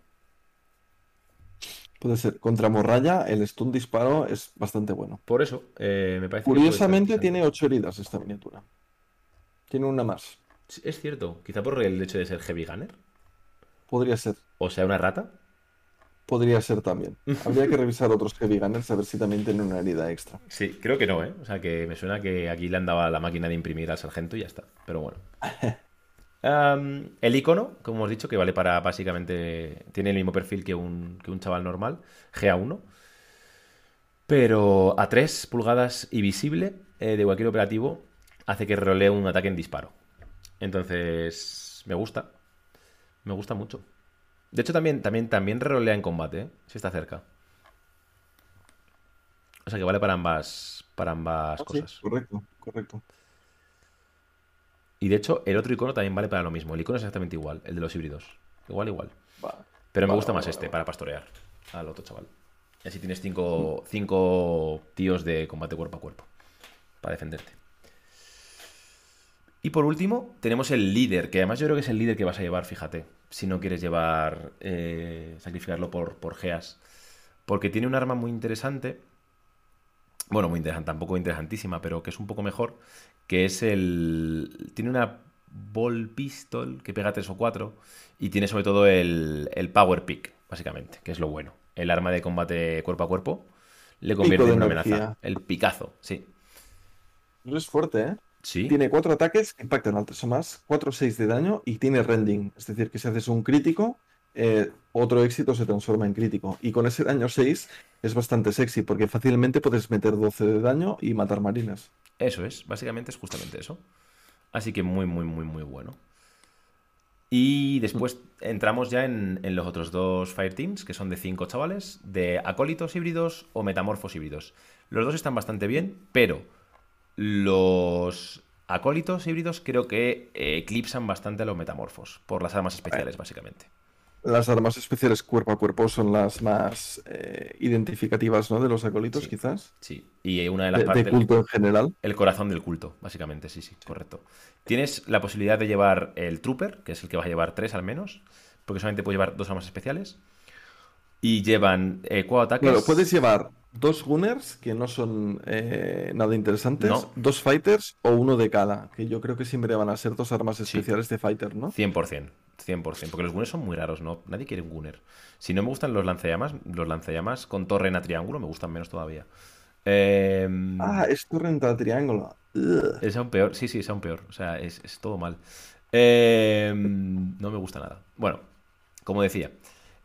Puede ser. Contra Morralla, el stun disparo es bastante bueno. Por eso, eh, me parece Curiosamente, tiene 8 heridas esta miniatura. Tiene una más. Sí, Es cierto, quizá por el hecho de ser Heavy Gunner, Podría ser. o sea, una rata. Podría ser también. Habría que revisar otros Heavy Gunners a ver si también tienen una herida extra. Sí, creo que no, ¿eh? O sea, que me suena que aquí le han dado a la máquina de imprimir al sargento y ya está. Pero bueno. [laughs] El icono, como hemos dicho, que vale para básicamente. Tiene el mismo perfil que un, que un chaval normal, GA1. Pero a 3 pulgadas y visible eh, de cualquier operativo hace que rolee un ataque en disparo. Entonces, me gusta. Me gusta mucho. De hecho, también, también, también rerolea en combate, ¿eh? Si está cerca. O sea que vale para ambas, para ambas Ah, sí, cosas. correcto, correcto. Y de hecho, el otro icono también vale para lo mismo. El icono es exactamente igual, el de los híbridos. Igual, igual. Va. Pero me gusta más este para pastorear al otro chaval. Y así tienes cinco, cinco tíos de combate cuerpo a cuerpo para defenderte. Y por último, tenemos el líder, que además yo creo que es el líder que vas a llevar, fíjate, si no quieres llevar, eh, sacrificarlo por, por Geas. Porque tiene un arma muy interesante, bueno, muy interesante, tampoco interesantísima, pero que es un poco mejor, que es el... Tiene una ball pistol que pega 3 o 4 y tiene sobre todo el, el power pick, básicamente, que es lo bueno. El arma de combate cuerpo a cuerpo le convierte en una energía. amenaza. El picazo, sí. No es fuerte, ¿eh? Sí. Tiene cuatro ataques que impactan al 3 o más, 4 o 6 de daño y tiene rending. Es decir, que si haces un crítico, eh, otro éxito se transforma en crítico. Y con ese daño 6 es bastante sexy porque fácilmente puedes meter 12 de daño y matar marines. Eso es, básicamente es justamente eso. Así que muy, muy, muy, muy bueno. Y después entramos ya en, en los otros dos Fireteams, que son de cinco chavales, de acólitos híbridos o metamorfos híbridos. Los dos están bastante bien, pero los acólitos híbridos creo que eh, eclipsan bastante a los metamorfos, por las armas especiales, básicamente. Las armas especiales cuerpo a cuerpo son las más eh, identificativas, ¿no? De los acólitos, quizás. Sí, y una de las De, partes... de culto en general. El corazón del culto, básicamente, sí, sí, correcto. Tienes la posibilidad de llevar el Trooper, que es el que vas a llevar tres al menos, porque solamente puedes llevar dos armas especiales. Y llevan eh, cuatro ataques. Claro, puedes llevar dos Gunners, que no son eh, nada interesantes, No. dos Fighters o uno de cada, que yo creo que siempre van a ser dos armas especiales de Fighter, ¿no? 100%, 100%, porque los Gunners son muy raros, ¿no? Nadie quiere un Gunner. Si no me gustan los lanzallamas, los lanzallamas con torre en a triángulo me gustan menos todavía. Eh, Ah, es torrenta de triángulo. Ugh. Es aún peor, sí, sí, es aún peor. O sea, es, es todo mal. Eh, no me gusta nada. Bueno, como decía,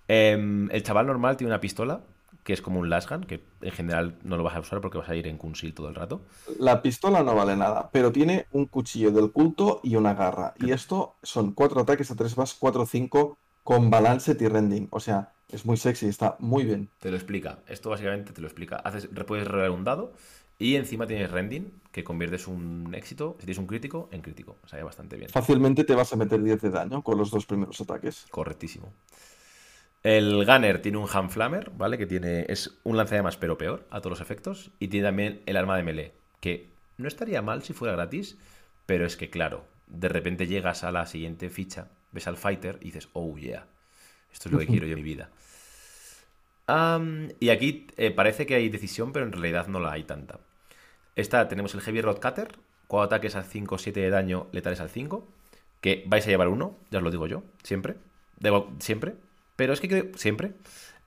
eh, el chaval normal tiene una pistola que es como un lasgun, que en general no lo vas a usar porque vas a ir en Kunsil todo el rato. La pistola no vale nada, pero tiene un cuchillo del culto y una garra. Y esto son cuatro ataques a tres más, cuatro o cinco con balance y rending. O sea, es muy sexy, está muy bien. Te lo explica. Esto básicamente te lo explica. Haces, puedes rolar un dado y encima tienes rending, que conviertes un éxito, si tienes un crítico, en crítico. O sea, bastante bien. Fácilmente te vas a meter 10 de daño con los dos primeros ataques. Correctísimo. El Gunner tiene un Handflammer, ¿vale? Que tiene. Es un lanzallamas, pero peor, a todos los efectos. Y tiene también el arma de melee. Que no estaría mal si fuera gratis. Pero es que, claro, de repente llegas a la siguiente ficha, ves al fighter y dices, oh yeah. Esto es lo que quiero yo en mi vida. Y aquí eh, parece que hay decisión, pero en realidad no la hay tanta. Está, tenemos el Heavy Rod Cutter, cuatro ataques al 5 o 7 de daño letales al 5, que vais a llevar uno, ya os lo digo yo, siempre. Debo, siempre. Pero es que creo, siempre.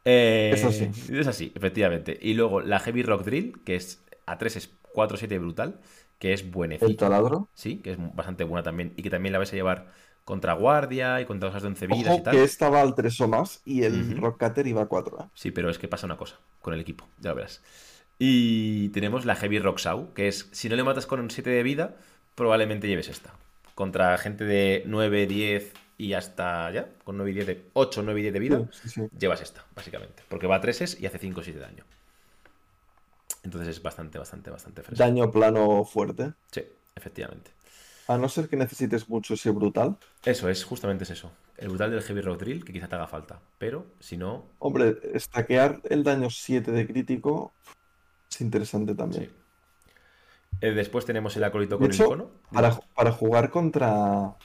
Eh, Es así. Es así, efectivamente. Y luego la Heavy Rock Drill, que es a 3 es 4-7 brutal, que es El buenecita. taladro. Sí, que es bastante buena también. Y que también la vais a llevar contra guardia y contra cosas de 11 vidas y tal. que esta va al 3 o más y el. Rock Cutter iba a 4. ¿eh? Sí, pero es que pasa una cosa con el equipo, ya lo verás. Y tenemos la Heavy Rock Saw, que es, si no le matas con un 7 de vida, probablemente lleves esta. Contra gente de 9, 10 y hasta ya, con 9 y 10 de 8, 9 y 10 de vida, Sí, sí. llevas esta, básicamente. Porque va a 3 y hace 5 o 7 de daño. Entonces es bastante, bastante, bastante fresco. Daño plano fuerte. Sí, efectivamente. A no ser que necesites mucho ese brutal. Eso es, justamente es eso. El brutal del Heavy Rock Drill, que quizá te haga falta. Pero si no, Hombre, stackear el daño 7 de crítico es interesante también. sí. Eh, después tenemos el acólito con el icono. Para, para jugar contra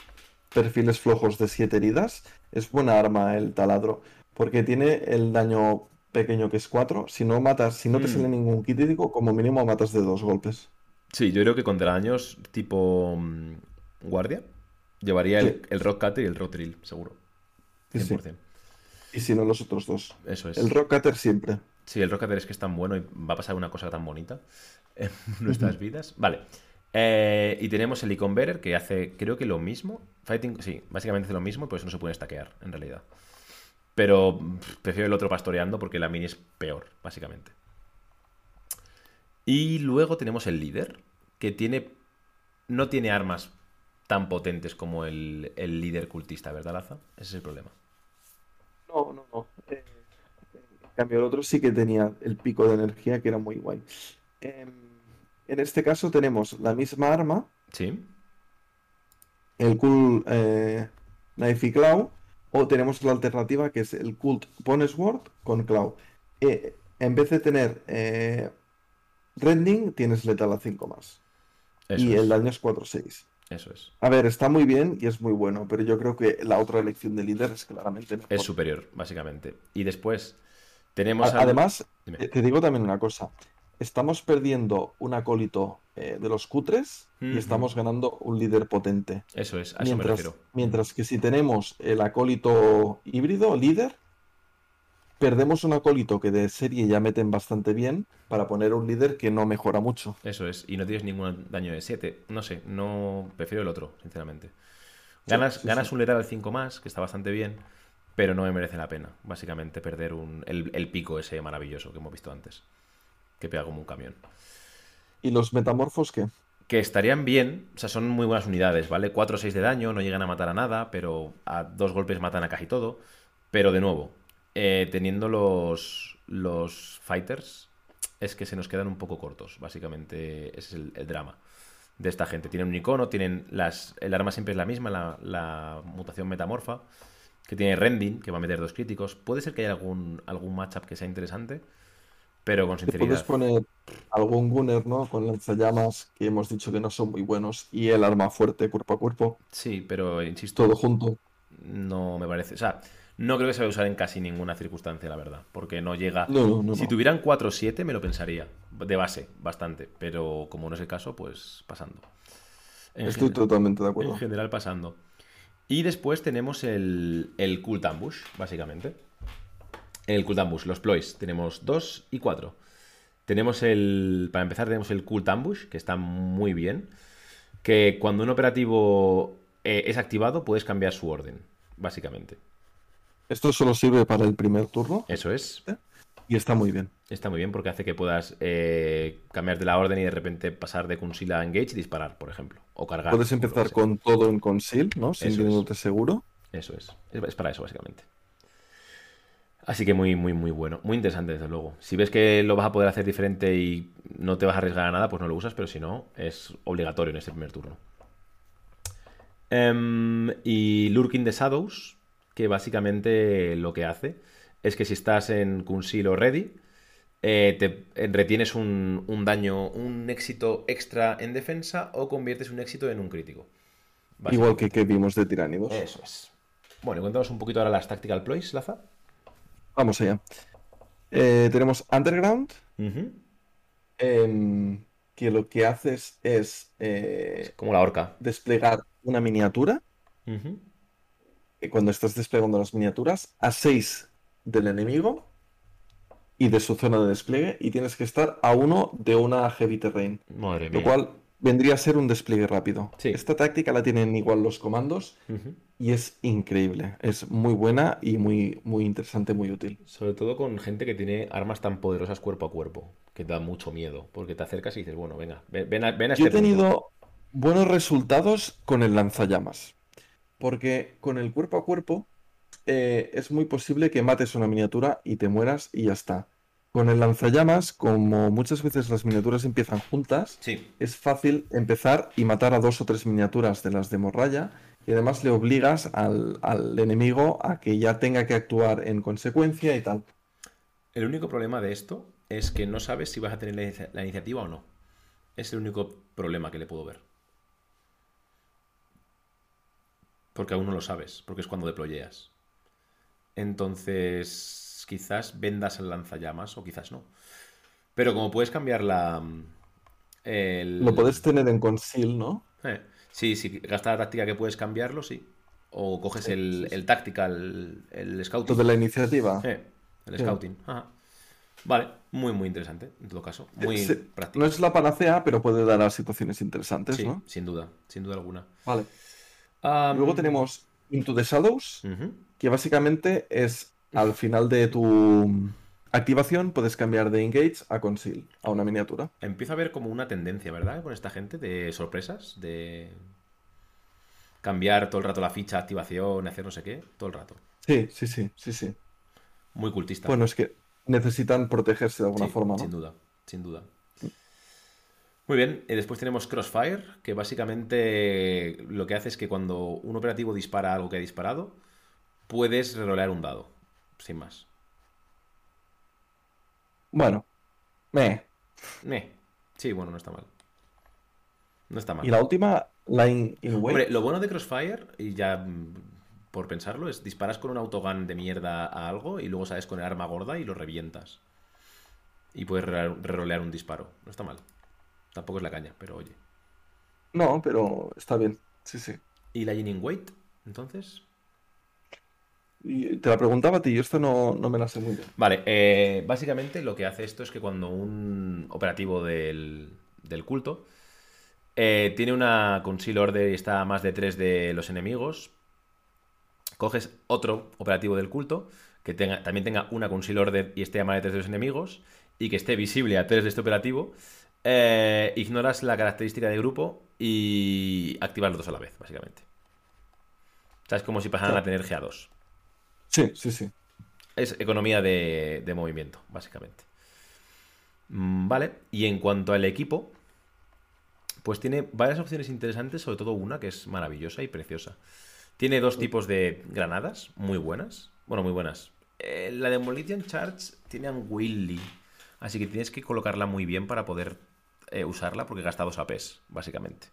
perfiles flojos de 7 heridas, es buena arma el taladro. Porque tiene el daño pequeño que es 4. Si no matas, si no te Mm. sale ningún crítico, como mínimo matas de dos golpes. Sí, yo creo que contra daños tipo mm, guardia llevaría el, Sí. el Rock Cutter y el Rock Drill, seguro. Sí, sí. 100%. Y si no, los otros dos. Eso es. El Rock Cutter siempre. Sí, el Rock Cutter es que es tan bueno y va a pasar una cosa tan bonita [laughs] en nuestras vidas. Vale. Eh, y tenemos el Icon Bearer que hace, creo que lo mismo. Fighting, sí, básicamente hace lo mismo, por eso no se puede stackear, en realidad. Pero prefiero el otro pastoreando porque la mini es peor, básicamente. Y luego tenemos el líder, que tiene. No tiene armas tan potentes como el, el líder cultista, ¿verdad, Laza? Ese es el problema. No, no, no. Eh, en cambio, el otro sí que tenía el pico de energía que era muy guay. Em, en este caso tenemos la misma arma, Sí. el Cool eh, Knife y Claw, o tenemos la alternativa que es el Cult Sword con Claw. Eh, en vez de tener eh, Rending, tienes letal a 5 más. Eso Y es. el daño es 4-6. Eso es. A ver, está muy bien y es muy bueno, pero yo creo que la otra elección de líder es claramente mejor. Es superior, básicamente. Y después tenemos A- al- Además, Dime. eh, te digo también una cosa. Estamos perdiendo un acólito eh, de los cutres y estamos ganando un líder potente. Eso es, a eso me Mientras, refiero. mientras que si tenemos el acólito híbrido, líder, perdemos un acólito que de serie ya meten bastante bien para poner un líder que no mejora mucho. Eso es. Y no tienes ningún daño de 7. No sé, no. Prefiero el otro, sinceramente. Ganas, sí, ganas sí. un letal al 5 más, que está bastante bien, pero no me merece la pena, básicamente, perder un, el, el pico ese maravilloso que hemos visto antes. Que pega como un camión. ¿Y los metamorfos qué? Que estarían bien, o sea, son muy buenas unidades, ¿vale? 4 o 6 de daño, no llegan a matar a nada, pero a dos golpes matan a casi todo. Pero de nuevo, eh, teniendo los, los fighters, es que se nos quedan un poco cortos, básicamente ese es el, el drama. de esta gente. Tienen un icono, tienen las. El arma siempre es la misma, la, la mutación metamorfa. Que tiene rending, que va a meter dos críticos. Puede ser que haya algún, algún matchup que sea interesante. Pero con sinceridad. puedes poner algún gunner, ¿no? Con lanzallamas que hemos dicho que no son muy buenos y el arma fuerte cuerpo a cuerpo, Sí, pero insisto, todo junto. no me parece. O sea, no creo que se vaya a usar en casi ninguna circunstancia, la verdad. Porque no llega. No, no, no. Si tuvieran 4-7 me lo pensaría. De base, bastante. Pero como no es el caso, pues pasando. En Estoy totalmente de En acuerdo. general pasando. Y después tenemos el, el Cult Ambush, básicamente. El Cult Ambush, los ploys. Tenemos 2 y 4. Tenemos el. Para empezar, tenemos el Cult Ambush, que está muy bien. Que cuando un operativo eh, es activado, puedes cambiar su orden, básicamente. Esto solo sirve para el primer turno Eso es. y está muy bien. Está muy bien porque hace que puedas eh, cambiar de la orden y de repente pasar de conceal a engage y disparar, por ejemplo. O cargar. Puedes empezar con todo en conceal, ¿no? Sintiéndote seguro. Eso es. es. es para eso, básicamente. Así que muy, muy, muy bueno. Muy interesante, desde luego. Si ves que lo vas a poder hacer diferente y no te vas a arriesgar a nada, pues no lo usas, pero si no, es obligatorio en ese primer turno. Em, y Lurking the Shadows, que básicamente lo que hace es que si estás en Conceal o Ready, eh, te eh, retienes un, un daño, un éxito extra en defensa o conviertes un éxito en un crítico. Igual que que vimos de Tiránidos. Eso es. Bueno, cuéntanos un poquito ahora las Tactical Ploys, Laza. Vamos allá. Eh, tenemos Underground, em, que lo que haces es eh, Como la orca. desplegar una miniatura. Eh, Cuando estás desplegando las miniaturas, a 6 del enemigo y de su zona de despliegue, y tienes que estar a uno de una heavy terrain. Madre Lo mía. cual vendría a ser un despliegue rápido. Sí. Esta táctica la tienen igual los comandos y es increíble. Es muy buena y muy, muy interesante, muy útil. Sobre todo con gente que tiene armas tan poderosas cuerpo a cuerpo, que da mucho miedo, porque te acercas y dices, bueno, venga, ven, a, ven a Yo este he punto. tenido buenos resultados con el lanzallamas. Porque con el cuerpo a cuerpo eh, es muy posible que mates una miniatura y te mueras y ya está. Con el lanzallamas, como muchas veces las miniaturas empiezan juntas, Sí, es fácil empezar y matar a dos o tres miniaturas de las de morralla y además le obligas al, al enemigo a que ya tenga que actuar en consecuencia y tal. el único problema de esto es que no sabes si vas a tener la, la iniciativa o no. Es el único problema que le puedo ver. Porque aún no lo sabes, porque es cuando deployeas. Entonces, quizás vendas el lanzallamas o quizás no. Pero como puedes cambiar la... el- Lo puedes tener en conceal, ¿no? Eh, sí, si gastas la táctica que puedes cambiarlo, sí. O coges Sí, el, sí, sí. el tactical, el Lo scouting. de la iniciativa. Eh, el Sí. scouting. Ajá. Vale, muy, muy interesante, en todo caso. Muy Sí, práctico. No es la panacea, pero puede dar a situaciones interesantes, Sí, ¿no? sin duda, sin duda alguna. Vale. Luego tenemos Into the Shadows, que básicamente es al final de tu activación puedes cambiar de engage a conceal, a una miniatura. Empiezo a ver como una tendencia, ¿verdad? Con esta gente de sorpresas, de cambiar todo el rato la ficha, activación, hacer no sé qué, todo el rato. Sí, sí, sí, sí, sí. Muy cultista. Bueno, es que necesitan protegerse de alguna Sí, forma, Sin ¿no? duda, sin duda. Muy bien, y después tenemos Crossfire, que básicamente lo que hace es que cuando un operativo dispara algo que ha disparado, puedes rerolear un dado, sin más. Bueno, meh. Eh, Sí, bueno, no está mal. No está mal. Y la última, Line in Wait. Hombre, lo bueno de Crossfire, y ya mm, por pensarlo, es disparas con un autogun de mierda a algo y luego sales con el arma gorda y lo revientas. Y puedes re- rerolear un disparo. No está mal. Tampoco es la caña, pero oye. No, pero está bien. Sí, sí. ¿Y la in Wait? Entonces. Y te la preguntaba a ti, yo esto no, no me la sé muy bien. Vale, eh, básicamente lo que hace esto es que cuando un operativo del, del culto eh, tiene una conceal order y está a más de 3 de los enemigos, coges otro operativo del culto que tenga, también tenga una conceal order y esté a más de 3 de los enemigos y que esté visible a 3 de este operativo, eh, ignoras la característica de grupo y activas los dos a la vez, básicamente. O sea, es como si pasaran Claro. a tener GA2. Sí, sí, sí. Es economía de, de movimiento, básicamente. Mm, Vale, y en cuanto al equipo, Pues tiene varias opciones interesantes, sobre todo una que es maravillosa y preciosa. Tiene dos tipos de granadas muy buenas. Bueno, muy buenas. Eh, la Demolition Charge tiene un Willy. Así que tienes que colocarla muy bien para poder eh, usarla porque gasta dos APs, básicamente.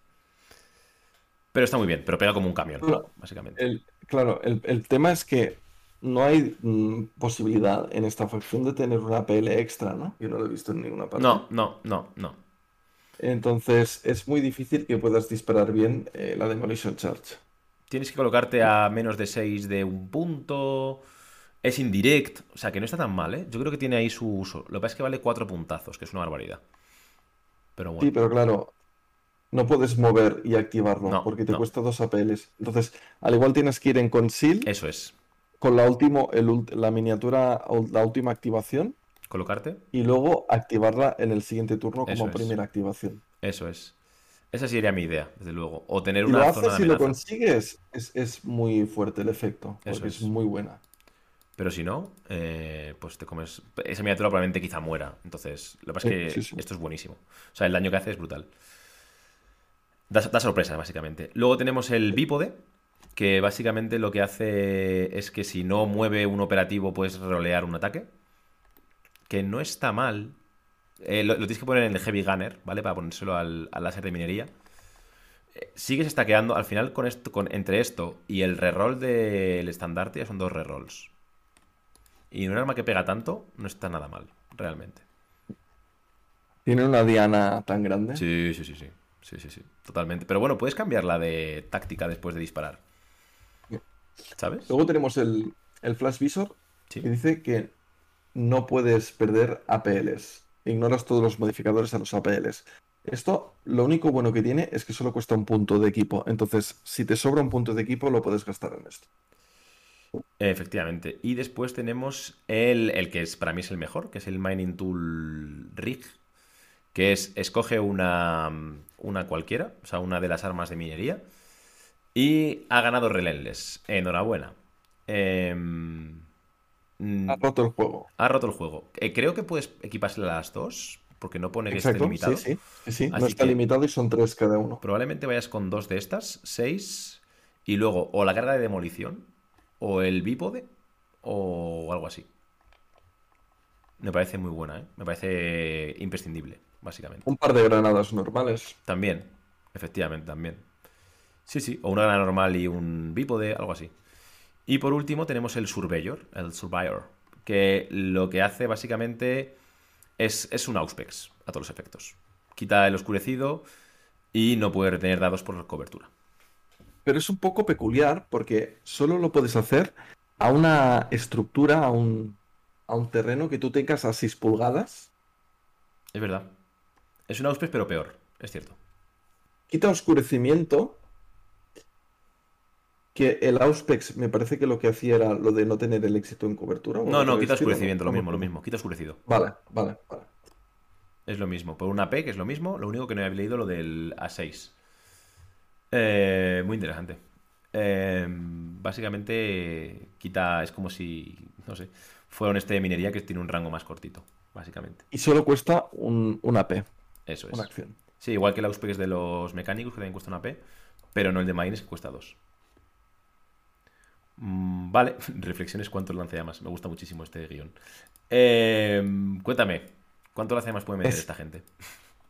Pero está muy bien, pero pega como un camión, básicamente. claro, el, tema es que no hay mm, posibilidad en esta facción de tener una PL extra, ¿no? Yo no lo he visto en ninguna parte. No, no, no, no. Entonces es muy difícil que puedas disparar bien eh, la Demolition Charge. Tienes que colocarte a menos de 6 de un punto. Es indirect, o sea que no está tan mal, ¿eh? Yo creo que tiene ahí su uso. Lo que pasa es que vale 4 puntazos, que es una barbaridad. Pero bueno. Sí, pero claro, no puedes mover y activarlo porque te cuesta dos APLs. Entonces, al igual tienes que ir en conceal. Eso es. Con la, último, la miniatura, la última activación. Colocarte. Y luego activarla en el siguiente turno como primera activación. Eso es. Esa sería mi idea, desde luego. O tener una. lo haces, si lo consigues, es, muy fuerte el efecto. Porque es. muy buena. Pero si no, eh, pues te comes. Esa miniatura probablemente quizá muera. Entonces, lo que pasa es que esto es buenísimo. O sea, el daño que hace es brutal. Da, sorpresa, básicamente. Luego tenemos el bípode, que básicamente lo que hace es que si no mueve un operativo, puedes rolear un ataque. Que no está mal. Eh, lo, tienes que poner en el Heavy Gunner, ¿vale? Para ponérselo al, láser de minería. Eh, sigues stackeando. Al final, con esto, con, entre esto y el reroll del estandarte, ya son dos rerolls. Y un arma que pega tanto, no está nada mal, realmente. ¿Tiene una diana tan grande? Sí, sí, sí, sí. Sí, sí, sí, totalmente. Pero bueno, puedes cambiarla de táctica después de disparar. ¿Sabes? Luego tenemos el, Flash Visor que dice que no puedes perder APLs. Ignoras todos los modificadores a los APLs. Esto, lo único bueno que tiene es que solo cuesta un punto de equipo. Entonces, si te sobra un punto de equipo, lo puedes gastar en esto. Efectivamente. Y después tenemos el, el que es para mí es el mejor, que es el Mining Tool Rig, que es escoge una, una cualquiera, o sea, una de las armas de minería, y ha ganado Relentless. Enhorabuena. Em, ha roto el juego. Ha roto el juego. Eh, creo que puedes equiparse las dos, porque no pone que esté limitado. Sí, sí, sí, no está limitado y son tres cada uno. Probablemente vayas con dos de estas, seis, y luego o la carga de demolición, o el bípode, o algo así. Me parece muy buena, ¿eh? Me parece imprescindible básicamente. Un par de granadas normales. También, efectivamente, también. Sí, sí, o una granada normal y un bípode, algo así. Y por último tenemos el Surveyor, el Surveyor, que lo que hace básicamente es, es un Auspex a todos los efectos. Quita el oscurecido y no puede retener dados por cobertura. Pero es un poco peculiar porque solo lo puedes hacer a una estructura, a un, a un terreno que tú tengas a 6 pulgadas. Es verdad. Es un Auspex, pero peor, es cierto. Quita oscurecimiento. Que el Auspex me parece que lo que hacía era lo de no tener el éxito en cobertura. No, no, quita oscurecimiento, lo mismo, lo mismo. Quita oscurecido. Vale, vale, vale. Es lo mismo. Por una P, que es lo mismo, lo único que no había leído lo del A6. Eh, muy interesante. Eh, básicamente quita, es como si, no sé, fuera un este de minería que tiene un rango más cortito, básicamente. Y solo cuesta un, una P. Eso es. Una acción. Sí, igual que el Auspex de los mecánicos, que también cuesta una P, pero no el de Mines, que cuesta 2. Mm, vale, [laughs] reflexiones cuánto lanzallamas. Me gusta muchísimo este guion. Em, cuéntame, ¿cuánto lanzallamas puede meter esta gente?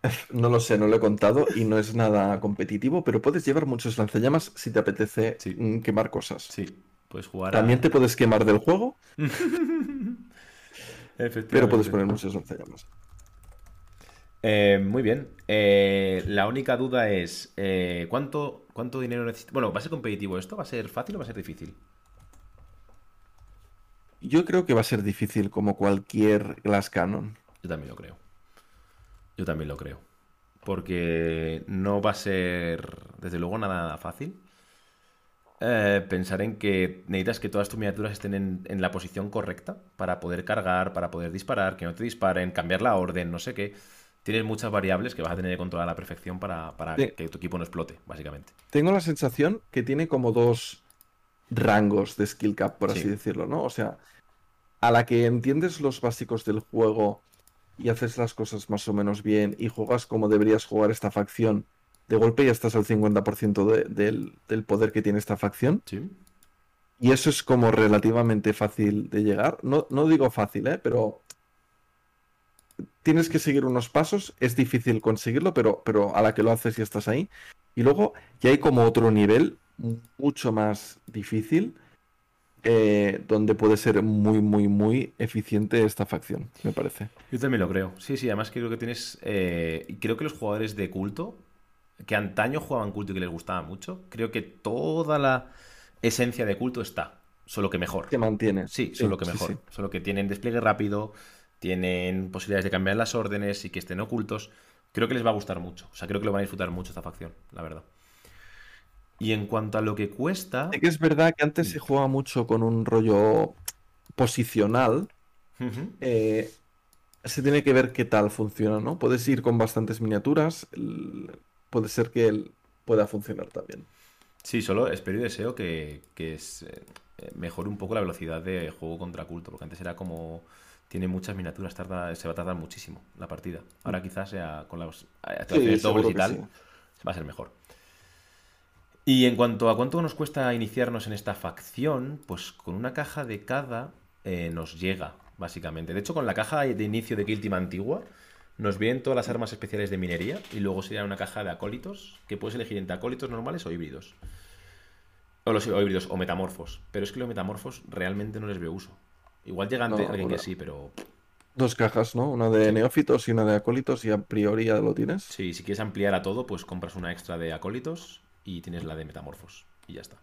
[laughs] No lo sé, no lo he contado y no es nada competitivo, pero puedes llevar muchos lanzallamas si te apetece mm, quemar cosas. Sí, puedes jugar. También te puedes quemar del juego. [laughs] pero puedes poner muchos lanzallamas. Eh, muy bien. Eh, la única duda es, eh, ¿cuánto, ¿cuánto dinero necesitas? Bueno, ¿va a ser competitivo esto? ¿Va a ser fácil o va a ser difícil? Yo creo que va a ser difícil como cualquier Glass Cannon. Yo también lo creo. Yo también lo creo. Porque no va a ser, desde luego, nada fácil. pensar en que necesitas que todas tus miniaturas estén en, en, la posición correcta para poder cargar, para poder disparar, que no te disparen, cambiar la orden, no sé qué tienes muchas variables que vas a tener que controlar a la perfección para, que tu equipo no explote, básicamente. Tengo la sensación que tiene como dos rangos de skill cap, por así decirlo, ¿no? O sea, a la que entiendes los básicos del juego y haces las cosas más o menos bien y juegas como deberías jugar esta facción de golpe ya estás al 50% de, del, del poder que tiene esta facción. Sí. Y eso es como relativamente fácil de llegar. No, no digo fácil, ¿eh? pero tienes que seguir unos pasos. Es difícil conseguirlo, pero, pero a la que lo haces ya estás ahí. Y luego ya hay como otro nivel mucho más difícil. Eh, donde puede ser muy, muy, muy eficiente esta facción, me parece. Yo también lo creo. Sí, sí, además creo que tienes. eh, creo que los jugadores de culto, que antaño jugaban culto y que les gustaba mucho, creo que toda la esencia de culto está. Solo que mejor. Se mantiene. Sí, solo que sí, mejor. sí. Solo que tienen despliegue rápido, tienen posibilidades de cambiar las órdenes y que estén ocultos. Creo que les va a gustar mucho. O sea, creo que lo van a disfrutar mucho esta facción, la verdad. Y en cuanto a lo que cuesta. Sí que es verdad que antes se jugaba mucho con un rollo posicional. Eh, se tiene que ver qué tal funciona, ¿no? Puedes ir con bastantes miniaturas. el- puede ser que él pueda funcionar también. Sí, solo espero y deseo que, que es, eh, eh, mejore un poco la velocidad de juego contra culto, porque antes era como tiene muchas miniaturas, tarda, se va a tardar muchísimo la partida. Ahora quizás sea con las activaciones seguro dobles y tal, sí. va a ser mejor. Y en cuanto a cuánto nos cuesta iniciarnos en esta facción, pues con una caja de cada eh, nos llega, básicamente. De hecho, con la caja de inicio de Kill Team antigua, nos vienen todas las armas especiales de minería y luego sería una caja de acólitos que puedes elegir entre acólitos normales o híbridos. O los o híbridos o metamorfos. Pero es que los metamorfos realmente no les veo uso. Igual llega No, alguien que sí, pero Dos cajas, ¿no? Una de neófitos y una de acólitos y a priori ya lo tienes. sí, si quieres ampliar a todo, pues compras una extra de acólitos y tienes la de metamorfos. Y ya está.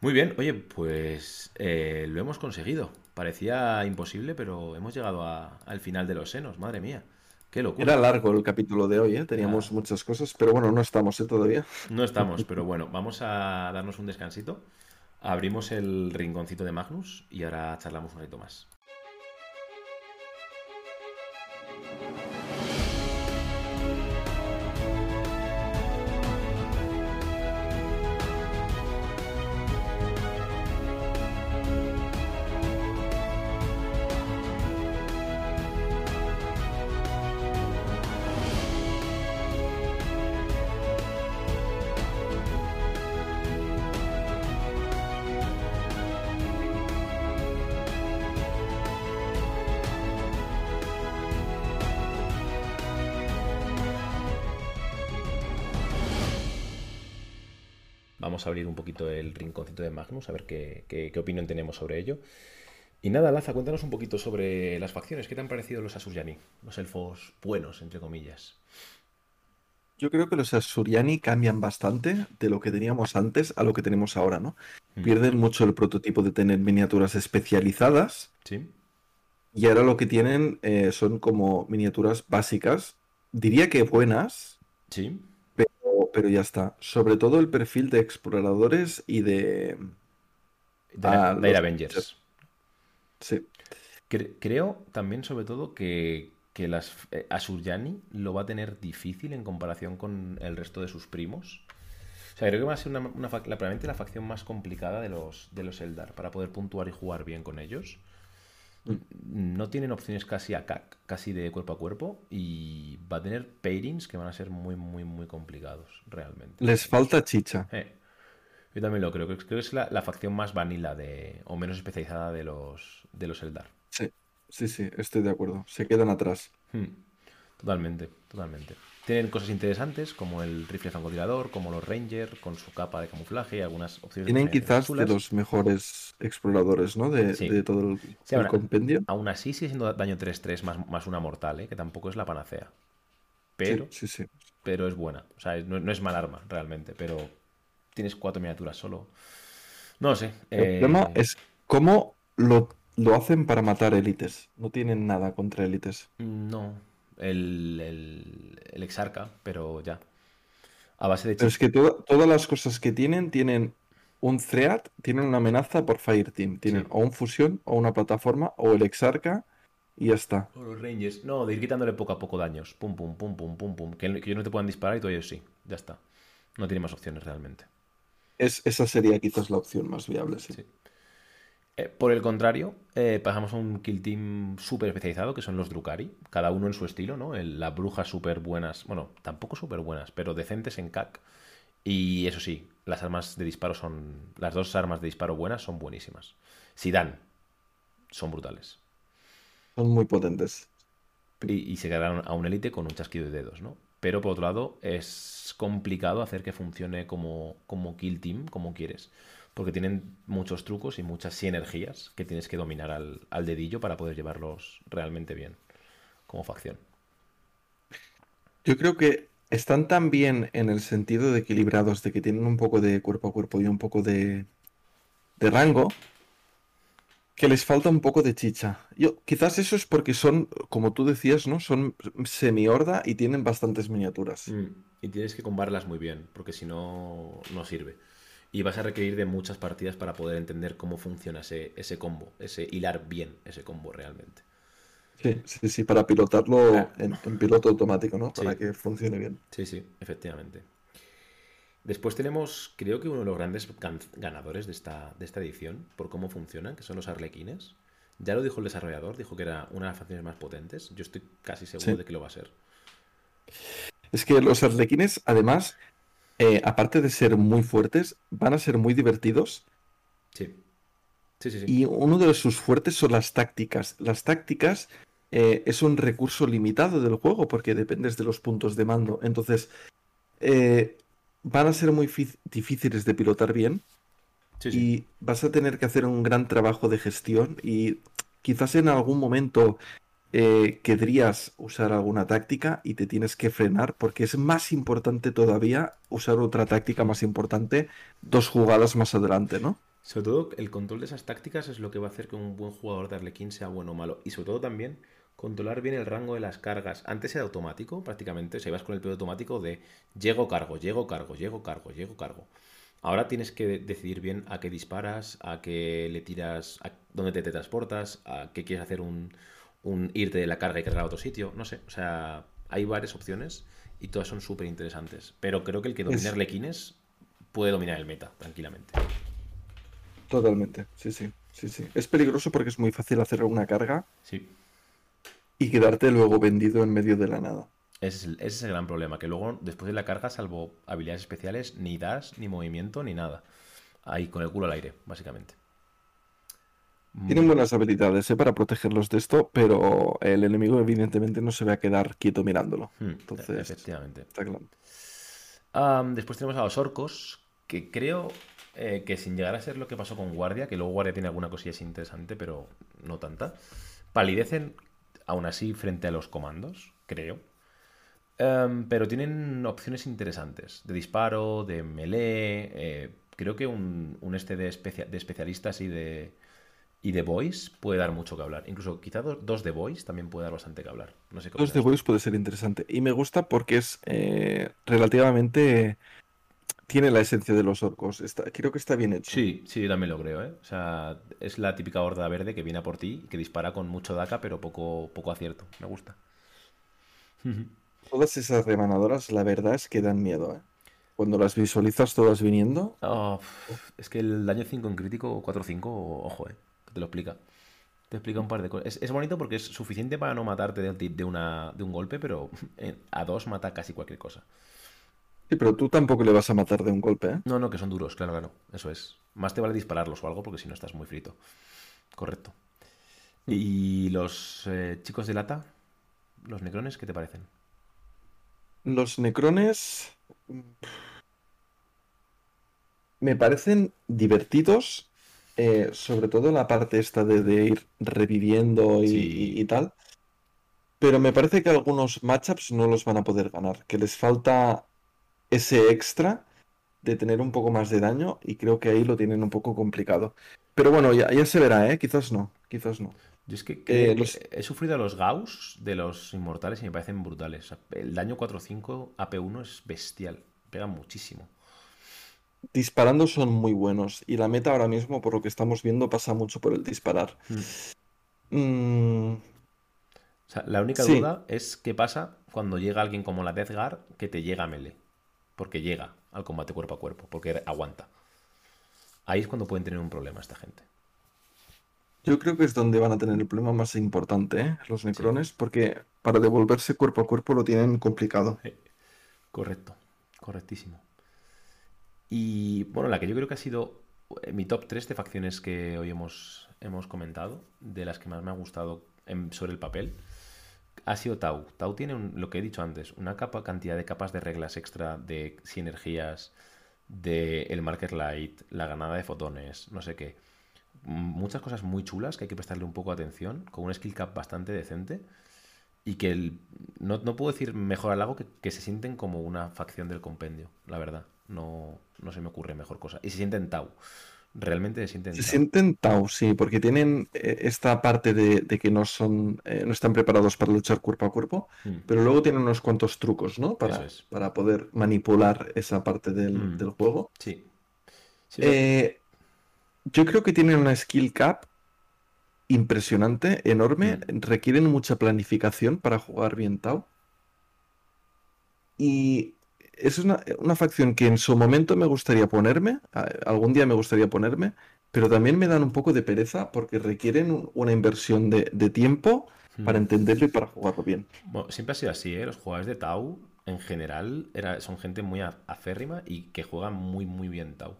Muy bien, oye, pues eh, lo hemos conseguido. Parecía imposible, pero hemos llegado a- al final de los senos, madre mía. Qué locura. Era largo el capítulo de hoy, ¿eh? Teníamos Ah. muchas cosas, pero bueno, no estamos, ¿eh? Todavía. No estamos, [laughs] pero bueno, vamos a darnos un descansito. Abrimos el rinconcito de Magnus y ahora charlamos un ratito más. Abrir un poquito el rinconcito de Magnus, a ver qué, qué- qué opinión tenemos sobre ello. Y nada, Laza, cuéntanos un poquito sobre las facciones. ¿Qué te han parecido los Asuryani? Los elfos buenos, entre comillas. Yo creo que los Asuriani cambian bastante de lo que teníamos antes a lo que tenemos ahora, ¿no? Mm. Pierden mucho el prototipo de tener miniaturas especializadas ¿Sí? y ahora lo que tienen eh, son como miniaturas básicas. Diría que buenas, ¿Sí? Pero, pero ya está. Sobre todo el perfil de exploradores y de... De, Ah, de los- Avengers. Sí. Cre- creo también, sobre todo, que, que las eh, Asuryani lo va a tener difícil en comparación con el resto de sus primos. O sea, creo que va a ser una, una la, probablemente la facción más complicada de los, de los Eldar para poder puntuar y jugar bien con ellos. No tienen opciones casi a CAC, casi de cuerpo a cuerpo, y va a tener pairings que van a ser muy, muy, muy complicados, realmente. Les falta chicha. Eh, yo también lo creo. Creo, creo que es la, la facción más vanilla de, o menos especializada de los, de los Eldar. Sí, sí, sí, estoy de acuerdo. Se quedan atrás. Hmm, Totalmente, totalmente. Tienen cosas interesantes como el rifle francotirador, como los Ranger con su capa de camuflaje y algunas opciones Tienen quizás de los mejores exploradores, ¿no? De, Sí. de todo el, Sí, el ahora- compendio. Aún así sigue siendo daño 3-3 más, más una mortal, ¿eh? que tampoco es la panacea. Pero, Sí, sí, sí. pero es buena. O sea, no, no es mal arma realmente, pero tienes cuatro miniaturas solo. No lo sé. El eh, problema es cómo lo, lo hacen para matar élites. No tienen nada contra élites. No, el, el, el exarca, pero ya. A base de Pero es que to- todas las cosas que tienen, tienen un threat, tienen una amenaza por Fireteam. Tienen Sí. o un fusión, o una plataforma, o el exarca, y ya está. O los Rangers. No, de ir quitándole poco a poco daños. Pum, pum, pum, pum, pum, pum. Que, ellos no te puedan disparar y tú ellos sí. Ya está. No tiene más opciones realmente. Es, esa sería quizás la opción más viable, sí. Sí. Eh, por el contrario, eh, pasamos a un kill team súper especializado, que son los Drukari, cada uno en su estilo, ¿no? las brujas súper buenas, bueno, tampoco súper buenas, pero decentes en CAC. Y eso sí, las armas de disparo son, las dos armas de disparo buenas son buenísimas. Si dan, son brutales. Son muy potentes. Y, se cargaron a un élite con un chasquido de dedos, ¿no? Pero por otro lado, es complicado hacer que funcione como, como kill team, como quieres. Porque tienen muchos trucos y muchas sinergias que tienes que dominar al, al dedillo para poder llevarlos realmente bien como facción. Yo creo que están tan bien en el sentido de equilibrados, de que tienen un poco de cuerpo a cuerpo y un poco de, de rango, que les falta un poco de chicha. Yo, quizás eso es porque son, como tú decías, ¿no? Son semi-horda y tienen bastantes miniaturas. Mm, y tienes que combarlas muy bien, porque si no, no sirve. Y vas a requerir de muchas partidas para poder entender cómo funciona ese, ese combo, ese hilar bien ese combo realmente. Sí, sí, sí, para pilotarlo en, piloto automático, ¿no? Para que funcione bien. Sí, sí, efectivamente. Después tenemos, creo que uno de los grandes ganadores de esta, de esta edición, por cómo funcionan, que son los arlequines. Ya lo dijo el desarrollador, dijo que era una de las facciones más potentes. Yo estoy casi seguro de que lo va a ser. Es que los arlequines, además, eh, aparte de ser muy fuertes, van a ser muy divertidos. Sí. Sí, sí, sí. Y uno de sus fuertes son las tácticas. Las tácticas eh, es un recurso limitado del juego porque dependes de los puntos de mando. Entonces, eh, van a ser muy difíciles de pilotar bien. Y vas a tener que hacer un gran trabajo de gestión y quizás en algún momento eh, querrías usar alguna táctica y te tienes que frenar porque es más importante todavía usar otra táctica más importante dos jugadas más adelante, ¿no? Sobre todo el control de esas tácticas es lo que va a hacer que un buen jugador de Arlequín sea bueno o malo. Y sobre todo también controlar bien el rango de las cargas. Antes era automático, prácticamente, o sea, ibas con el piloto automático de llego, cargo, llego, cargo, llego, cargo, llego, cargo. Ahora tienes que decidir bien a qué disparas, a qué le tiras, a dónde te, transportas, a qué quieres hacer un, un, irte de la carga y cargar a otro sitio, no sé. O sea, hay varias opciones y todas son súper interesantes. Pero creo que el que domina Arlequines puede dominar el meta, tranquilamente. Totalmente, sí, sí, sí, sí. Es peligroso porque es muy fácil hacer una carga. Sí y quedarte luego vendido en medio de la nada. Ese es, el, gran problema, que luego después de la carga, salvo habilidades especiales, ni das, ni movimiento, ni nada. Ahí con el culo al aire, básicamente. Tienen buenas habilidades ¿eh? para protegerlos de esto, pero el enemigo evidentemente no se va a quedar quieto mirándolo. Hmm, Entonces, efectivamente. Está claro. después tenemos a los orcos, que creo eh, que sin llegar a ser lo que pasó con Guardia, que luego Guardia tiene alguna cosilla interesante, pero no tanta, palidecen aún así frente a los comandos, creo. Pero tienen opciones interesantes de disparo, de melee. Eh, creo que un, este de, de, especialistas y de, y de voice puede dar mucho que hablar. Incluso quizá dos, de voice también puede dar bastante que hablar. No sé dos de voice puede ser interesante. Y me gusta porque es eh, relativamente tiene la esencia de los orcos. creo que está bien hecho. Sí, sí, también lo creo, ¿eh? O sea, es la típica horda verde que viene a por ti y que dispara con mucho DACA, pero poco, poco acierto. Me gusta. [laughs] Todas esas remanadoras, la verdad es que dan miedo, ¿eh? Cuando las visualizas todas viniendo. Oh, es que el daño 5 en crítico, 4-5, ojo, ¿eh? Que te lo explica. Te explica un par de cosas. Es, bonito porque es suficiente para no matarte de, de, una, de un golpe, pero [laughs] a dos mata casi cualquier cosa. Sí, pero tú tampoco le vas a matar de un golpe, ¿eh? No, no, que son duros, claro, claro. Eso es. Más te vale dispararlos o algo porque si no estás muy frito. Correcto. Mm. ¿Y los eh, chicos de lata? ¿Los necrones qué te parecen? Los necrones. Me parecen divertidos. Eh, sobre todo la parte esta de, ir reviviendo y, tal. Pero me parece que algunos matchups no los van a poder ganar. Que les falta ese extra de tener un poco más de daño y creo que ahí lo tienen un poco complicado. Pero bueno, ya, ya se verá, ¿eh? Quizás no, quizás no. Yo es que, eh, he sufrido a los Gauss de los inmortales y me parecen brutales. El daño 4-5 AP1 es bestial, pega muchísimo. Disparando son muy buenos y la meta ahora mismo, por lo que estamos viendo, pasa mucho por el disparar. Hmm. Mm. O sea, la única duda es qué pasa cuando llega alguien como la Death Guard que te llega a melee porque llega al combate cuerpo a cuerpo, porque aguanta. Ahí es cuando pueden tener un problema esta gente. Yo creo que es donde van a tener el problema más importante, ¿eh? Los necrones, porque para devolverse cuerpo a cuerpo lo tienen complicado. [laughs] Correcto, correctísimo. Y bueno, la que yo creo que ha sido eh, mi top 3 de facciones que hoy hemos, hemos comentado, de las que más me ha gustado sobre el papel, ha sido Tau. Tau tiene lo que he dicho antes, una capa, cantidad de capas de reglas extra de sinergias, de el marker light, la ganada de fotones, no sé qué. Muchas cosas muy chulas que hay que prestarle un poco de atención, con un skill cap bastante decente. Y que el, no, puedo decir mejor al lago que, que se sienten como una facción del compendio, la verdad. No, no se me ocurre mejor cosa. Y se sienten Tau. Realmente se sienten Se sienten Tau, sí, porque tienen eh, esta parte de, que no son, eh, no están preparados para luchar cuerpo a cuerpo, mm. pero luego tienen unos cuantos trucos, ¿no? Para, para poder manipular esa parte del, mm. juego. Sí. Eh, yo creo que tienen una skill cap impresionante, enorme. Mm. Requieren mucha planificación para jugar bien Tau. Y es una, facción que en su momento me gustaría ponerme, algún día me gustaría ponerme, pero también me dan un poco de pereza porque requieren una inversión de, tiempo para hmm. entenderlo y para jugarlo bien. Bueno, siempre ha sido así, ¿eh? Los jugadores de Tau en general era, son gente muy aférrima y que juegan muy, muy bien Tau.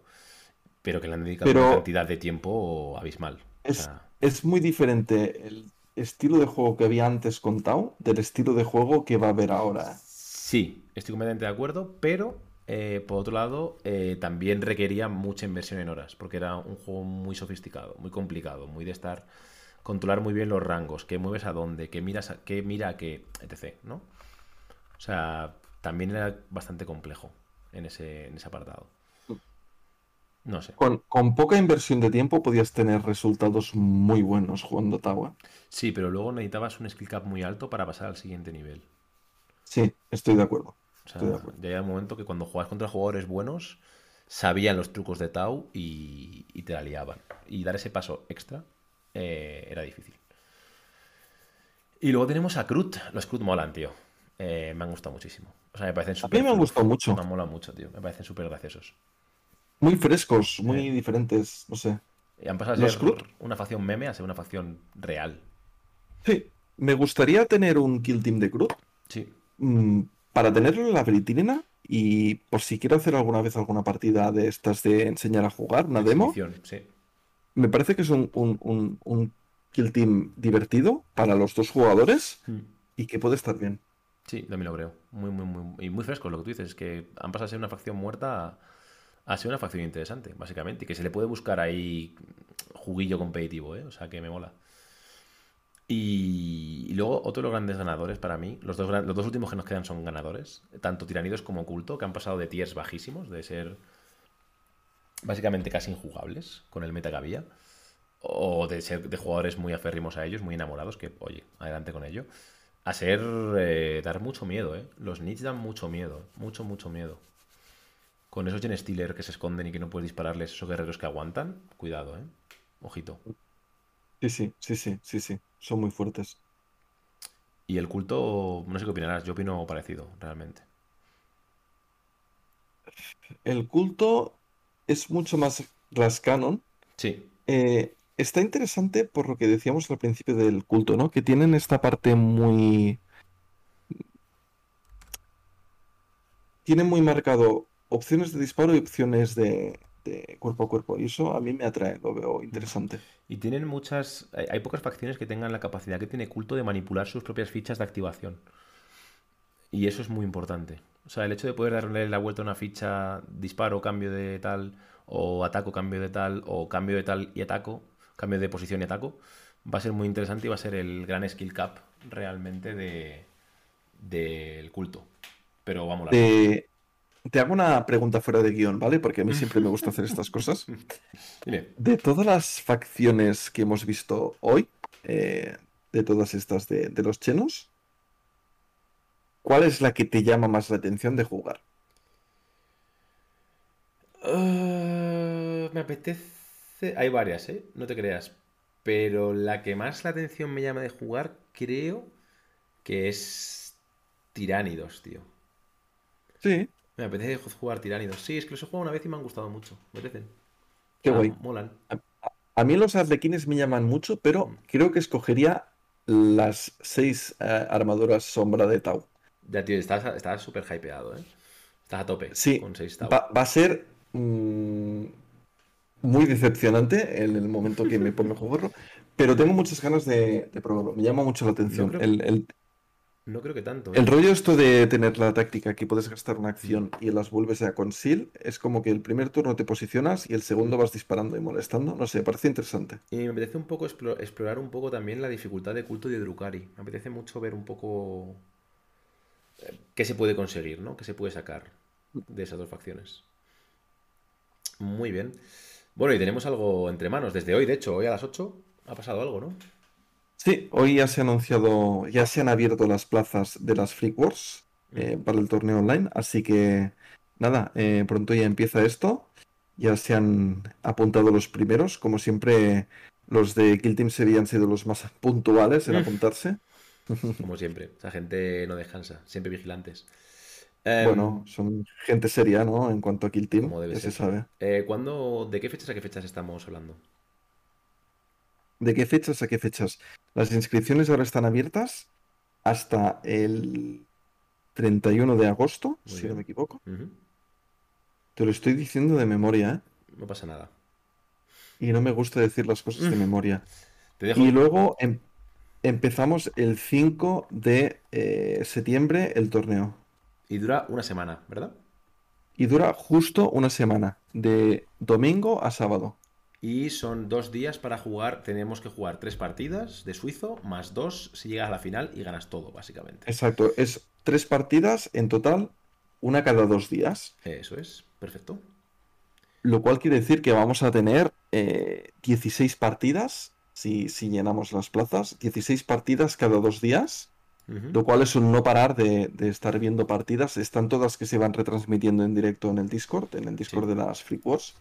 Pero que le han dedicado una cantidad de tiempo abismal. Es, es muy diferente el estilo de juego que había antes con Tau del estilo de juego que va a haber ahora. Sí, estoy completamente de acuerdo, pero eh, por otro lado eh, también requería mucha inversión en horas, porque era un juego muy sofisticado, muy complicado, muy de estar, controlar muy bien los rangos, qué mueves a dónde, qué miras, a, qué mira a qué, etc. ¿no? O sea, también era bastante complejo en ese, en ese apartado. No sé. Con, poca inversión de tiempo podías tener resultados muy buenos jugando Tawa. Sí, pero luego necesitabas un skill cap muy alto para pasar al siguiente nivel. Sí, estoy de acuerdo. Ya hay un momento que cuando jugabas contra jugadores buenos, sabían los trucos de Tau y, te la liaban. Y dar ese paso extra eh, era difícil. Y luego tenemos a Crut. Los Crut molan, tío. Eh, me han gustado muchísimo. O sea, me parecen súper. A mí me han gustado mucho. Me molan mucho, tío. Me parecen súper graciosos. Muy frescos, muy diferentes, no sé. Y han pasado a ser una facción meme a ser una facción real. Sí. Me gustaría tener un kill team de Crut. Sí. Mm, para tenerlo en la veritrina y por si quiero hacer alguna vez alguna partida de estas de enseñar a jugar, una demo, me parece que es un, kill team divertido para los dos jugadores hmm. y que puede estar bien. Sí, también lo creo. Muy, muy, muy, y muy fresco lo que tú dices, que han pasado a ser una facción muerta a, ser una facción interesante, básicamente, y que se le puede buscar ahí juguillo competitivo, ¿eh? O sea, que me mola. Y, luego, otro de los grandes ganadores para mí, los dos, los dos últimos que nos quedan son ganadores, tanto Tiranidos como Culto, que han pasado de tiers bajísimos, de ser básicamente casi injugables con el meta que había, o de ser de jugadores muy aférrimos a ellos, muy enamorados, que, oye, adelante con ello, a ser, eh, dar mucho miedo, ¿eh? Los Nits dan mucho miedo, mucho, mucho miedo. Con esos Gen Stealer que se esconden y que no puedes dispararles, esos guerreros que aguantan, cuidado, ¿eh? Ojito. Sí, sí, sí, sí, sí, sí. Son muy fuertes. Y el culto, no sé qué opinarás, yo opino parecido, realmente. El culto es mucho más rascanon. Sí. Eh, está interesante por lo que decíamos al principio del culto, ¿no? Que tienen esta parte muy... Tienen muy marcado opciones de disparo y opciones de, cuerpo a cuerpo. Y eso a mí me atrae, lo veo interesante. Y tienen muchas. Hay, pocas facciones que tengan la capacidad que tiene culto de manipular sus propias fichas de activación. Y eso es muy importante. O sea, el hecho de poder darle la vuelta a una ficha, disparo, cambio de tal, o ataco, cambio de tal, o cambio de tal y ataco, cambio de posición y ataco, va a ser muy interesante y va a ser el gran skill cap realmente de del culto. Pero vamos. Te hago una pregunta fuera de guion, ¿vale? Porque a mí siempre me gusta hacer estas [laughs] cosas. De todas las facciones que hemos visto hoy, eh, de todas estas de, los chenos, ¿cuál es la que te llama más la atención de jugar? Uh, me apetece. Hay varias, ¿eh? No te creas. Pero la que más la atención me llama de jugar, creo que es Tiránidos, tío. Sí. Me apetece jugar tiránidos. Sí, es que los he jugado una vez y me han gustado mucho. Me apetecen. Qué guay. Molan. A, mí los arlequines me llaman mucho, pero Mm. creo que escogería las seis eh, armaduras sombra de Tau. Ya, tío, estás súper hypeado, ¿eh? Estás a tope Sí, con 6 Tau. va, va a ser mm, muy decepcionante en el momento que me ponga a jugarlo, pero tengo muchas ganas de, de probarlo. Me llama mucho la atención. El, el- No creo que tanto, el ¿eh? rollo esto de tener la táctica que puedes gastar una acción y las vuelves a conceal, es como que el primer turno te posicionas y el segundo vas disparando y molestando. No sé, parece interesante. Y me apetece un poco explo- explorar un poco también la dificultad de culto de Drukari. Me apetece mucho ver un poco eh, qué se puede conseguir, ¿no? Qué se puede sacar de esas dos facciones. Muy bien. Bueno, y tenemos algo entre manos. Desde hoy, de hecho, hoy a las 8 ha pasado algo, ¿no? Sí, hoy ya se ha anunciado, ya se han abierto las plazas de las Freak Wars eh, para el torneo online, así que nada, eh, pronto ya empieza esto. Ya se han apuntado los primeros, como siempre, los de Kill Team Sevilla han sido los más puntuales en apuntarse. [laughs] Como siempre. Esa gente no descansa, siempre vigilantes. Em, Bueno, son gente seria, ¿no? En cuanto a Kill Team, como debe ya se ser. sabe. eh, ¿cuándo- ¿de qué fechas a qué fechas estamos hablando? ¿De qué fechas a qué fechas? Las inscripciones ahora están abiertas hasta el 31 de agosto, Muy si bien. no me equivoco. Te lo estoy diciendo de memoria, ¿eh? No pasa nada. Y no me gusta decir las cosas de Mm. memoria. Te dejo. Y luego em- empezamos el 5 de eh, septiembre el torneo. Y dura una semana, ¿verdad? Y dura justo una semana, de domingo a sábado. Y son dos días para jugar. Tenemos que jugar tres partidas de suizo, más dos si llegas a la final y ganas todo, básicamente. Exacto, es tres partidas en total, una cada dos días. Eso es, perfecto. Lo cual quiere decir que vamos a tener eh, 16 partidas, si, si llenamos las plazas, 16 partidas cada dos días. Lo cual es un no parar de, de estar viendo partidas. Están todas que se van retransmitiendo en directo en el Discord, en el Discord Sí. de las Freak Wars.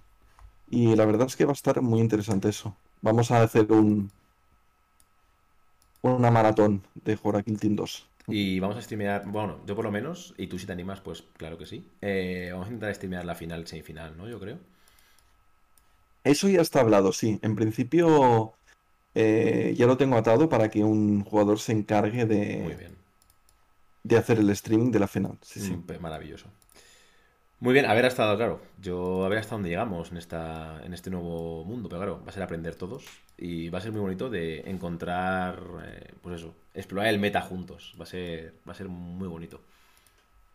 Y la verdad es que va a estar muy interesante eso. Vamos a hacer un una maratón de Kill Team 2. Y vamos a streamear, bueno, yo por lo menos, y tú si te animas, pues claro que sí. Eh, vamos a intentar streamear la final, semifinal, ¿no? Yo creo. Eso ya está hablado, sí. En principio eh, ya lo tengo atado para que un jugador se encargue Muy de, bien. de hacer el streaming de la final. Sí, sí. Mm, maravilloso. Muy bien, haber estado, claro, yo a ver hasta dónde llegamos en esta, en este nuevo mundo, pero claro, va a ser aprender todos y va a ser muy bonito de encontrar, eh, pues eso, explorar el meta juntos. Va a ser, va a ser muy bonito,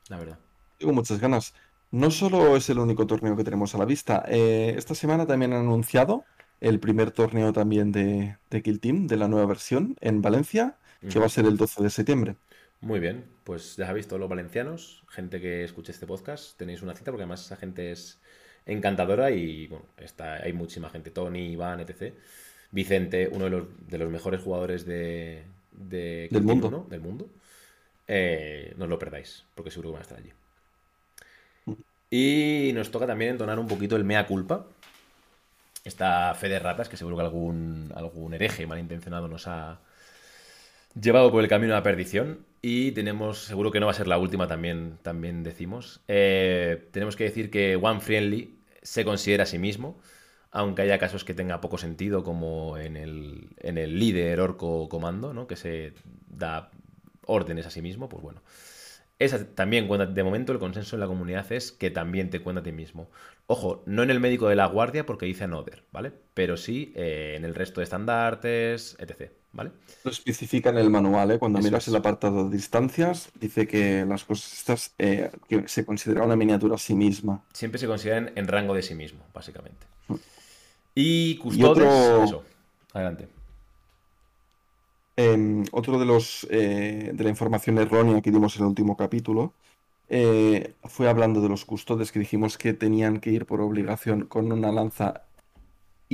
la verdad. Tengo muchas ganas. No solo es el único torneo que tenemos a la vista. eh, esta semana también han anunciado el primer torneo también de, de Kill Team, de la nueva versión, en Valencia, que va a ser el 12 de septiembre. Muy bien, pues ya habéis todos los valencianos, gente que escuche este podcast, tenéis una cita porque además esa gente es encantadora y bueno, está, hay muchísima gente, Tony, Iván, etc. Vicente, uno de los, de los mejores jugadores de, Del mundo. 1, del mundo. Eh, no os lo perdáis, porque seguro que van a estar allí. Y nos toca también entonar un poquito el mea culpa. Esta fe de ratas, que seguro que algún, algún hereje malintencionado nos ha llevado por el camino a la perdición. Y tenemos, seguro que no va a ser la última también, también decimos. Eh, tenemos que decir que One Friendly se considera a sí mismo, aunque haya casos que tenga poco sentido, como en el, en el líder orco comando, ¿no? que se da órdenes a sí mismo, pues bueno. Esa también cuenta, de momento el consenso en la comunidad es que también te cuenta a ti mismo. Ojo, no en el médico de la guardia porque dice another, ¿vale? Pero sí eh, en el resto de estandartes, etc., ¿vale? Lo especifica en el manual, ¿eh? Cuando Eso miras es. el apartado de distancias, dice que las cosas estas, eh, que se considera una miniatura a sí misma. Siempre se consideran en rango de sí mismo, básicamente. Mm. Y custodes, otro- eso. Adelante. Em, otro de los eh, de la información errónea que dimos en el último capítulo fue hablando de los custodes que dijimos que tenían que ir por obligación con una lanza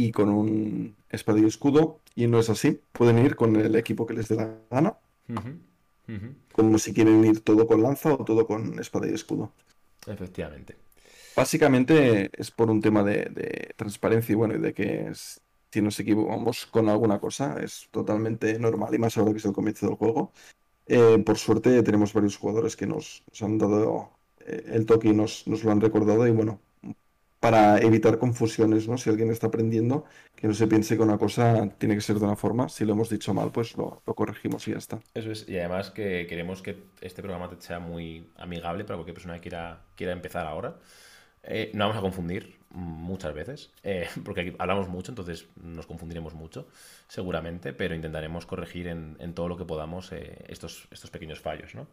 y con un espada y escudo, y no es así. Pueden ir con el equipo que les dé la gana, como si quieren ir todo con lanza o todo con espada y escudo. Efectivamente. Básicamente es por un tema de, de transparencia y bueno, y de que es- si nos equivocamos con alguna cosa es totalmente normal y más ahora que es el comienzo del juego. Eh, por suerte tenemos varios jugadores que nos, nos han dado eh, el toque y nos, nos lo han recordado y bueno, para evitar confusiones, ¿no? Si alguien está aprendiendo, que no se piense que una cosa tiene que ser de una forma. Si lo hemos dicho mal, pues lo, corregimos y ya está. Es. Y además que queremos que este programa sea muy amigable para cualquier persona que quiera, quiera empezar ahora. Eh, no vamos a confundir muchas veces, eh, [laughs] porque aquí hablamos mucho, entonces nos confundiremos mucho, seguramente, pero intentaremos corregir en, todo lo que podamos eh, estos, estos pequeños fallos, ¿no?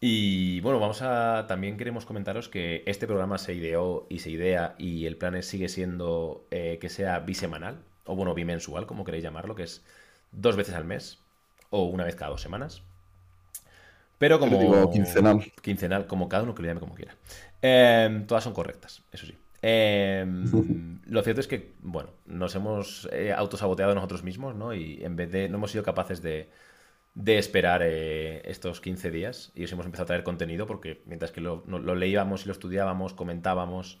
Y bueno, vamos a. También queremos comentaros que este programa se ideó y se idea y el plan sigue siendo que sea bisemanal, o bueno, bimensual, como queréis llamarlo, que es dos veces al mes o una vez cada dos semanas. Pero como. Digo, quincenal. Quincenal, como cada uno que lo llame como quiera. Em, todas son correctas, eso sí. Em, [laughs] lo cierto es que, bueno, nos hemos eh, autosaboteado nosotros mismos, ¿no? Y en vez de. No hemos sido capaces de, esperar eh, estos 15 días y os hemos empezado a traer contenido porque mientras que lo, leíamos y lo estudiábamos, comentábamos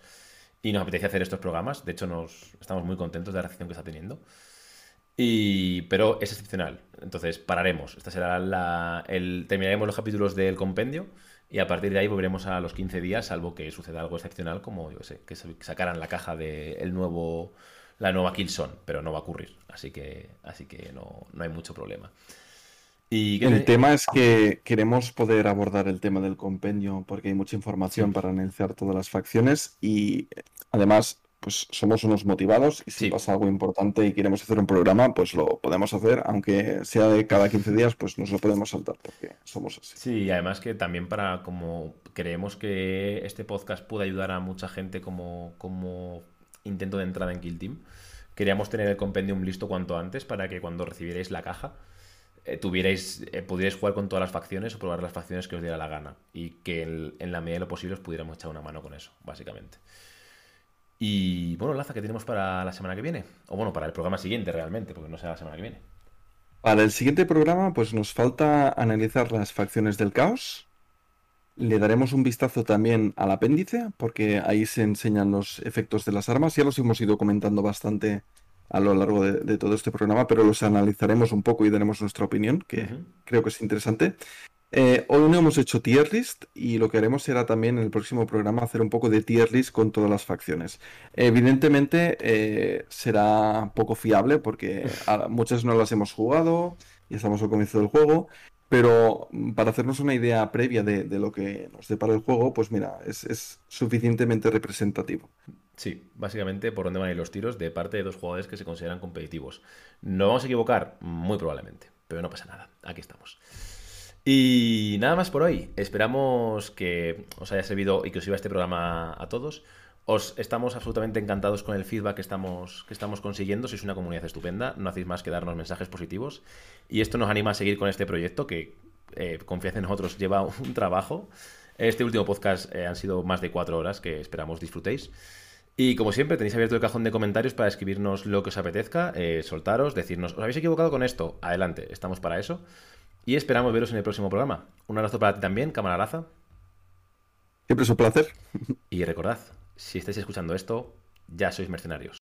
y nos apetecía hacer estos programas, de hecho nos estamos muy contentos de la reacción que está teniendo. Y, pero es excepcional, entonces pararemos. Esta será la, terminaremos los capítulos del compendio y a partir de ahí volveremos a los 15 días, salvo que suceda algo excepcional, como yo sé, que sacaran la caja de el nuevo, la nueva Killzone, pero no va a ocurrir. Así que, así que no, hay mucho problema. Y el tema es que queremos poder abordar el tema del compendio porque hay mucha información para analizar todas las facciones y además pues somos unos motivados y si pasa algo importante y queremos hacer un programa, pues lo podemos hacer, aunque sea de cada 15 días, pues nos lo podemos saltar porque somos así. Sí, y además que también para como creemos que este podcast puede ayudar a mucha gente como, como intento de entrada en Kill Team, queríamos tener el compendium listo cuanto antes para que cuando recibierais la caja eh, tuvierais, eh, pudierais jugar con todas las facciones o probar las facciones que os diera la gana y que en la medida de lo posible os pudiéramos echar una mano con eso, básicamente. Y bueno, Laza, ¿qué tenemos para la semana que viene? O bueno, para el programa siguiente realmente, porque no será la semana que viene. Para el siguiente programa, pues nos falta analizar las facciones del caos. Le daremos un vistazo también al apéndice, porque ahí se enseñan los efectos de las armas. Ya los hemos ido comentando bastante a lo largo de, todo este programa, pero los analizaremos un poco y daremos nuestra opinión, que creo que es interesante. Eh, hoy no hemos hecho tier list y lo que haremos será también en el próximo programa hacer un poco de tier list con todas las facciones. Evidentemente eh, será poco fiable porque [laughs] muchas no las hemos jugado y estamos al comienzo del juego, pero para hacernos una idea previa de, lo que nos depara el juego, pues mira, es, suficientemente representativo. Sí, básicamente por dónde van a ir los tiros de parte de dos jugadores que se consideran competitivos. ¿No vamos a equivocar? Muy probablemente, pero no pasa nada, aquí estamos. Y nada más por hoy. Esperamos que os haya servido y que os sirva este programa a todos. Os estamos absolutamente encantados con el feedback que estamos, que estamos consiguiendo. Sois una comunidad estupenda. No hacéis más que darnos mensajes positivos. Y esto nos anima a seguir con este proyecto que, eh, confiad en nosotros, lleva [laughs] un trabajo. Este último podcast eh, han sido más de cuatro horas que esperamos disfrutéis. Y como siempre, tenéis abierto el cajón de comentarios para escribirnos lo que os apetezca, eh, soltaros, decirnos, ¿os habéis equivocado con esto? Adelante, estamos para eso. Y esperamos veros en el próximo programa. Un abrazo para ti también, camaradaza. Siempre es un placer. Y recordad, si estáis escuchando esto, ya sois mercenarios.